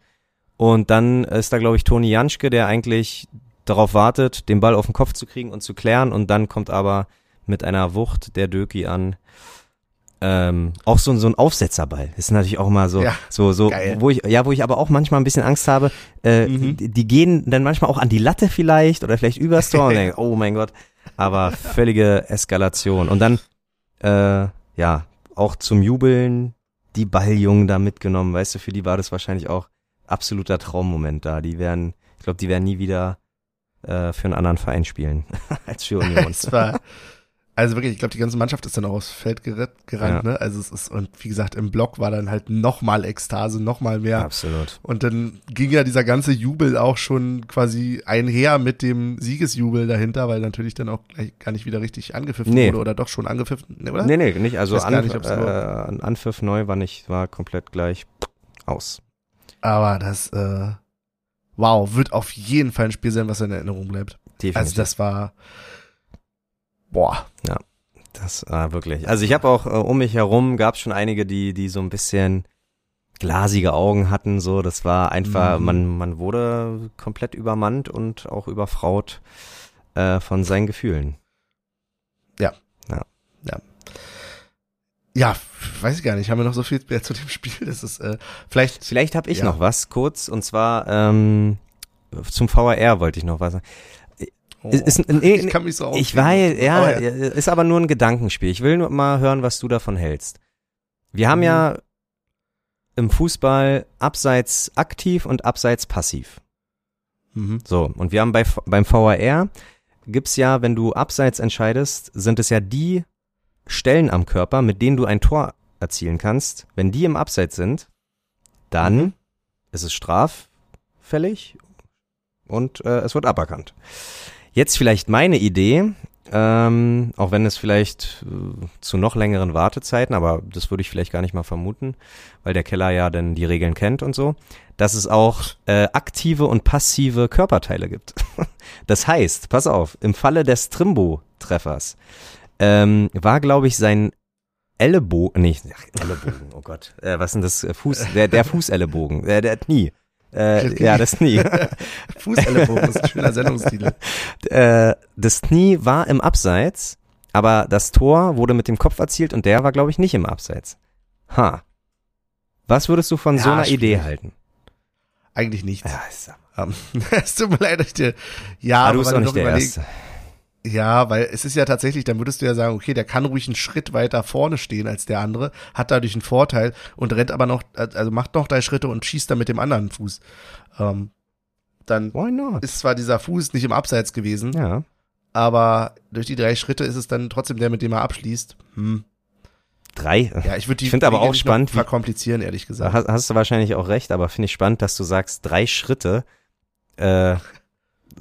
Speaker 2: Und dann ist da, glaube ich, Toni Janschke, der eigentlich darauf wartet, den Ball auf den Kopf zu kriegen und zu klären. Und dann kommt aber mit einer Wucht der Döki an. Ähm, auch so, ein- so ein Aufsetzerball. Ist natürlich auch mal so,
Speaker 1: Ja,
Speaker 2: so, so,
Speaker 1: geil.
Speaker 2: wo ich, ja, wo ich aber auch manchmal ein bisschen Angst habe, äh,
Speaker 1: Mhm.
Speaker 2: die, die gehen dann manchmal auch an die Latte vielleicht oder vielleicht übers Tor und *laughs* denken, oh mein Gott. Aber völlige Eskalation. Und dann, äh, ja, auch zum Jubeln, die Balljungen da mitgenommen, weißt du, für die war das wahrscheinlich auch absoluter Traummoment da. Die werden, ich glaube, die werden nie wieder äh, für einen anderen Verein spielen *laughs* als für Union. *laughs*
Speaker 1: es war, also wirklich, ich glaube, die ganze Mannschaft ist dann auch aufs Feld gerannt,
Speaker 2: Ja.
Speaker 1: ne? Also es ist, und wie gesagt, im Block war dann halt nochmal Ekstase, nochmal mehr.
Speaker 2: Absolut.
Speaker 1: Und dann ging ja dieser ganze Jubel auch schon quasi einher mit dem Siegesjubel dahinter, weil natürlich dann auch gar nicht wieder richtig angepfiffen
Speaker 2: Nee.
Speaker 1: wurde oder doch schon angepfiffen, ne, oder?
Speaker 2: Nee, nee, nicht. Also
Speaker 1: gar
Speaker 2: An,
Speaker 1: nicht,
Speaker 2: äh, Anpfiff neu war nicht, war komplett gleich aus.
Speaker 1: Aber das, äh, wow, wird auf jeden Fall ein Spiel sein, was in Erinnerung bleibt.
Speaker 2: Definitiv.
Speaker 1: Also das war, boah,
Speaker 2: Das war wirklich. Also ich habe auch äh, um mich herum gab es schon einige, die die so ein bisschen glasige Augen hatten. So, das war einfach,
Speaker 1: Mhm.
Speaker 2: man man wurde komplett übermannt und auch überfraut äh, von seinen Gefühlen.
Speaker 1: ja, weiß ich gar nicht, haben wir noch so viel mehr zu dem Spiel? Das ist, äh, vielleicht,
Speaker 2: Vielleicht habe ich
Speaker 1: Ja.
Speaker 2: noch was kurz und zwar ähm, zum VAR wollte ich noch was. sagen.
Speaker 1: Oh,
Speaker 2: Ist, nee,
Speaker 1: ich kann mich so
Speaker 2: Ich
Speaker 1: aufregen.
Speaker 2: weiß, ja,
Speaker 1: Aber
Speaker 2: ist aber nur ein Gedankenspiel. Ich will nur mal hören, was du davon hältst. Wir haben
Speaker 1: Mhm.
Speaker 2: ja im Fußball abseits aktiv und abseits passiv.
Speaker 1: Mhm.
Speaker 2: So, und wir haben bei, beim VAR gibt's ja, wenn du abseits entscheidest, sind es ja die Stellen am Körper, mit denen du ein Tor erzielen kannst. Wenn die im Abseits sind, dann
Speaker 1: Mhm.
Speaker 2: ist es straffällig und äh, es wird aberkannt. Jetzt vielleicht meine Idee, ähm, auch wenn es vielleicht äh, zu noch längeren Wartezeiten, aber das würde ich vielleicht gar nicht mal vermuten, weil der Keller ja dann die Regeln kennt und so, dass es auch äh, aktive und passive Körperteile gibt. *laughs* das heißt, pass auf, im Falle des Trimbo-Treffers ähm, war, glaube ich, sein Ellenbogen, nee, ach, oh Gott, äh, was denn das, äh, Fuß, der, der Fußellenbogen, äh, der Knie. Äh, ja, das Knie. *laughs*
Speaker 1: Fußellenbogen ist ein schöner Sendungstitel. *laughs*
Speaker 2: äh, das Knie war im Abseits, aber das Tor wurde mit dem Kopf erzielt und der war, glaube ich, nicht im Abseits. Ha. Was würdest du von
Speaker 1: Ja,
Speaker 2: so einer
Speaker 1: schwierig.
Speaker 2: Idee halten?
Speaker 1: Eigentlich nichts.
Speaker 2: Ja, ist,
Speaker 1: Ähm, *laughs* es tut mir leid, dass ich dir, ja,
Speaker 2: aber du bist
Speaker 1: du
Speaker 2: nicht der Erste.
Speaker 1: Ja, weil es ist ja tatsächlich, dann würdest du ja sagen, okay, der kann ruhig einen Schritt weiter vorne stehen als der andere, hat dadurch einen Vorteil und rennt aber noch, also macht noch drei Schritte und schießt dann mit dem anderen Fuß. Ähm, dann ist zwar dieser Fuß nicht im Abseits gewesen,
Speaker 2: Ja.
Speaker 1: aber durch die drei Schritte ist es dann trotzdem der, mit dem er abschließt. Hm.
Speaker 2: Drei.
Speaker 1: Ja, ich würde die
Speaker 2: Ich finde aber auch spannend,
Speaker 1: verkomplizieren, ehrlich gesagt.
Speaker 2: Hast, hast du wahrscheinlich auch recht, aber finde ich spannend, dass du sagst, drei Schritte. Äh,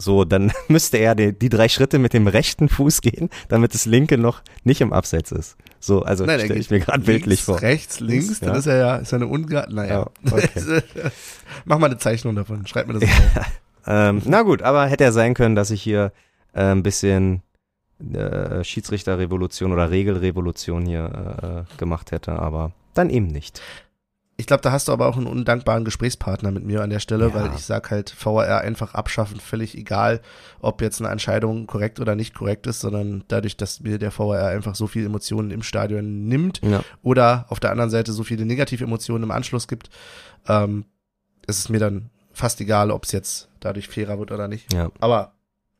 Speaker 2: So, dann *laughs* müsste er die, die drei Schritte mit dem rechten Fuß gehen, damit das linke noch nicht im Abseits ist. So, also stelle ich mir gerade bildlich vor.
Speaker 1: Rechts, links, dann
Speaker 2: Ja.
Speaker 1: ist er ja, ist er eine ungar, naja.
Speaker 2: Ja, okay. *laughs*
Speaker 1: Mach mal eine Zeichnung davon, schreib mir das mal. auf. *laughs*
Speaker 2: Ähm, na gut, aber hätte ja sein können, dass ich hier äh, ein bisschen äh, Schiedsrichterrevolution oder Regelrevolution hier äh, gemacht hätte, aber dann eben nicht.
Speaker 1: Ich glaube, da hast du aber auch einen undankbaren Gesprächspartner mit mir an der Stelle,
Speaker 2: Ja.
Speaker 1: weil ich sag halt, VAR einfach abschaffen, völlig egal, ob jetzt eine Entscheidung korrekt oder nicht korrekt ist, sondern dadurch, dass mir der VAR einfach so viel Emotionen im Stadion nimmt
Speaker 2: Ja.
Speaker 1: oder auf der anderen Seite so viele negative Emotionen im Anschluss gibt, ähm, ist es mir dann fast egal, ob es jetzt dadurch fairer wird oder nicht.
Speaker 2: Ja.
Speaker 1: Aber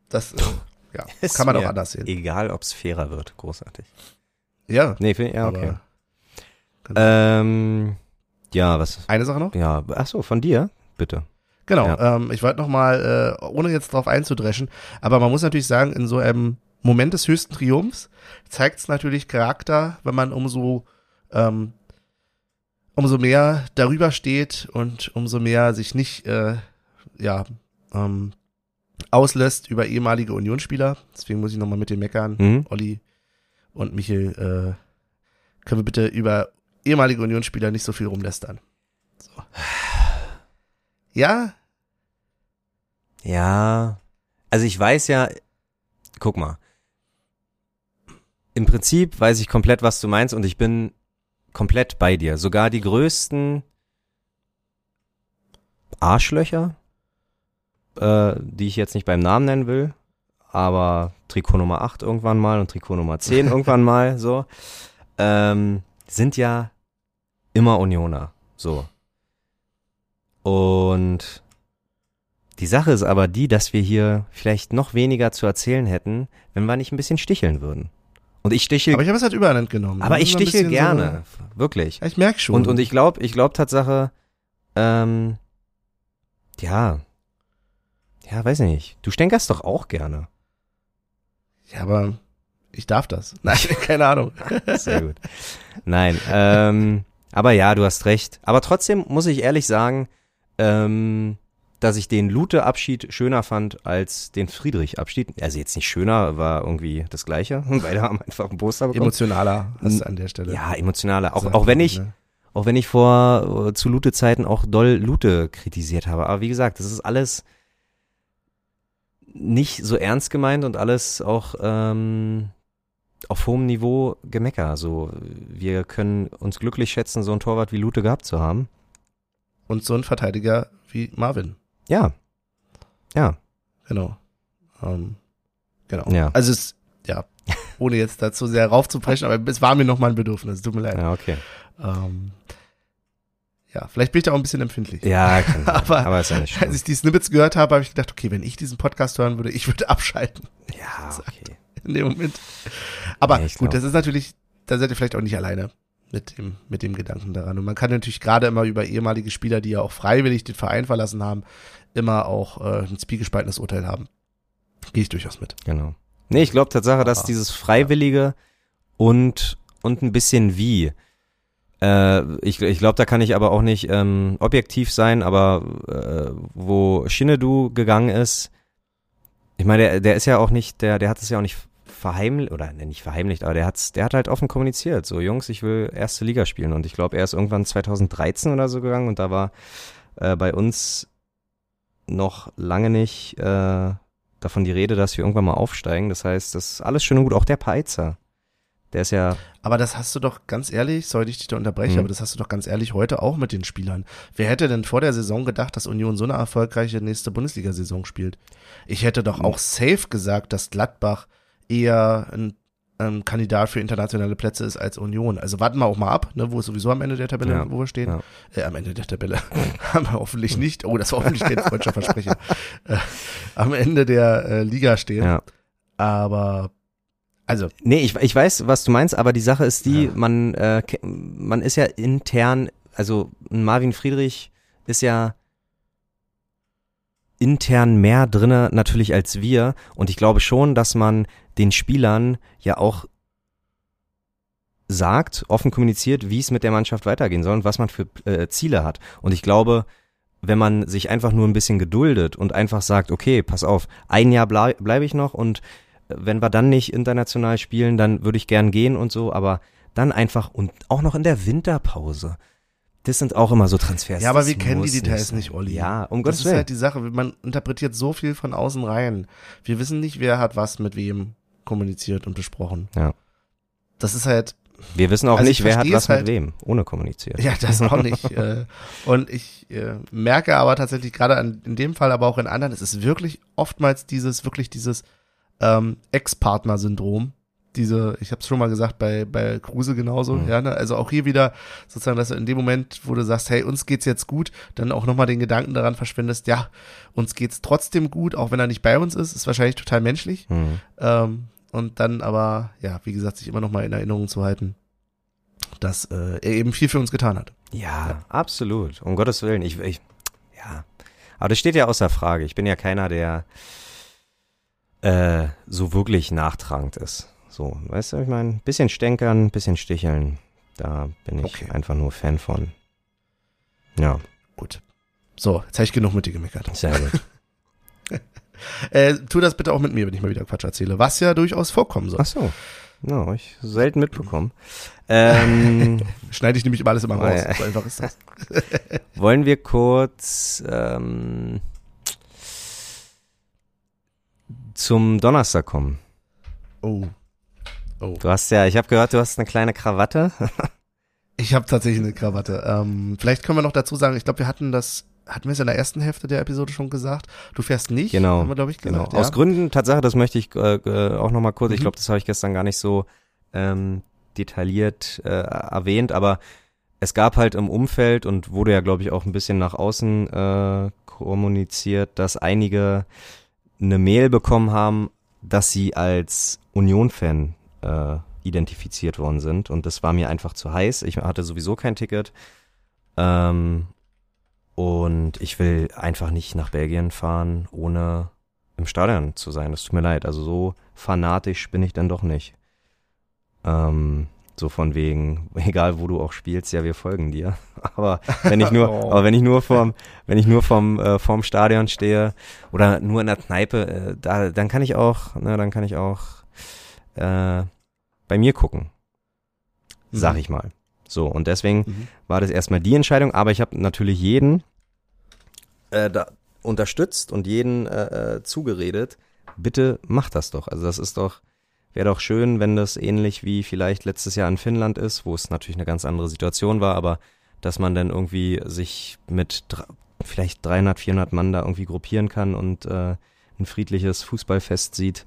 Speaker 1: das äh, *laughs* ja,
Speaker 2: Ist
Speaker 1: kann man auch anders sehen.
Speaker 2: Egal, ob's fairer wird. Großartig.
Speaker 1: Ja,
Speaker 2: Nee, finde ich, ja, okay.
Speaker 1: aber Genau.
Speaker 2: Ähm, ja, was?
Speaker 1: eine Sache noch?
Speaker 2: Ja, ach so, von dir, bitte.
Speaker 1: Genau,
Speaker 2: Ja.
Speaker 1: ähm, ich wollte nochmal, äh, ohne jetzt drauf einzudreschen, aber man muss natürlich sagen, in so einem Moment des höchsten Triumphs zeigt es natürlich Charakter, wenn man umso, ähm, umso mehr darüber steht und umso mehr sich nicht, äh, ja, ähm, auslässt über ehemalige Unionsspieler. Deswegen muss ich nochmal mit dem meckern.
Speaker 2: Mhm.
Speaker 1: Olli und Michel, äh, können wir bitte über ehemalige Unionsspieler nicht so viel rumlästern. So. Ja,
Speaker 2: Ja, also ich weiß ja, guck mal. Im Prinzip weiß ich komplett, was du meinst und ich bin komplett bei dir. Sogar die größten Arschlöcher, äh, die ich jetzt nicht beim Namen nennen will, aber Trikot Nummer 8 irgendwann mal und Trikot Nummer 10 *laughs* irgendwann mal, so, ähm, sind ja immer Unioner, so. Und die Sache ist aber die, dass wir hier vielleicht noch weniger zu erzählen hätten, wenn wir nicht ein bisschen sticheln würden. Und ich stichel,
Speaker 1: aber ich habe es halt überhand genommen.
Speaker 2: aber
Speaker 1: Das
Speaker 2: ich stichel gerne, wirklich.
Speaker 1: So, ja, ich merk schon.
Speaker 2: Und, und ich glaube, ich glaube Tatsache, ähm, ja, ja, weiß nicht. Du stänkerst doch auch gerne.
Speaker 1: ja, aber ich darf das. *laughs* Nein, keine Ahnung.
Speaker 2: Sehr gut. Nein, ähm, aber ja, du hast recht. Aber trotzdem muss ich ehrlich sagen, ähm, dass ich den Lute-Abschied schöner fand als den Friedrich-Abschied. Also jetzt nicht schöner, war irgendwie das Gleiche. Beide haben einfach ein Poster bekommen.
Speaker 1: Emotionaler hast du an der Stelle.
Speaker 2: Ja, emotionaler. Auch, auch wenn ich,
Speaker 1: ne?
Speaker 2: auch wenn ich vor äh, zu Lute-Zeiten auch doll Lute kritisiert habe. Aber wie gesagt, das ist alles nicht so ernst gemeint und alles auch ähm, auf hohem Niveau Gemecker. So, wir können uns glücklich schätzen, so einen Torwart wie Lute gehabt zu haben.
Speaker 1: Und so ein Verteidiger wie Marvin.
Speaker 2: Ja. Ja.
Speaker 1: Genau. Ähm, genau.
Speaker 2: Ja.
Speaker 1: Also es, ja, ohne jetzt dazu sehr raufzubrechen, aber es war mir noch mal ein Bedürfnis. Tut mir leid.
Speaker 2: Ja, okay.
Speaker 1: Ähm, ja, vielleicht bin ich da auch ein bisschen empfindlich.
Speaker 2: Ja, kann. *laughs*
Speaker 1: Aber-
Speaker 2: aber ist ja nicht schlimm.
Speaker 1: Als ich die Snippets gehört habe, habe ich gedacht, okay, wenn ich diesen Podcast hören würde, ich würde abschalten
Speaker 2: Ja, *laughs* okay.
Speaker 1: In dem Moment. Aber
Speaker 2: Ja,
Speaker 1: gut, das ist natürlich, da seid ihr vielleicht auch nicht alleine mit dem, mit dem Gedanken daran. Und man kann natürlich gerade immer über ehemalige Spieler, die ja auch freiwillig den Verein verlassen haben, immer auch äh, ein zwiegespaltenes Urteil haben. Gehe ich durchaus mit.
Speaker 2: Genau. Nee, ich glaube Tatsache, dass dieses Freiwillige und, und ein bisschen wie. Äh, ich ich glaube, da kann ich aber auch nicht ähm, objektiv sein, aber äh, wo Shinedu gegangen ist, ich meine, der, der ist ja auch nicht, der, der hat es ja auch nicht verheimlicht, oder ne, nicht verheimlicht, aber der hat's, der hat halt offen kommuniziert. So, Jungs, ich will erste Liga spielen. Und ich glaube, er ist irgendwann 2013 oder so gegangen und da war äh, bei uns noch lange nicht äh, davon die Rede, dass wir irgendwann mal aufsteigen. Das heißt, das ist alles schön und gut. Auch der Peizer. Der ist ja,
Speaker 1: Aber das hast du doch ganz ehrlich, sorry, ich dich da unterbreche,
Speaker 2: Mhm.
Speaker 1: aber das hast du doch ganz ehrlich heute auch mit den Spielern. Wer hätte denn vor der Saison gedacht, dass Union so eine erfolgreiche nächste Bundesliga-Saison spielt? Ich hätte doch auch safe gesagt, dass Gladbach eher ein, ein Kandidat für internationale Plätze ist als Union. Also warten wir auch mal ab, ne, wo es sowieso am Ende der Tabelle,
Speaker 2: Ja,
Speaker 1: wo wir stehen.
Speaker 2: ja.
Speaker 1: Äh, am Ende der Tabelle. *laughs* haben wir hoffentlich nicht. Oh, das war hoffentlich kein freudscher Versprecher. *laughs* Äh, am Ende der äh, Liga stehen.
Speaker 2: ja.
Speaker 1: Aber, also,
Speaker 2: Nee, ich, ich weiß, was du meinst, aber die Sache ist die, man, äh, man ist ja intern, also ein Marvin Friedrich ist ja intern mehr drinne natürlich als wir und ich glaube schon, dass man den Spielern ja auch sagt, offen kommuniziert, wie es mit der Mannschaft weitergehen soll und was man für äh, Ziele hat. Und ich glaube, wenn man sich einfach nur ein bisschen geduldet und einfach sagt, okay, pass auf, ein Jahr blei bleibe ich noch und äh, wenn wir dann nicht international spielen, dann würde ich gern gehen und so, aber dann einfach und auch noch in der Winterpause. Das sind auch immer so Transfers.
Speaker 1: Ja, aber
Speaker 2: das
Speaker 1: wir kennen die Details nicht, Olli.
Speaker 2: Ja, um
Speaker 1: das
Speaker 2: Gottes
Speaker 1: ist
Speaker 2: Willen.
Speaker 1: halt die Sache. Man interpretiert so viel von außen rein. Wir wissen nicht, wer hat was mit wem kommuniziert und besprochen.
Speaker 2: Ja.
Speaker 1: Das ist halt,
Speaker 2: Wir wissen auch
Speaker 1: Also
Speaker 2: nicht,
Speaker 1: ich
Speaker 2: wer hat was
Speaker 1: halt-
Speaker 2: mit wem, ohne kommuniziert.
Speaker 1: ja, das auch nicht. *laughs* äh, und ich äh, merke aber tatsächlich gerade in dem Fall, aber auch in anderen, es ist wirklich oftmals dieses, wirklich dieses ähm, Ex-Partner-Syndrom. Diese, ich habe es schon mal gesagt, bei, bei Kruse genauso,
Speaker 2: Mhm.
Speaker 1: ja, ne? also auch hier wieder sozusagen, dass du in dem Moment, wo du sagst, hey, uns geht's jetzt gut, dann auch nochmal den Gedanken daran verschwendest, ja, uns geht's trotzdem gut, auch wenn er nicht bei uns ist, ist wahrscheinlich total menschlich.
Speaker 2: Hm.
Speaker 1: Ähm, und dann aber, ja, wie gesagt, sich immer noch mal in Erinnerung zu halten, dass äh, er eben viel für uns getan hat.
Speaker 2: Ja, absolut. Um Gottes Willen. Ich, ich, ja. Aber das steht ja außer Frage. Ich bin ja keiner, der äh, so wirklich nachtragend ist. So, weißt du, ich meine, bisschen stänkern, bisschen sticheln. Da bin ich
Speaker 1: Okay.
Speaker 2: einfach nur Fan von. Ja,
Speaker 1: Gut. So, jetzt habe ich genug mit dir gemeckert.
Speaker 2: sehr gut. *laughs*
Speaker 1: Äh, tu das bitte auch mit mir, wenn ich mal wieder Quatsch erzähle, was ja durchaus vorkommen soll.
Speaker 2: Ach so. Ja, hab ich selten mitbekommen. Ähm, *laughs*
Speaker 1: Schneide ich nämlich immer alles immer
Speaker 2: Oh,
Speaker 1: raus. So einfach ist das. *laughs*
Speaker 2: wollen wir kurz ähm, zum Donnerstag kommen?
Speaker 1: Oh. Oh.
Speaker 2: Du hast ja, ich habe gehört, du hast eine kleine Krawatte. *laughs*
Speaker 1: Ich habe tatsächlich eine Krawatte. Ähm, vielleicht können wir noch dazu sagen, ich glaube, wir hatten das, hatten wir es in der ersten Hälfte der Episode schon gesagt. Du fährst nicht,
Speaker 2: Genau,
Speaker 1: haben wir, glaube ich,
Speaker 2: Genau.
Speaker 1: gesagt.
Speaker 2: Aus
Speaker 1: ja?
Speaker 2: Gründen, Tatsache, das möchte ich äh, äh, auch nochmal kurz, ich
Speaker 1: Mhm.
Speaker 2: glaube, das habe ich gestern gar nicht so ähm, detailliert äh, erwähnt, aber es gab halt im Umfeld und wurde ja, glaube ich, auch ein bisschen nach außen äh, kommuniziert, dass einige eine Mail bekommen haben, dass sie als Union-Fan äh, identifiziert worden sind und das war mir einfach zu heiß. Ich hatte sowieso kein Ticket. Ähm, und ich will einfach nicht nach Belgien fahren, ohne im Stadion zu sein. Das tut mir leid. Also so fanatisch bin ich dann doch nicht. Ähm, so von wegen, *laughs* egal wo du auch spielst, ja, wir folgen dir. *laughs* Aber wenn ich nur, *laughs*
Speaker 1: Oh.
Speaker 2: aber wenn ich nur vom, wenn ich nur vom, äh, vorm Stadion stehe oder nur in der Kneipe, äh, da, dann kann ich auch, ne, dann kann ich auch äh, bei mir gucken. Sag
Speaker 1: Mhm.
Speaker 2: ich mal. So, und deswegen
Speaker 1: Mhm.
Speaker 2: war das erstmal die Entscheidung, aber ich habe natürlich jeden äh, da unterstützt und jeden äh, äh, zugeredet, bitte mach das doch. Also das ist doch, wäre doch schön, wenn das ähnlich wie vielleicht letztes Jahr in Finnland ist, wo es natürlich eine ganz andere Situation war, aber dass man dann irgendwie sich mit vielleicht 300, 400 Mann da irgendwie gruppieren kann und äh, ein friedliches Fußballfest sieht.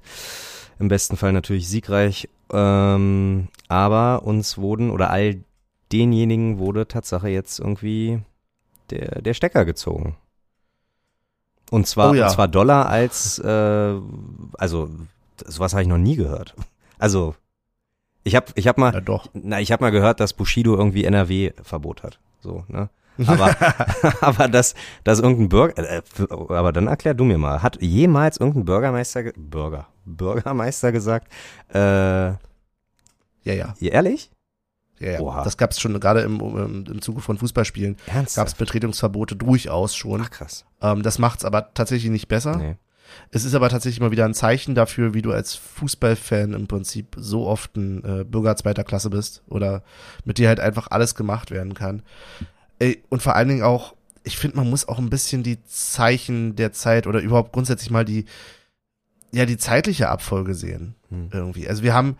Speaker 2: Im besten Fall natürlich siegreich. Ähm, aber uns wurden oder all denjenigen wurde Tatsache jetzt irgendwie der, der Stecker gezogen. Und zwar,
Speaker 1: Oh ja.
Speaker 2: und zwar Dollar als, äh, also sowas habe ich noch nie gehört. Also ich habe ich hab mal,
Speaker 1: Ja, doch.
Speaker 2: na, ich habe mal gehört, dass Bushido irgendwie NRW-Verbot hat. So, ne? Aber, *laughs* *laughs* aber dass, dass irgendein Bürger, äh, aber dann erklär du mir mal, hat jemals irgendein Bürgermeister, ge- Bürger, Bürgermeister gesagt, äh,
Speaker 1: Ja, ja.
Speaker 2: ehrlich?
Speaker 1: ja, ja.
Speaker 2: Oha.
Speaker 1: Das gab es schon gerade im, im, im Zuge von Fußballspielen. Gab es? Betretungsverbote durchaus schon.
Speaker 2: Ach krass.
Speaker 1: Ähm, das macht's aber tatsächlich nicht besser.
Speaker 2: Nee.
Speaker 1: Es ist aber tatsächlich mal wieder ein Zeichen dafür, wie du als Fußballfan im Prinzip so oft ein äh, Bürger zweiter Klasse bist oder mit dir halt einfach alles gemacht werden kann. Ey, und vor allen Dingen auch, ich finde, man muss auch ein bisschen die Zeichen der Zeit oder überhaupt grundsätzlich mal die, ja, die zeitliche Abfolge sehen.
Speaker 2: Hm.
Speaker 1: Irgendwie. Also wir haben,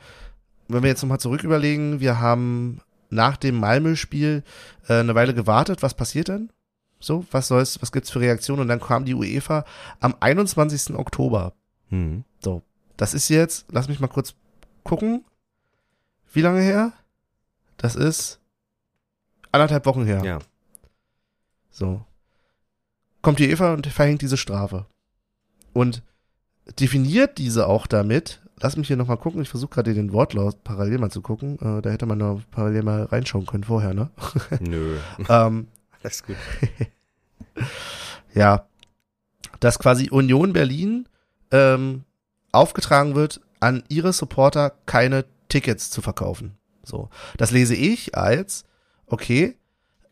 Speaker 1: wenn wir jetzt nochmal zurück überlegen, wir haben nach dem Malmö-Spiel äh, eine Weile gewartet. Was passiert denn? So, was soll's, was gibt's für Reaktionen? Und dann kam die UEFA am 21. Oktober.
Speaker 2: Hm.
Speaker 1: Das ist jetzt, lass mich mal kurz gucken. Wie lange her? Das ist anderthalb Wochen her.
Speaker 2: Ja.
Speaker 1: So. Kommt die Eva und verhängt diese Strafe. Und definiert diese auch damit, lass mich hier nochmal gucken, ich versuche gerade den Wortlaut parallel mal zu gucken. Äh, da hätte man noch parallel mal reinschauen können vorher, ne? *laughs*
Speaker 2: Nö.
Speaker 1: ähm, *laughs*
Speaker 2: Alles gut. *laughs*
Speaker 1: ja, dass quasi Union Berlin ähm, aufgetragen wird, an ihre Supporter keine Tickets zu verkaufen. So, das lese ich als, okay,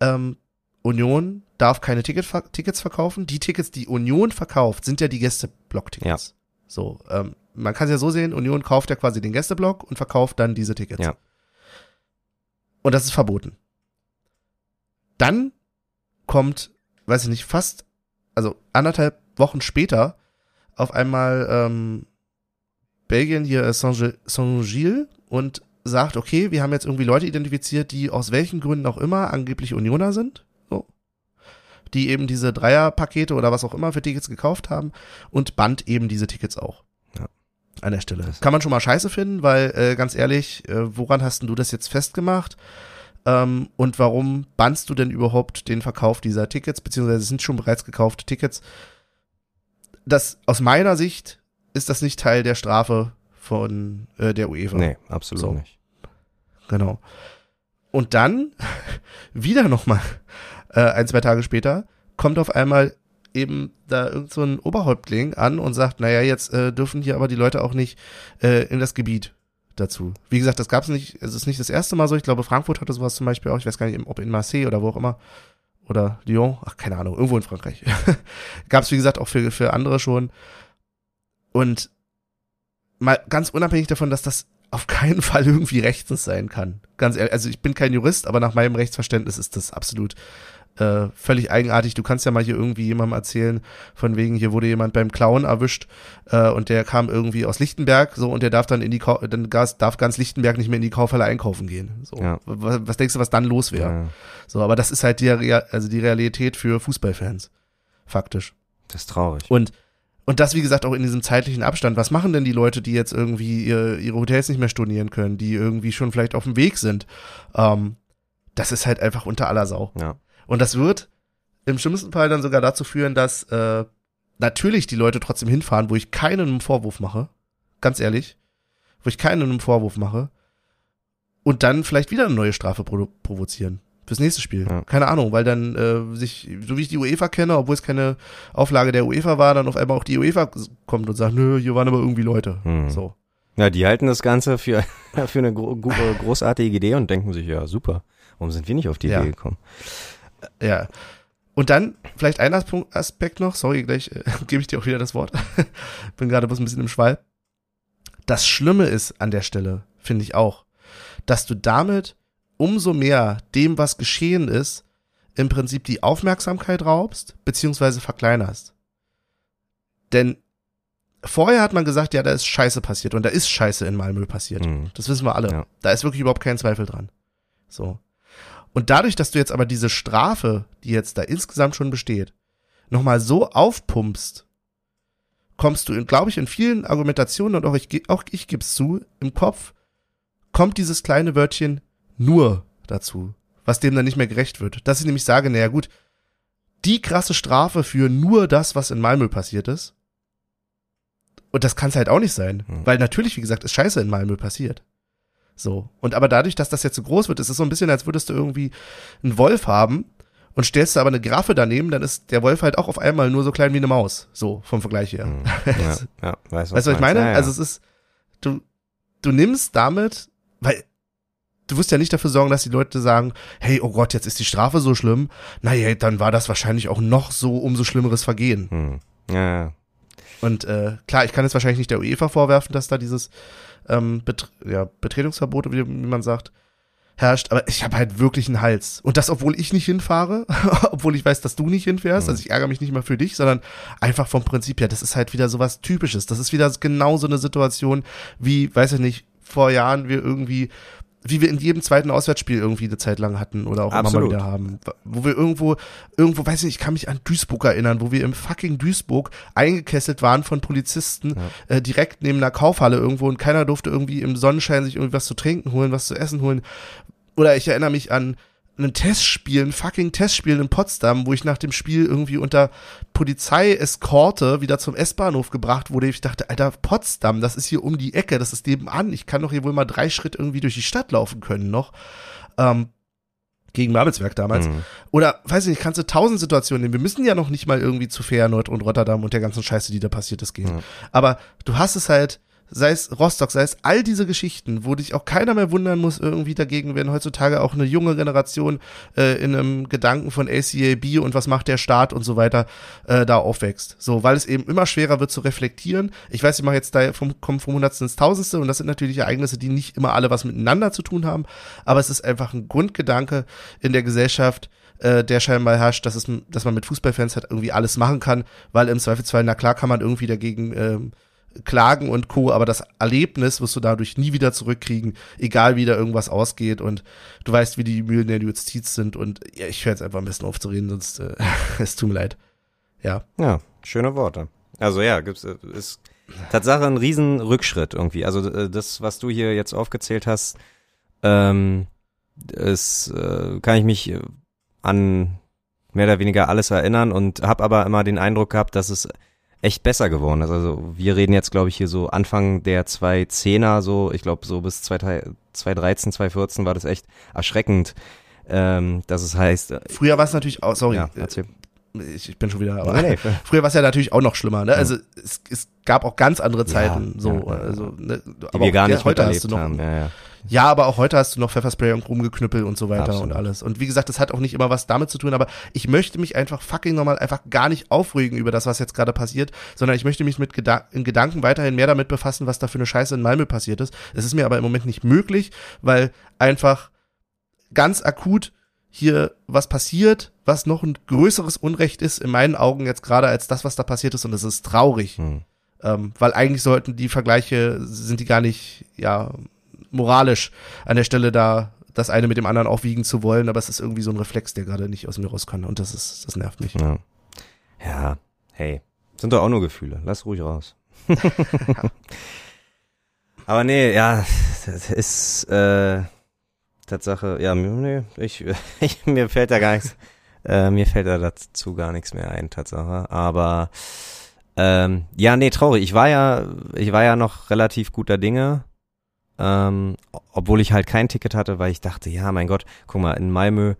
Speaker 1: ähm, Union darf keine Ticket, Tickets verkaufen. Die Tickets, die Union verkauft, sind ja die Gästeblock-Tickets.
Speaker 2: Ja.
Speaker 1: So, ähm, man kann es ja so sehen, Union kauft ja quasi den Gästeblock und verkauft dann diese Tickets.
Speaker 2: Ja.
Speaker 1: Und das ist verboten. Dann kommt, weiß ich nicht, fast, also anderthalb Wochen später auf einmal ähm, Belgien hier äh, Saint-Gilles und sagt, okay, wir haben jetzt irgendwie Leute identifiziert, die aus welchen Gründen auch immer angeblich Unioner sind, die eben diese Dreierpakete oder was auch immer für Tickets gekauft haben und band eben diese Tickets auch.
Speaker 2: Ja.
Speaker 1: An der Stelle. Kann man schon mal scheiße finden, weil äh, ganz ehrlich, äh, woran hast denn du das jetzt festgemacht? Ähm, und warum bannst du denn überhaupt den Verkauf dieser Tickets, beziehungsweise es sind schon bereits gekaufte Tickets? Das aus meiner Sicht ist das nicht Teil der Strafe von äh, der UEFA.
Speaker 2: Nee, absolut
Speaker 1: So.
Speaker 2: nicht.
Speaker 1: Genau. Und dann, *laughs* wieder nochmal, äh, ein, zwei Tage später, kommt auf einmal eben da irgend so ein Oberhäuptling an und sagt, naja, jetzt äh, dürfen hier aber die Leute auch nicht äh, in das Gebiet dazu. Wie gesagt, das gab es nicht, es ist nicht das erste Mal so. Ich glaube, Frankfurt hatte sowas zum Beispiel auch. Ich weiß gar nicht, ob in Marseille oder wo auch immer. Oder Lyon, ach, keine Ahnung, irgendwo in Frankreich. *laughs* gab es, wie gesagt, auch für, für andere schon. Und mal ganz unabhängig davon, dass das auf keinen Fall irgendwie rechtens sein kann. Ganz ehrlich, also ich bin kein Jurist, aber nach meinem Rechtsverständnis ist das absolut äh, völlig eigenartig. Du kannst ja mal hier irgendwie jemandem erzählen, von wegen, hier wurde jemand beim Klauen erwischt äh, und der kam irgendwie aus Lichtenberg, so und der darf dann in die Kau dann darf ganz Lichtenberg nicht mehr in die Kaufhalle einkaufen gehen. So.
Speaker 2: Ja.
Speaker 1: Was, was denkst du, was dann los wäre?
Speaker 2: Ja,
Speaker 1: So, aber das ist halt die, also die Realität für Fußballfans. Faktisch.
Speaker 2: das ist traurig.
Speaker 1: Und, und das, wie gesagt, auch in diesem zeitlichen Abstand. Was machen denn die Leute, die jetzt irgendwie ihr, ihre Hotels nicht mehr stornieren können, die irgendwie schon vielleicht auf dem Weg sind? Ähm, das ist halt einfach unter aller Sau.
Speaker 2: Ja.
Speaker 1: Und das wird im schlimmsten Fall dann sogar dazu führen, dass äh, natürlich die Leute trotzdem hinfahren, wo ich keinen einen Vorwurf mache. Ganz ehrlich. Wo ich keinen einen Vorwurf mache. Und dann vielleicht wieder eine neue Strafe provo provozieren. Fürs nächste Spiel.
Speaker 2: Ja.
Speaker 1: Keine Ahnung, weil dann äh, sich, so wie ich die UEFA kenne, obwohl es keine Auflage der UEFA war, dann auf einmal auch die UEFA kommt und sagt, nö, hier waren aber irgendwie Leute.
Speaker 2: Hm.
Speaker 1: So.
Speaker 2: Ja, die halten das Ganze für, *laughs* für eine gro gro großartige Idee und denken sich, ja, super. Warum sind wir nicht auf die
Speaker 1: Ja.
Speaker 2: Idee gekommen?
Speaker 1: Ja. Und dann vielleicht ein Aspekt- noch, sorry, gleich äh, *laughs* gebe ich dir auch wieder das Wort. *laughs* Bin gerade bloß ein bisschen im Schwall. Das Schlimme ist an der Stelle, finde ich auch, dass du damit umso mehr dem, was geschehen ist, im Prinzip die Aufmerksamkeit raubst, beziehungsweise verkleinerst. Denn vorher hat man gesagt, ja, da ist Scheiße passiert und da ist Scheiße in Malmö passiert.
Speaker 2: Mhm.
Speaker 1: Das wissen wir alle.
Speaker 2: Ja.
Speaker 1: Da ist wirklich überhaupt kein Zweifel dran. So. Und dadurch, dass du jetzt aber diese Strafe, die jetzt da insgesamt schon besteht, nochmal so aufpumpst, kommst du, glaube ich, in vielen Argumentationen und auch ich, auch ich gib's zu, im Kopf kommt dieses kleine Wörtchen nur dazu, was dem dann nicht mehr gerecht wird. Dass ich nämlich sage, naja gut, die krasse Strafe für nur das, was in Malmö passiert ist, und das kann es halt auch nicht sein,
Speaker 2: Hm.
Speaker 1: weil natürlich, wie gesagt, ist Scheiße in Malmö passiert. So. Und aber dadurch, dass das jetzt so groß wird, ist es so ein bisschen, als würdest du irgendwie einen Wolf haben und stellst du aber eine Giraffe daneben, dann ist der Wolf halt auch auf einmal nur so klein wie eine Maus. So, vom Vergleich her.
Speaker 2: Mhm. *laughs* Ja, ja, weißt,
Speaker 1: Weißt du, was ich meine?
Speaker 2: Ja, ja.
Speaker 1: Also es ist, du, du nimmst damit, weil du wirst ja nicht dafür sorgen, dass die Leute sagen, hey, oh Gott, jetzt ist die Strafe so schlimm. Naja, dann war das wahrscheinlich auch noch so umso schlimmeres Vergehen.
Speaker 2: Hm. Ja, ja.
Speaker 1: Und äh, klar, ich kann jetzt wahrscheinlich nicht der UEFA vorwerfen, dass da dieses ähm, Bet ja, Betretungsverbot, wie, man sagt, herrscht. Aber ich habe halt wirklich einen Hals. Und das, obwohl ich nicht hinfahre, *laughs* obwohl ich weiß, dass du nicht hinfährst.
Speaker 2: Mhm.
Speaker 1: Also ich ärgere mich nicht mal für dich, sondern einfach vom Prinzip her. Das ist halt wieder sowas Typisches. Das ist wieder genau so eine Situation, wie, weiß ich nicht, vor Jahren wir irgendwie wie wir in jedem zweiten Auswärtsspiel irgendwie eine Zeit lang hatten oder auch
Speaker 2: Absolut.
Speaker 1: immer mal wieder haben. Wo wir irgendwo, irgendwo, weiß nicht, ich kann mich an Duisburg erinnern, wo wir im fucking Duisburg eingekesselt waren von Polizisten, äh, direkt neben einer Kaufhalle irgendwo und keiner durfte irgendwie im Sonnenschein sich irgendwie was zu trinken holen, was zu essen holen. Oder ich erinnere mich an ein Testspiel, ein fucking Testspiel in Potsdam, wo ich nach dem Spiel irgendwie unter Polizeieskorte wieder zum S-Bahnhof gebracht wurde. Ich dachte, Alter, Potsdam, das ist hier um die Ecke, das ist nebenan. Ich kann doch hier wohl mal drei Schritt irgendwie durch die Stadt laufen können noch. Ähm, gegen Babelsberg damals.
Speaker 2: Mhm.
Speaker 1: Oder, weiß ich nicht, kannst du tausend Situationen nehmen. Wir müssen ja noch nicht mal irgendwie zu Feyenoord und Rotterdam und der ganzen Scheiße, die da passiert ist, gehen.
Speaker 2: Mhm.
Speaker 1: Aber du hast es halt sei es Rostock, sei es all diese Geschichten, wo dich auch keiner mehr wundern muss irgendwie dagegen, wenn heutzutage auch eine junge Generation äh, in einem Gedanken von ACAB und was macht der Staat und so weiter äh, da aufwächst. So, weil es eben immer schwerer wird zu reflektieren. Ich weiß, ich mache jetzt da vom, vom Hundertsten ins Tausendste und das sind natürlich Ereignisse, die nicht immer alle was miteinander zu tun haben, aber es ist einfach ein Grundgedanke in der Gesellschaft, äh, der scheinbar herrscht, dass, es, dass man mit Fußballfans halt irgendwie alles machen kann, weil im Zweifelsfall, na klar kann man irgendwie dagegen ähm, klagen und Co., aber das Erlebnis wirst du dadurch nie wieder zurückkriegen, egal wie da irgendwas ausgeht und du weißt, wie die Mühlen der Justiz sind und ja, ich höre jetzt einfach ein bisschen aufzureden, sonst äh, *laughs* es tut mir leid. Ja.
Speaker 2: Ja, schöne Worte. Also ja, gibt's, äh, ist Tatsache ein Riesenrückschritt irgendwie. Also äh, das, was du hier jetzt aufgezählt hast, ähm, es äh, kann ich mich an mehr oder weniger alles erinnern und habe aber immer den Eindruck gehabt, dass es echt besser geworden ist. Also wir reden jetzt, glaube ich, hier so Anfang der 2010er, so, ich glaube, so bis 2013, 2014 war das echt erschreckend, ähm, dass es heißt.
Speaker 1: Äh, Früher war es natürlich auch, sorry, ja, erzähl. Ich, ich, bin schon wieder, aber nee, nee. *laughs* früher war es ja natürlich auch noch schlimmer, ne? Also es, es gab auch ganz andere Zeiten, ja, so, ja, also, ne?
Speaker 2: aber wir gar nicht heute hast du noch, haben. Ja, ja.
Speaker 1: Ja, aber auch heute hast du noch Pfefferspray und rumgeknüppelt und so weiter Absolut. und alles. Und wie gesagt, das hat auch nicht immer was damit zu tun, aber ich möchte mich einfach fucking nochmal einfach gar nicht aufregen über das, was jetzt gerade passiert, sondern ich möchte mich mit Geda in Gedanken weiterhin mehr damit befassen, was da für eine Scheiße in Malmö passiert ist. Es ist mir aber im Moment nicht möglich, weil einfach ganz akut hier was passiert, was noch ein größeres Unrecht ist, in meinen Augen jetzt gerade als das, was da passiert ist, und es ist traurig. Hm. Ähm, weil eigentlich sollten die Vergleiche, sind die gar nicht, ja, moralisch an der Stelle da das eine mit dem anderen aufwiegen zu wollen, aber es ist irgendwie so ein Reflex, der gerade nicht aus mir raus kann und das ist, das nervt mich.
Speaker 2: Ja. ja, hey, sind doch auch nur Gefühle, lass ruhig raus. *laughs* aber nee, ja, das ist äh, Tatsache, ja, nee, ich, *laughs* ich mir fällt da gar nichts, äh, mir fällt da dazu gar nichts mehr ein, Tatsache, aber ähm, ja, nee, traurig. Ich war ja, ich war ja noch relativ guter Dinge ähm, obwohl ich halt kein Ticket hatte, weil ich dachte, ja, mein Gott, guck mal, in Malmö,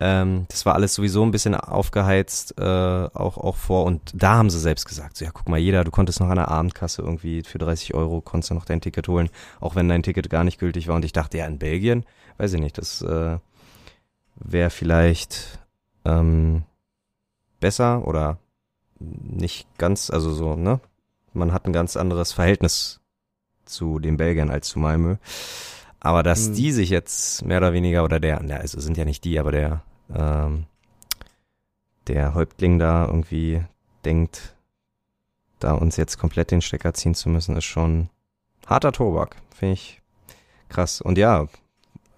Speaker 2: ähm, das war alles sowieso ein bisschen aufgeheizt, äh, auch, auch vor. Und da haben sie selbst gesagt, so, ja, guck mal, jeder, du konntest noch an der Abendkasse irgendwie für 30 Euro, konntest du noch dein Ticket holen, auch wenn dein Ticket gar nicht gültig war. Und ich dachte, ja, in Belgien, weiß ich nicht, das äh, wäre vielleicht ähm, besser oder nicht ganz, also so, ne? Man hat ein ganz anderes Verhältnis zu den Belgiern als zu Malmö. Aber dass mhm. die sich jetzt mehr oder weniger, oder der, na, also sind ja nicht die, aber der, ähm, der Häuptling da irgendwie denkt, da uns jetzt komplett den Stecker ziehen zu müssen, ist schon harter Tobak. Finde ich krass. Und ja,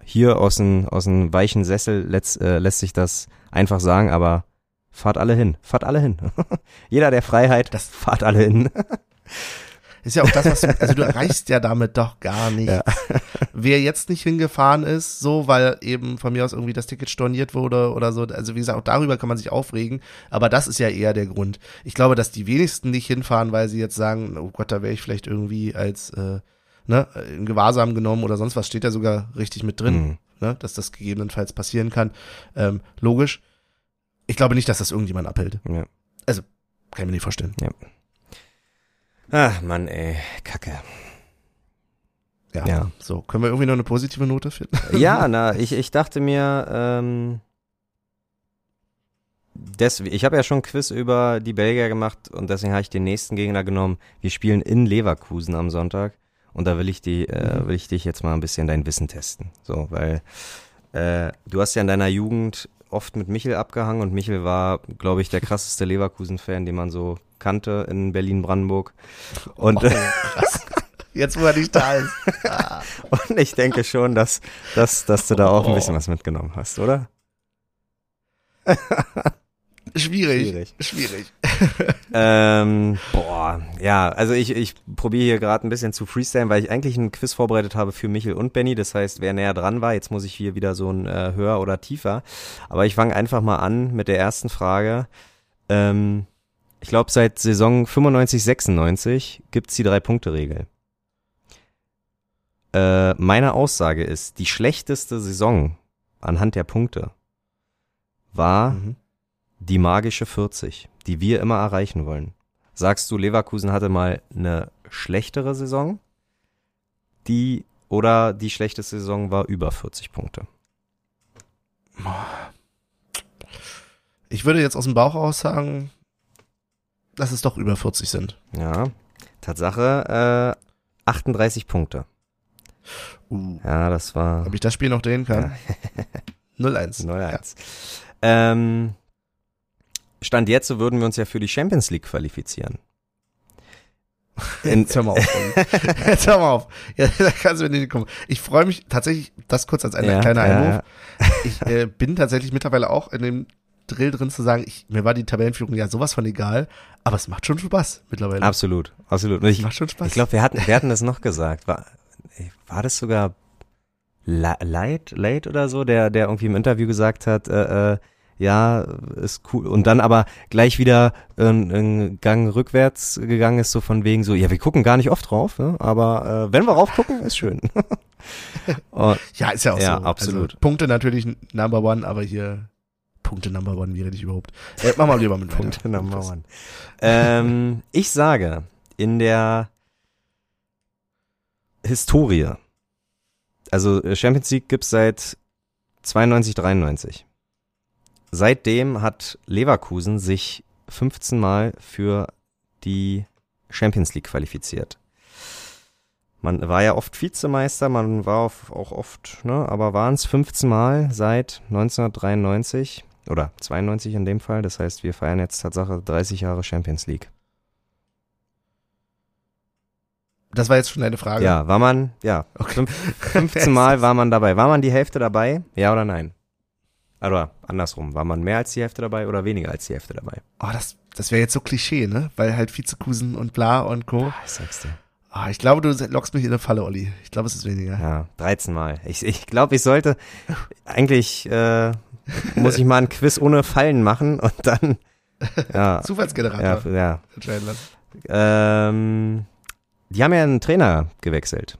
Speaker 2: hier aus dem aus dem weichen Sessel lässt, äh, lässt sich das einfach sagen, aber fahrt alle hin, fahrt alle hin. *laughs* Jeder der Freiheit, das fahrt alle hin. *laughs*
Speaker 1: Ist ja auch das, was du, also du erreichst ja damit doch gar nichts. Ja. Wer jetzt nicht hingefahren ist, so, weil eben von mir aus irgendwie das Ticket storniert wurde oder so, also wie gesagt, auch darüber kann man sich aufregen, aber das ist ja eher der Grund. Ich glaube, dass die wenigsten nicht hinfahren, weil sie jetzt sagen, oh Gott, da wäre ich vielleicht irgendwie als, äh, ne, in Gewahrsam genommen oder sonst was, steht ja sogar richtig mit drin, mhm. ne, dass das gegebenenfalls passieren kann. Ähm, logisch. Ich glaube nicht, dass das irgendjemand abhält. Ja. Also, kann ich mir nicht vorstellen.
Speaker 2: Ja. Ach, Mann, ey, Kacke.
Speaker 1: Ja, ja. So, können wir irgendwie noch eine positive Note finden? *laughs*
Speaker 2: Ja, na, ich, ich dachte mir, ähm, des, ich habe ja schon ein Quiz über die Belgier gemacht und deswegen habe ich den nächsten Gegner genommen. Wir spielen in Leverkusen am Sonntag und da will ich die, äh, mhm. will ich dich jetzt mal ein bisschen dein Wissen testen. So, weil äh, du hast ja in deiner Jugend oft mit Michel abgehangen und Michel war, glaube ich, der krasseste Leverkusen-Fan, den man so kannte in Berlin-Brandenburg. Und oh,
Speaker 1: krass. Jetzt, wo er nicht da ist. *laughs*
Speaker 2: und ich denke schon, dass, dass, dass du da auch ein bisschen was mitgenommen hast, oder?
Speaker 1: Schwierig. Schwierig. Schwierig. *laughs*
Speaker 2: ähm, boah, ja, also ich, ich probiere hier gerade ein bisschen zu freestylen, weil ich eigentlich einen Quiz vorbereitet habe für Michel und Benny. Das heißt, wer näher dran war, jetzt muss ich hier wieder so ein äh, höher oder tiefer. Aber ich fange einfach mal an mit der ersten Frage. Ähm, ich glaube, seit Saison 95, 96 gibt's die Drei-Punkte-Regel. Äh, meine Aussage ist, die schlechteste Saison anhand der Punkte war mhm. Die magische 40, die wir immer erreichen wollen. Sagst du, Leverkusen hatte mal eine schlechtere Saison. Die oder die schlechteste Saison war über 40 Punkte.
Speaker 1: Ich würde jetzt aus dem Bauch aus sagen, dass es doch über 40 sind.
Speaker 2: Ja, Tatsache, äh, 38 Punkte.
Speaker 1: Uh,
Speaker 2: Ja, das war
Speaker 1: ob ich das Spiel noch drehen kann? 0-1.
Speaker 2: 0-1. *laughs* Ähm, Stand jetzt so würden wir uns ja für die Champions League qualifizieren.
Speaker 1: Jetzt hör mal auf. *laughs* Jetzt hör mal auf. Ja, *laughs* da kannst du mir nicht kommen. Ich freue mich tatsächlich, das kurz als ein
Speaker 2: Ja,
Speaker 1: kleiner
Speaker 2: ja,
Speaker 1: Einwurf. Ich äh, bin tatsächlich mittlerweile auch in dem Drill drin zu sagen, ich, mir war die Tabellenführung ja sowas von egal, aber es macht schon Spaß mittlerweile.
Speaker 2: absolut, absolut. Ich,
Speaker 1: macht schon Spaß.
Speaker 2: ich glaube, wir hatten, wir hatten das noch gesagt. War, war das sogar Light, Late oder so, der, der irgendwie im Interview gesagt hat, äh, äh, ja, ist cool. Und dann aber gleich wieder äh, einen Gang rückwärts gegangen ist, so von wegen so, ja, wir gucken gar nicht oft drauf, ne? aber äh, wenn wir rauf gucken, ist schön. *laughs* Und,
Speaker 1: ja, ist ja auch
Speaker 2: Ja,
Speaker 1: so.
Speaker 2: absolut.
Speaker 1: Also, Punkte natürlich Number One, aber hier Punkte Number One, wie rede ich überhaupt? Äh, mach mal lieber mit *laughs* weiter.
Speaker 2: Punkte Number one. ähm, ich sage, in der Historie, also äh, Champions League gibt's seit 92, 93. Seitdem hat Leverkusen sich 15 Mal für die Champions League qualifiziert. Man war ja oft Vizemeister, man war auch oft, ne, aber waren es 15 Mal seit 1993 oder 92 in dem Fall. Das heißt, wir feiern jetzt Tatsache 30 Jahre Champions League.
Speaker 1: Das war jetzt schon eine Frage.
Speaker 2: Ja, war man, ja, fünf, *laughs* 15 Mal war man dabei. War man die Hälfte dabei? Ja oder nein? Oder andersrum, war man mehr als die Hälfte dabei oder weniger als die Hälfte dabei?
Speaker 1: Oh, das, das wäre jetzt so Klischee, ne? Weil halt Vizekusen und bla und Co.
Speaker 2: Ich sag's dir.
Speaker 1: Ah, ich glaube, du lockst mich in eine Falle, Olli. Ich glaube, es ist weniger.
Speaker 2: Ja, 13 Mal. Ich, ich glaube, ich sollte, eigentlich äh, muss ich mal ein Quiz ohne Fallen machen und dann, ja, *laughs* ja,
Speaker 1: Zufallsgenerator
Speaker 2: ja.
Speaker 1: entscheiden lassen.
Speaker 2: Ähm, die haben ja einen Trainer gewechselt.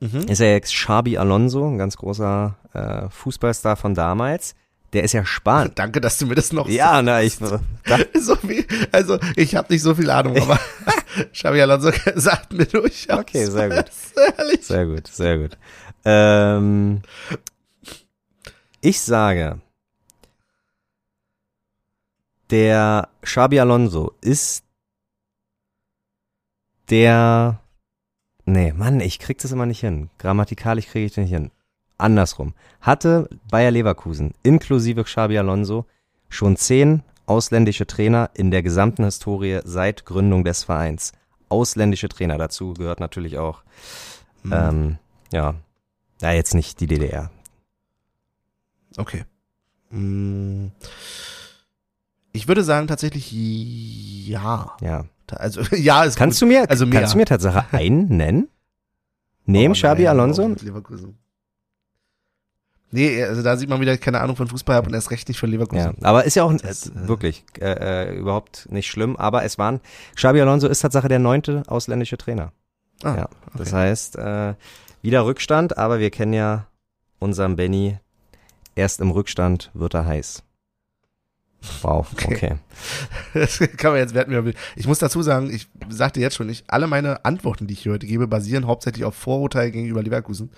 Speaker 1: Mhm.
Speaker 2: Ist ja jetzt Xabi Alonso, ein ganz großer äh, Fußballstar von damals. Der ist ja Spanier. *laughs*
Speaker 1: Danke, dass du mir das noch
Speaker 2: Ja, na, ich, *laughs*
Speaker 1: so wie, also ich habe nicht so viel Ahnung, aber *laughs* Xabi Alonso sagt mir durchaus.
Speaker 2: Okay, sehr gut.
Speaker 1: Ehrlich.
Speaker 2: sehr gut, sehr gut. Ähm, ich sage, der Xabi Alonso ist der, nee, Mann, ich krieg das immer nicht hin. Grammatikalisch kriege ich das nicht hin. Andersrum. Hatte Bayer Leverkusen inklusive Xabi Alonso schon zehn ausländische Trainer in der gesamten Historie seit Gründung des Vereins. Ausländische Trainer. Dazu gehört natürlich auch,
Speaker 1: Hm,
Speaker 2: ähm, ja, ja, jetzt nicht die DDR.
Speaker 1: okay. Hm. Ich würde sagen tatsächlich ja.
Speaker 2: Ja.
Speaker 1: Also *laughs* ja, ist
Speaker 2: Kannst
Speaker 1: gut.
Speaker 2: du mir,
Speaker 1: Also mehr.
Speaker 2: kannst du mir Tatsache *laughs* einen nennen? Neben
Speaker 1: Oh,
Speaker 2: Xabi
Speaker 1: nein,
Speaker 2: Alonso?
Speaker 1: Nee, also da sieht man wieder, keine Ahnung von Fußball habe und erst recht nicht von
Speaker 2: Ja,
Speaker 1: Leverkusen.
Speaker 2: aber ist ja auch
Speaker 1: Das,
Speaker 2: äh,
Speaker 1: äh,
Speaker 2: wirklich äh, äh, überhaupt nicht schlimm. Aber es waren Xabi Alonso ist Tatsache der neunte ausländische Trainer.
Speaker 1: Ah,
Speaker 2: ja, das
Speaker 1: okay.
Speaker 2: heißt äh, wieder Rückstand, aber wir kennen ja unseren Benny. Erst im Rückstand wird er heiß. Wow, *laughs*
Speaker 1: Okay. Das kann man jetzt werten, wie man will. Ich muss dazu sagen, ich sagte jetzt schon, ich, alle meine Antworten, die ich hier heute gebe, basieren hauptsächlich auf Vorurteil gegenüber Leverkusen.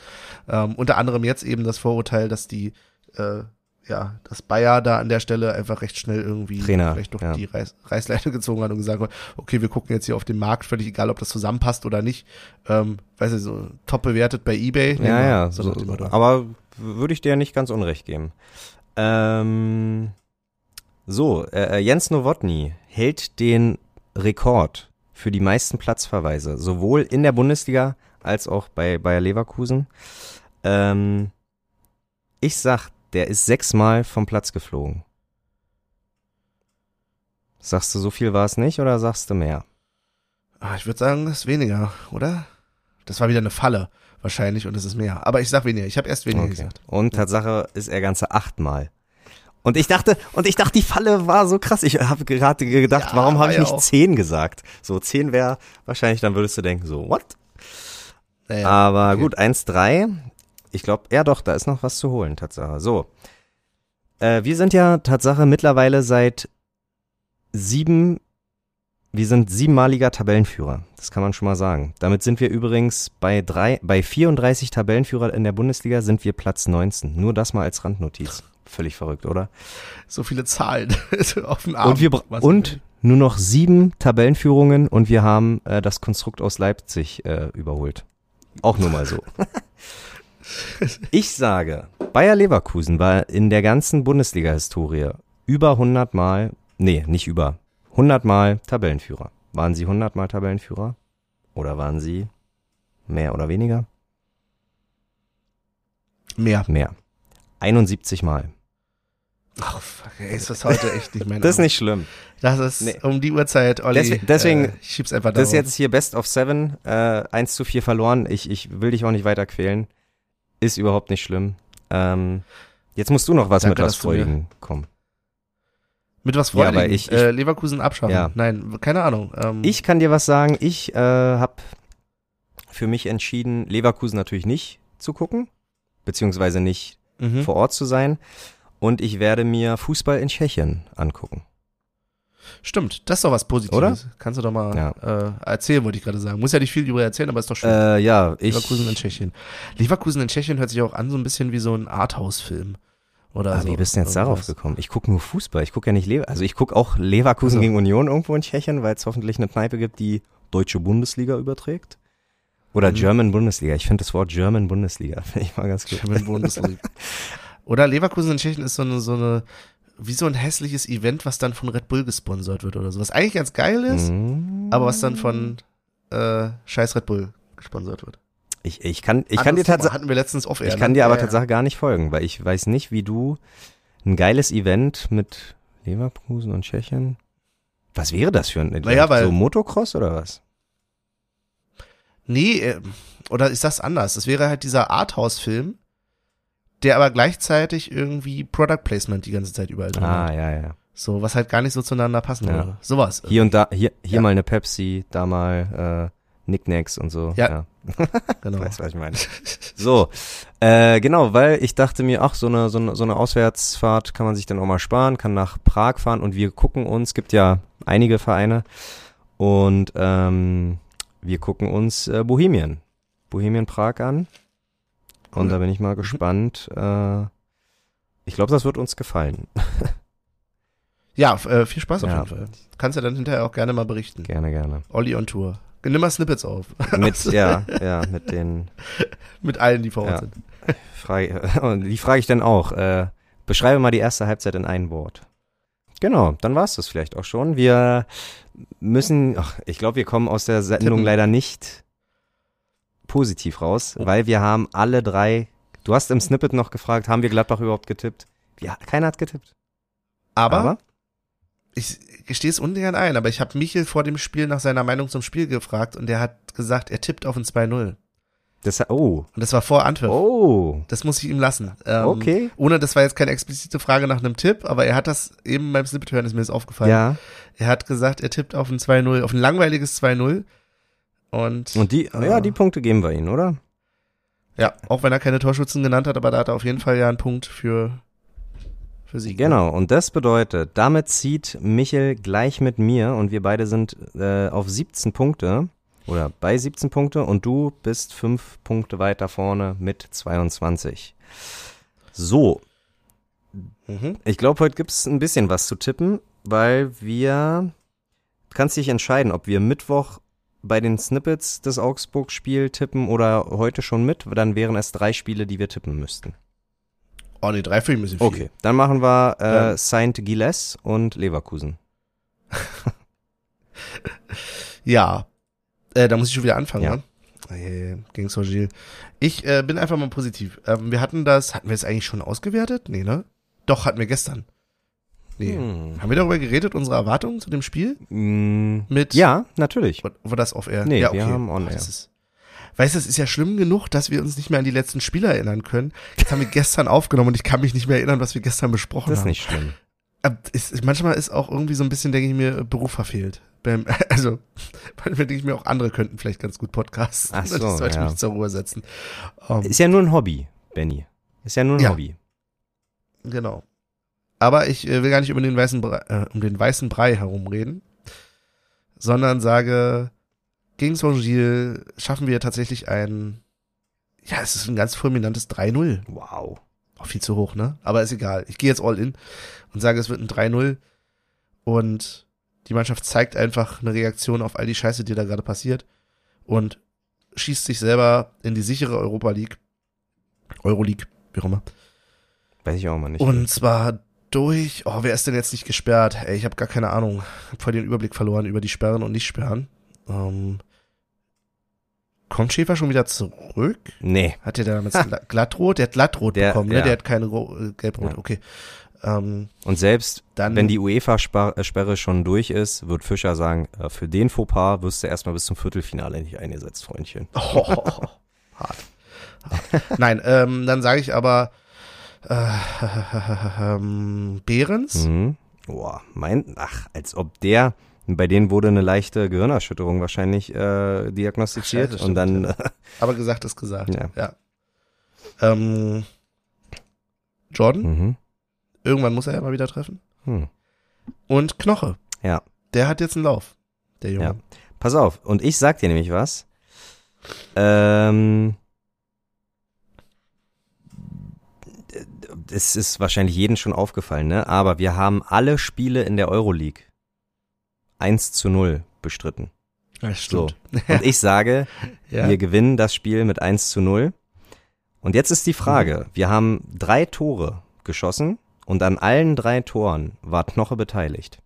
Speaker 1: Ähm, unter anderem jetzt eben das Vorurteil, dass die, äh, ja, dass Bayer da an der Stelle einfach recht schnell irgendwie
Speaker 2: Trainer,
Speaker 1: vielleicht doch
Speaker 2: ja.
Speaker 1: die Reiß, Reißleine *laughs* gezogen hat und gesagt hat, okay, wir gucken jetzt hier auf den Markt, völlig egal, ob das zusammenpasst oder nicht. Ähm, weiß ich, so top bewertet bei Ebay.
Speaker 2: Ja, ja,
Speaker 1: so
Speaker 2: so, aber würde ich dir nicht ganz unrecht geben. Ähm, so, äh, äh, Jens Nowotny hält den Rekord für die meisten Platzverweise, sowohl in der Bundesliga als auch bei Bayer Leverkusen. Ähm, ich sag, der ist sechsmal vom Platz geflogen. Sagst du, so viel war es nicht oder sagst du mehr?
Speaker 1: Ah, ich würde sagen, das ist weniger, oder? Das war wieder eine Falle, wahrscheinlich, und es ist mehr. Aber ich sag weniger. Ich habe erst weniger
Speaker 2: Okay.
Speaker 1: gesagt.
Speaker 2: Und Tatsache ist er ganze achtmal. Und ich dachte, und ich dachte, die Falle war so krass. Ich habe gerade gedacht,
Speaker 1: Ja,
Speaker 2: warum
Speaker 1: war
Speaker 2: habe ich nicht
Speaker 1: auch.
Speaker 2: zehn gesagt? So zehn wäre wahrscheinlich, dann würdest du denken, so what?
Speaker 1: Naja,
Speaker 2: Aber
Speaker 1: okay.
Speaker 2: gut, 1-3. Ich glaube, ja doch, da ist noch was zu holen, Tatsache. So. Äh, wir sind ja Tatsache mittlerweile seit sieben wir sind siebenmaliger Tabellenführer. Das kann man schon mal sagen. Damit sind wir übrigens bei drei, bei 34 Tabellenführer in der Bundesliga sind wir Platz 19. Nur das mal als Randnotiz. Völlig verrückt, oder?
Speaker 1: So viele Zahlen *laughs* auf den Arm.
Speaker 2: Und wir und nur noch sieben Tabellenführungen und wir haben äh, das Konstrukt aus Leipzig äh, überholt. Auch nur mal so. *laughs* ich sage, Bayer Leverkusen war in der ganzen Bundesliga-Historie über 100 Mal, nee, nicht über, 100 Mal Tabellenführer. Waren sie 100 Mal Tabellenführer? Oder waren sie mehr oder weniger?
Speaker 1: Mehr.
Speaker 2: Mehr. 71 Mal.
Speaker 1: Ach, fuck, ey, ist das heute echt nicht mein
Speaker 2: Das ist nicht schlimm.
Speaker 1: Das ist
Speaker 2: Nee.
Speaker 1: um die Uhrzeit, Olli.
Speaker 2: Deswegen- deswegen-
Speaker 1: äh, ich schieb's einfach
Speaker 2: Das ist jetzt hier Best of Seven, äh, 1 zu 4 verloren. Ich, ich will dich auch nicht weiter quälen. Ist überhaupt nicht schlimm. Ähm, jetzt musst du noch was
Speaker 1: Danke,
Speaker 2: mit was Freudigen kommen.
Speaker 1: Mit was
Speaker 2: Ja,
Speaker 1: Freudigem.
Speaker 2: weil ich- ich-
Speaker 1: äh, Leverkusen abschaffen.
Speaker 2: Ja.
Speaker 1: Nein, keine Ahnung. Ähm,
Speaker 2: Ich kann dir was sagen. Ich äh, habe für mich entschieden, Leverkusen natürlich nicht zu gucken, beziehungsweise nicht
Speaker 1: mhm.
Speaker 2: vor Ort zu sein. Und ich werde mir Fußball in Tschechien angucken.
Speaker 1: Stimmt, das ist doch was Positives.
Speaker 2: Oder?
Speaker 1: Kannst du doch mal
Speaker 2: Ja.
Speaker 1: äh, erzählen, wollte ich gerade sagen. Muss ja nicht viel darüber erzählen, aber ist doch schön.
Speaker 2: Äh, ja, ich.
Speaker 1: Leverkusen in Tschechien. Leverkusen in Tschechien hört sich auch an so ein bisschen wie so ein Arthouse-Film. Oder
Speaker 2: Ah,
Speaker 1: so.
Speaker 2: wie bist du denn jetzt darauf gekommen? Ich gucke nur Fußball. Ich gucke ja nicht Lever Also ich gucke auch Leverkusen
Speaker 1: Also.
Speaker 2: gegen Union irgendwo in Tschechien, weil es hoffentlich eine Kneipe gibt, die deutsche Bundesliga überträgt. Oder
Speaker 1: Mhm.
Speaker 2: German Bundesliga. Ich finde das Wort German Bundesliga. *laughs* Finde ich mal ganz gut.
Speaker 1: German Bundesliga. *laughs* Oder Leverkusen in Tschechien ist so eine, so eine, wie so ein hässliches Event, was dann von Red Bull gesponsert wird oder so. Was eigentlich ganz geil ist,
Speaker 2: Mm.
Speaker 1: aber was dann von äh, scheiß Red Bull gesponsert wird.
Speaker 2: Ich, ich kann, ich kann dir tatsächlich,
Speaker 1: hatten wir letztens off
Speaker 2: ich kann dir aber tatsächlich gar nicht folgen, weil ich weiß nicht, wie du ein geiles Event mit Leverkusen und Tschechien. Was wäre das für ein Event?
Speaker 1: Naja, weil-
Speaker 2: so Motocross oder was?
Speaker 1: Nee, äh, oder ist das anders? Das wäre halt dieser Arthouse-Film, der aber gleichzeitig irgendwie Product Placement die ganze Zeit überall drin
Speaker 2: Ah,
Speaker 1: hat.
Speaker 2: ja, ja.
Speaker 1: So, was halt gar nicht so zueinander passen
Speaker 2: Ja.
Speaker 1: würde. Sowas.
Speaker 2: Hier und da, hier, hier
Speaker 1: Ja.
Speaker 2: mal eine Pepsi, da mal äh, Knickknacks und so.
Speaker 1: Ja. *laughs* genau.
Speaker 2: Weißt du, was ich meine? So, äh, genau, weil ich dachte mir, ach, so eine, so, eine, so eine Auswärtsfahrt kann man sich dann auch mal sparen, kann nach Prag fahren und wir gucken uns, gibt ja einige Vereine und ähm, wir gucken uns äh, Bohemien, Bohemien Prag an und
Speaker 1: Cool.
Speaker 2: da bin ich mal gespannt. Äh, ich glaube, das wird uns gefallen.
Speaker 1: Ja, äh, viel Spaß auf
Speaker 2: Ja.
Speaker 1: jeden Fall. Kannst ja dann hinterher auch gerne mal berichten.
Speaker 2: Gerne, gerne.
Speaker 1: Olli on Tour. Nimm mal Snippets auf. *laughs*
Speaker 2: Mit, ja, *laughs* ja, mit den
Speaker 1: Mit allen, die vor Ort
Speaker 2: Ja.
Speaker 1: sind. *laughs*
Speaker 2: Frage, die frage ich dann auch. Äh, beschreibe mal die erste Halbzeit in ein Wort. Genau, dann war's das vielleicht auch schon. Wir müssen, ach, ich glaube, wir kommen aus der Sendung leider nicht positiv raus, weil wir haben alle drei, du hast im Snippet noch gefragt, haben wir Gladbach überhaupt getippt? Ja, keiner hat getippt.
Speaker 1: Aber, ich gestehe es ungern ein, aber ich habe Michel vor dem Spiel nach seiner Meinung zum Spiel gefragt und der hat gesagt, er tippt auf ein 2-0.
Speaker 2: Das, oh,
Speaker 1: Und das war vor Antwerp.
Speaker 2: oh,
Speaker 1: Das muss ich ihm lassen. Ähm,
Speaker 2: okay.
Speaker 1: Ohne, das war jetzt keine explizite Frage nach einem Tipp, aber er hat das eben beim Snippet hören, ist mir das aufgefallen.
Speaker 2: Ja,
Speaker 1: Er hat gesagt, er tippt auf ein 2-0, auf ein langweiliges 2-0. Und,
Speaker 2: und die,
Speaker 1: äh,
Speaker 2: ja, die Punkte geben wir ihnen, oder?
Speaker 1: ja, auch wenn er keine Torschützen genannt hat, aber da hat er auf jeden Fall ja einen Punkt für, für Sieg.
Speaker 2: Genau, und das bedeutet, damit zieht Michel gleich mit mir und wir beide sind äh, auf 17 Punkte oder bei 17 Punkte und du bist fünf Punkte weiter vorne mit 22. So,
Speaker 1: Mhm.
Speaker 2: ich glaube, heute gibt's ein bisschen was zu tippen, weil wir, du kannst dich entscheiden, ob wir Mittwoch bei den Snippets des Augsburg-Spiel tippen oder heute schon mit, dann wären es drei Spiele, die wir tippen müssten.
Speaker 1: Oh nee, drei für ihn ein bisschen viel.
Speaker 2: Okay, dann machen wir äh,
Speaker 1: Ja.
Speaker 2: Saint Gilles und Leverkusen. *laughs*
Speaker 1: Ja. Äh, da muss ich schon wieder anfangen,
Speaker 2: Ja.
Speaker 1: ne? Hey, gegen so Gilles. Ich äh, bin einfach mal positiv. Ähm, wir hatten das, hatten wir es eigentlich schon ausgewertet? Nee, ne? Doch, hatten wir gestern. Nee.
Speaker 2: Hm.
Speaker 1: Haben wir darüber geredet, unsere Erwartungen zu dem Spiel?
Speaker 2: Mm,
Speaker 1: Mit
Speaker 2: ja, natürlich.
Speaker 1: War das off-air?
Speaker 2: Nee,
Speaker 1: ja,
Speaker 2: wir
Speaker 1: okay.
Speaker 2: haben on
Speaker 1: Ach,
Speaker 2: air.
Speaker 1: das ist, weißt du, es ist ja schlimm genug, dass wir uns nicht mehr an die letzten Spiele erinnern können. Jetzt haben wir *laughs* gestern aufgenommen und ich kann mich nicht mehr erinnern, was wir gestern besprochen
Speaker 2: Das ist
Speaker 1: haben.
Speaker 2: nicht schlimm.
Speaker 1: Aber es, ist- manchmal ist auch irgendwie so ein bisschen, denke ich mir, Beruf verfehlt. Beim, *laughs* also, *laughs* manchmal denke ich mir auch, andere könnten vielleicht ganz gut podcasten.
Speaker 2: Ach so,
Speaker 1: das sollte
Speaker 2: ja.
Speaker 1: mich zur Ruhe setzen. Um,
Speaker 2: Ist ja nur ein Hobby, Benny. Ist ja nur ein
Speaker 1: Ja.
Speaker 2: Hobby.
Speaker 1: genau. Aber ich äh, will gar nicht über den weißen Brei, äh, um den weißen Brei herumreden, sondern sage, gegen Saint-Gilles schaffen wir tatsächlich ein, ja, es ist ein ganz fulminantes 3-0.
Speaker 2: Wow.
Speaker 1: Auch viel zu hoch, ne? Aber ist egal. Ich gehe jetzt all in und sage, es wird ein 3-0 und die Mannschaft zeigt einfach eine Reaktion auf all die Scheiße, die da gerade passiert und schießt sich selber in die sichere Europa League. Euroleague, wie auch immer.
Speaker 2: Weiß ich auch mal nicht.
Speaker 1: Und zwar durch, oh, wer ist denn jetzt nicht gesperrt? Ey, ich habe gar keine Ahnung. Hab voll den Überblick verloren über die Sperren und Nicht-Sperren. Ähm, kommt Schäfer schon wieder zurück?
Speaker 2: Nee.
Speaker 1: Hat der damals gla- glattrot? Der hat glattrot
Speaker 2: Der-
Speaker 1: bekommen, ne?
Speaker 2: ja.
Speaker 1: Der hat keine äh, gelbrot,
Speaker 2: Ja.
Speaker 1: okay. Ähm,
Speaker 2: Und selbst
Speaker 1: Dann-
Speaker 2: wenn die UEFA-Sperre schon durch ist, wird Fischer sagen, äh, für den Fauxpas wirst du erstmal bis zum Viertelfinale nicht eingesetzt, Freundchen.
Speaker 1: oh, *laughs* hart. hart. Nein, ähm, dann sage ich aber äh, ähm, *laughs* Behrens.
Speaker 2: Mhm. Boah, mein, ach, als ob der, bei denen wurde eine leichte Gehirnerschütterung wahrscheinlich äh, diagnostiziert
Speaker 1: Ach, scheiße,
Speaker 2: und dann,
Speaker 1: stimmt, *laughs* Aber gesagt ist gesagt.
Speaker 2: Ja.
Speaker 1: ja. Ähm, Jordan,
Speaker 2: mhm.
Speaker 1: irgendwann muss er ja mal wieder treffen.
Speaker 2: hm.
Speaker 1: Und Knoche,
Speaker 2: ja,
Speaker 1: der hat jetzt einen Lauf, der Junge.
Speaker 2: ja. Pass auf, und ich sag dir nämlich was. Ähm, es ist wahrscheinlich jedem schon aufgefallen, ne? Aber wir haben alle Spiele in der Euroleague 1 zu 0 bestritten.
Speaker 1: Ja,
Speaker 2: So.
Speaker 1: stimmt.
Speaker 2: Und ich sage, *laughs*
Speaker 1: Ja.
Speaker 2: wir gewinnen das Spiel mit 1 zu 0. Und jetzt ist die Frage,
Speaker 1: Mhm.
Speaker 2: wir haben drei Tore geschossen und an allen drei Toren war Knoche beteiligt.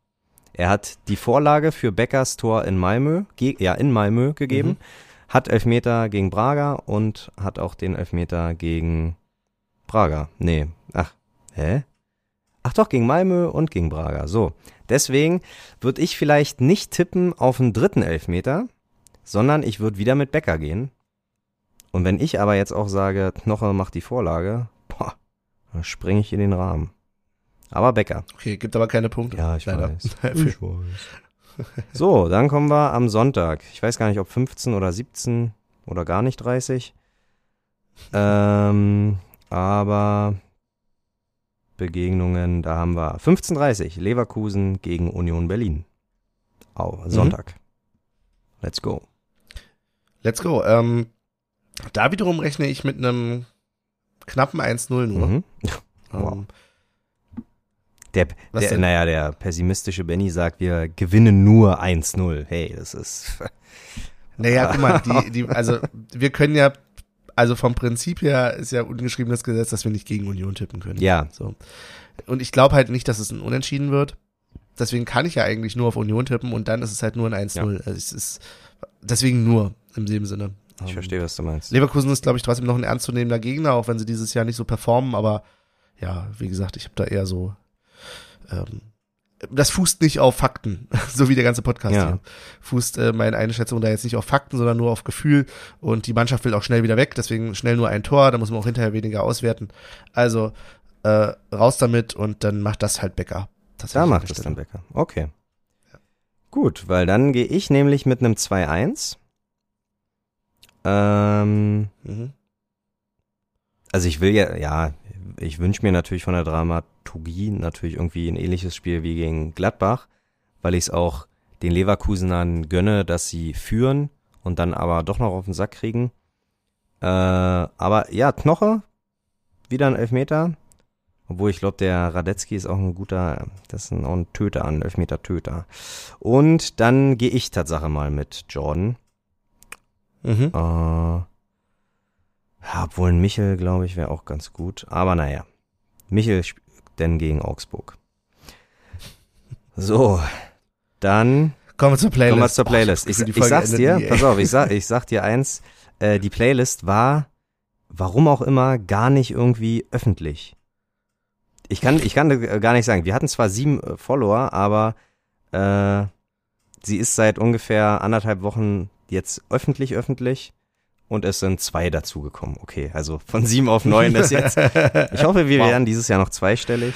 Speaker 2: Er hat die Vorlage für Beckers Tor in Malmö, ja, in Malmö gegeben,
Speaker 1: Mhm.
Speaker 2: hat Elfmeter gegen Braga und hat auch den Elfmeter gegen Braga. Nee, ach, hä? Ach doch, gegen Malmö und gegen Braga. So. Deswegen würde ich vielleicht nicht tippen auf einen dritten Elfmeter, sondern ich würde wieder mit Becker gehen. Und wenn ich aber jetzt auch sage, Knoche macht die Vorlage, boah, dann springe ich in den Rahmen. Aber Becker.
Speaker 1: Okay, gibt aber keine Punkte.
Speaker 2: Ja, ich
Speaker 1: Leider.
Speaker 2: weiß. *laughs* Ich weiß. So, dann kommen wir am Sonntag. Ich weiß gar nicht, ob 15 oder 17 oder gar nicht 30. Ähm, aber Begegnungen, da haben wir 15.30 Leverkusen gegen Union Berlin. Au, Sonntag. Let's go.
Speaker 1: Let's go. Ähm, da wiederum rechne ich mit einem knappen 1-0 nur.
Speaker 2: Mhm.
Speaker 1: Ähm,
Speaker 2: Der,
Speaker 1: Was
Speaker 2: der
Speaker 1: denn?
Speaker 2: naja, der pessimistische Benny sagt, wir gewinnen nur 1-0. Hey, das ist.
Speaker 1: Naja, guck mal, die, die, also wir können ja, also vom Prinzip her ist ja ungeschriebenes Gesetz, dass wir nicht gegen Union tippen können.
Speaker 2: Ja.
Speaker 1: So. Und ich glaube halt nicht, dass es ein Unentschieden wird. Deswegen kann ich ja eigentlich nur auf Union tippen und dann ist es halt nur ein 1-0. Also es ist deswegen nur im dem Sinne.
Speaker 2: Ich
Speaker 1: Ähm,
Speaker 2: verstehe, was du meinst.
Speaker 1: Leverkusen ist, glaube ich, trotzdem noch ein ernstzunehmender Gegner, auch wenn sie dieses Jahr nicht so performen, aber ja, wie gesagt, ich habe da eher so ähm, das fußt nicht auf Fakten, *laughs* so wie der ganze Podcast
Speaker 2: Ja.
Speaker 1: hier. Fußt äh, meine Einschätzung da jetzt nicht auf Fakten, sondern nur auf Gefühl und die Mannschaft will auch schnell wieder weg, deswegen schnell nur ein Tor, da muss man auch hinterher weniger auswerten. Also äh, raus damit und dann macht das halt Becker.
Speaker 2: Da
Speaker 1: Tatsächlich
Speaker 2: macht es dann. Becker. Okay. Gut, weil dann gehe ich nämlich mit einem 2-1. Ähm,
Speaker 1: Mhm.
Speaker 2: also ich will ja, ja, ich wünsche mir natürlich von der Dramaturgie natürlich irgendwie ein ähnliches Spiel wie gegen Gladbach, weil ich es auch den Leverkusenern gönne, dass sie führen und dann aber doch noch auf den Sack kriegen. Äh, aber ja, Knoche, wieder ein Elfmeter. Obwohl ich glaube, der Radetzky ist auch ein guter, das ist ein, auch ein Töter, ein Elfmeter-Töter. Und dann gehe ich Tatsache mal mit Jordan.
Speaker 1: Mhm.
Speaker 2: Äh, ja, obwohl ein Michel, glaube ich, wäre auch ganz gut. Aber naja, Michel denn gegen Augsburg. So, dann
Speaker 1: Kommen wir zur Playlist.
Speaker 2: kommen wir zur Playlist.
Speaker 1: das
Speaker 2: Ich, ich sag's dir,
Speaker 1: nie,
Speaker 2: pass auf, ich sag, ich sag dir eins, äh, die Playlist war, warum auch immer, gar nicht irgendwie öffentlich. Ich kann, ich kann äh, gar nicht sagen, wir hatten zwar sieben äh, Follower, aber äh, sie ist seit ungefähr anderthalb Wochen jetzt öffentlich öffentlich und es sind zwei dazugekommen. Okay, also von sieben auf neun ist jetzt. *laughs* Ich hoffe, wir
Speaker 1: Wow.
Speaker 2: werden dieses Jahr noch zweistellig.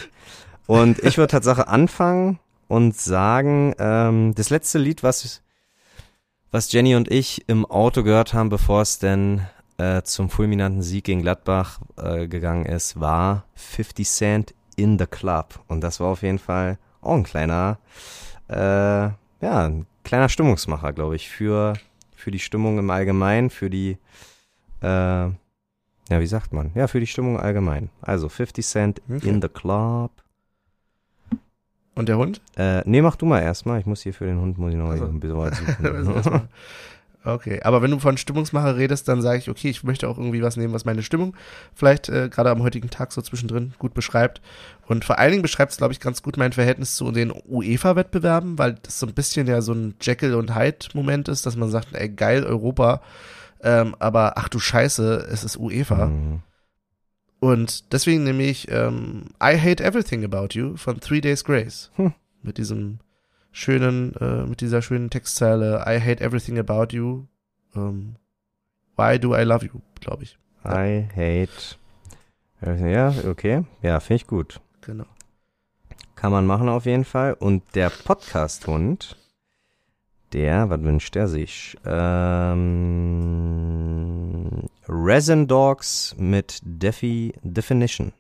Speaker 2: Und ich würde Tatsache anfangen und sagen, ähm, das letzte Lied, was, was Jenny und ich im Auto gehört haben, bevor es denn äh, zum fulminanten Sieg gegen Gladbach äh, gegangen ist, war 50 Cent in the Club. Und das war auf jeden Fall auch ein kleiner, äh, ja, ein kleiner Stimmungsmacher, glaube ich, für, für die Stimmung im Allgemeinen, für die, äh, ja, wie sagt man? Ja, für die Stimmung allgemein. Also 50 Cent
Speaker 1: Okay.
Speaker 2: in the club.
Speaker 1: Und der Hund?
Speaker 2: Äh, nee, mach du mal erstmal. Ich muss hier für den Hund muss ich noch
Speaker 1: Also.
Speaker 2: ein bisschen was *laughs*
Speaker 1: Also
Speaker 2: suchen.
Speaker 1: Okay, aber wenn du von Stimmungsmacher redest, dann sage ich, okay, ich möchte auch irgendwie was nehmen, was meine Stimmung vielleicht äh, gerade am heutigen Tag so zwischendrin gut beschreibt. Und vor allen Dingen beschreibt es, glaube ich, ganz gut mein Verhältnis zu den UEFA-Wettbewerben, weil das so ein bisschen ja so ein Jekyll und Hyde-Moment ist, dass man sagt, ey, geil, Europa, ähm, aber ach du Scheiße, es ist UEFA.
Speaker 2: Mhm.
Speaker 1: Und deswegen nehme ich ähm, I Hate Everything About You von Three Days Grace.
Speaker 2: Hm.
Speaker 1: Mit diesem schönen, äh, mit dieser schönen Textzeile I Hate Everything About You. Ähm, why do I love you, glaube ich.
Speaker 2: I hate. Ja, okay. Ja, finde ich gut.
Speaker 1: Genau.
Speaker 2: Kann man machen auf jeden Fall. Und der Podcast-Hund, der, was wünscht der sich? Ähm, Resin Dogs mit Defi Definition.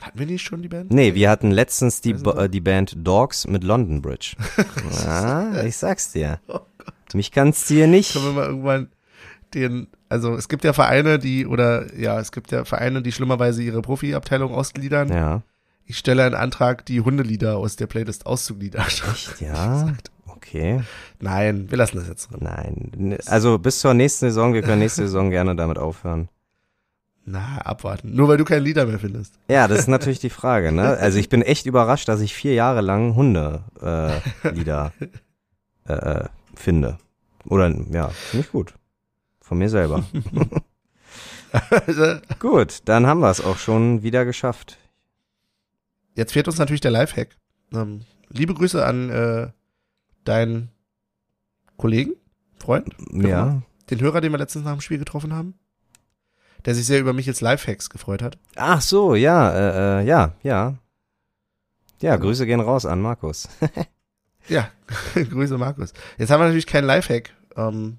Speaker 1: Hatten wir nicht schon die Band?
Speaker 2: Nee, wir hatten letztens die,
Speaker 1: Dogs?
Speaker 2: äh, die Band Dogs mit London Bridge. *laughs* ja, ich sag's dir.
Speaker 1: Oh
Speaker 2: Mich kannst du hier nicht.
Speaker 1: Können wir mal irgendwann den, also es gibt ja Vereine, die, oder ja, es gibt ja Vereine, die schlimmerweise ihre Profi-Abteilung ausgliedern.
Speaker 2: Ja.
Speaker 1: Ich stelle einen Antrag, die Hundelieder aus der Playlist auszugliedern.
Speaker 2: Echt, ja? *laughs* Okay.
Speaker 1: Nein, wir lassen das jetzt drin.
Speaker 2: Nein. Also bis zur nächsten Saison, wir können nächste Saison gerne damit aufhören.
Speaker 1: Na, abwarten. Nur weil du keine Lieder mehr findest.
Speaker 2: Ja, das ist natürlich die Frage, ne? Also ich bin echt überrascht, dass ich vier Jahre lang Hunde-Lieder äh, Lieder, äh, äh, finde. Oder, ja, finde ich gut. Von mir selber. *laughs* gut, dann haben wir es auch schon wieder geschafft.
Speaker 1: Jetzt fehlt uns natürlich der Lifehack. Ähm, liebe Grüße an äh, deinen Kollegen, Freund,
Speaker 2: Ja.
Speaker 1: den Hörer, den wir letztens nach dem Spiel getroffen haben, der sich sehr über mich als Lifehacks gefreut hat.
Speaker 2: Ach so, ja, äh, äh, ja, ja. Ja, Grüße gehen raus an Markus. *laughs*
Speaker 1: Ja, *laughs* Grüße Markus. Jetzt haben wir natürlich keinen Lifehack. Ähm,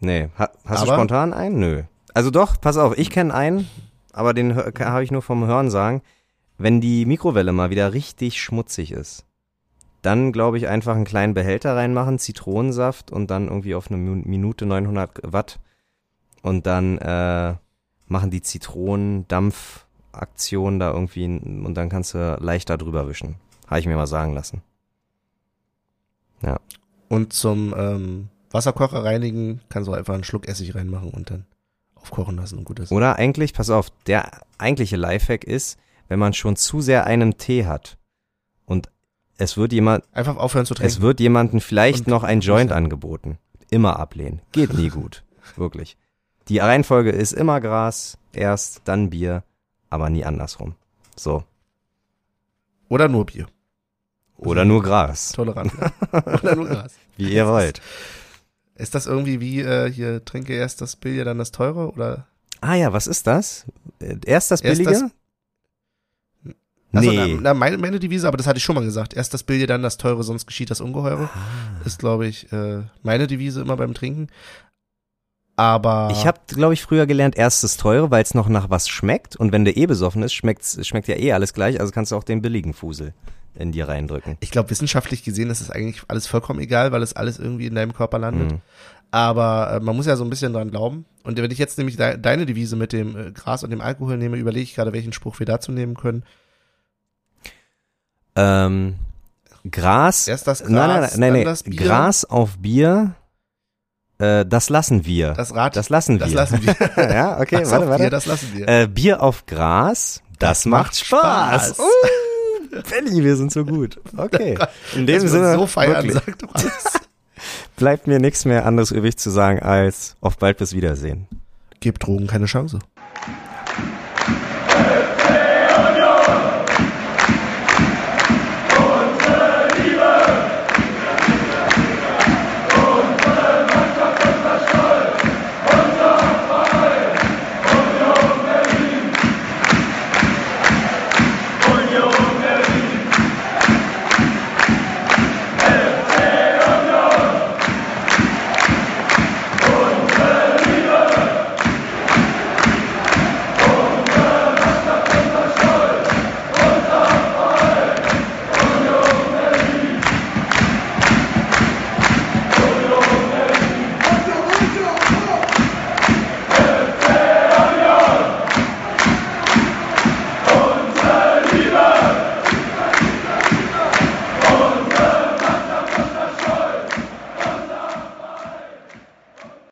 Speaker 2: Nee, ha, hast du spontan einen? Nö. Also doch, pass auf, ich kenne einen, aber den habe ich nur vom Hören sagen. Wenn die Mikrowelle mal wieder richtig schmutzig ist, dann glaube ich einfach einen kleinen Behälter reinmachen, Zitronensaft und dann irgendwie auf eine Minute 900 Watt und dann äh, machen die Zitronendampfaktion da irgendwie und dann kannst du leichter drüber wischen. Habe ich mir mal sagen lassen.
Speaker 1: und zum ähm, Wasserkocher reinigen kannst du einfach einen Schluck Essig reinmachen und dann aufkochen lassen und gut ist.
Speaker 2: Oder eigentlich, pass auf, der eigentliche Lifehack ist, wenn man schon zu sehr einen Tee hat und es wird jemand,
Speaker 1: Einfach aufhören zu trinken.
Speaker 2: es wird jemandem vielleicht
Speaker 1: Und-
Speaker 2: noch ein Joint
Speaker 1: Ja.
Speaker 2: angeboten. Immer ablehnen. Geht nie gut. *laughs* Wirklich. Die Reihenfolge ist immer Gras, erst, dann Bier, aber nie andersrum. So.
Speaker 1: Oder nur Bier.
Speaker 2: Oder nur Gras.
Speaker 1: Tolerant. *laughs* Oder nur Gras.
Speaker 2: Wie ihr wollt.
Speaker 1: Ist das irgendwie wie äh, hier trinke erst das Billige, dann das teure? Oder?
Speaker 2: Ah ja, was ist das? Äh, Erst das
Speaker 1: Erst
Speaker 2: Billige?
Speaker 1: das- Also,
Speaker 2: nee.
Speaker 1: na, na, meine, meine Devise, aber das hatte ich schon mal gesagt. Erst das Billige, dann das Teure, sonst geschieht das Ungeheure.
Speaker 2: Ah.
Speaker 1: Ist, glaube ich, äh, meine Devise immer beim Trinken. Aber
Speaker 2: Ich habe, glaube ich, früher gelernt, erst das teure, weil es noch nach was schmeckt. Und wenn der eh besoffen ist, schmeckt's, schmeckt ja eh alles gleich. Also kannst du auch den billigen Fusel in dir reindrücken.
Speaker 1: ich glaube, wissenschaftlich gesehen ist es eigentlich alles vollkommen egal, weil es alles irgendwie in deinem Körper landet.
Speaker 2: Mhm.
Speaker 1: Aber äh, man muss ja so ein bisschen dran glauben. Und wenn ich jetzt nämlich de deine Devise mit dem äh, Gras und dem Alkohol nehme, überlege ich gerade, welchen Spruch wir dazu nehmen können.
Speaker 2: Ähm, Gras.
Speaker 1: Erst das Gras,
Speaker 2: nein, nein, nein, nein,
Speaker 1: Bier.
Speaker 2: Gras auf Bier. Äh, das lassen wir.
Speaker 1: Das Rad,
Speaker 2: Das lassen
Speaker 1: das
Speaker 2: wir.
Speaker 1: lassen wir. *laughs*
Speaker 2: ja, okay,
Speaker 1: das
Speaker 2: warte, warte.
Speaker 1: Bier, das lassen wir.
Speaker 2: äh, Bier auf Gras. Das, macht Spaß.
Speaker 1: Spaß.
Speaker 2: Uh, Benny, wir sind so gut. Okay. *laughs* In dem
Speaker 1: Dass wir
Speaker 2: Sinne,
Speaker 1: so feiern,
Speaker 2: wirklich,
Speaker 1: sagt alles. *laughs*
Speaker 2: bleibt mir nichts mehr anderes übrig zu sagen als auf bald bis Wiedersehen.
Speaker 1: Gebt Drogen keine Chance.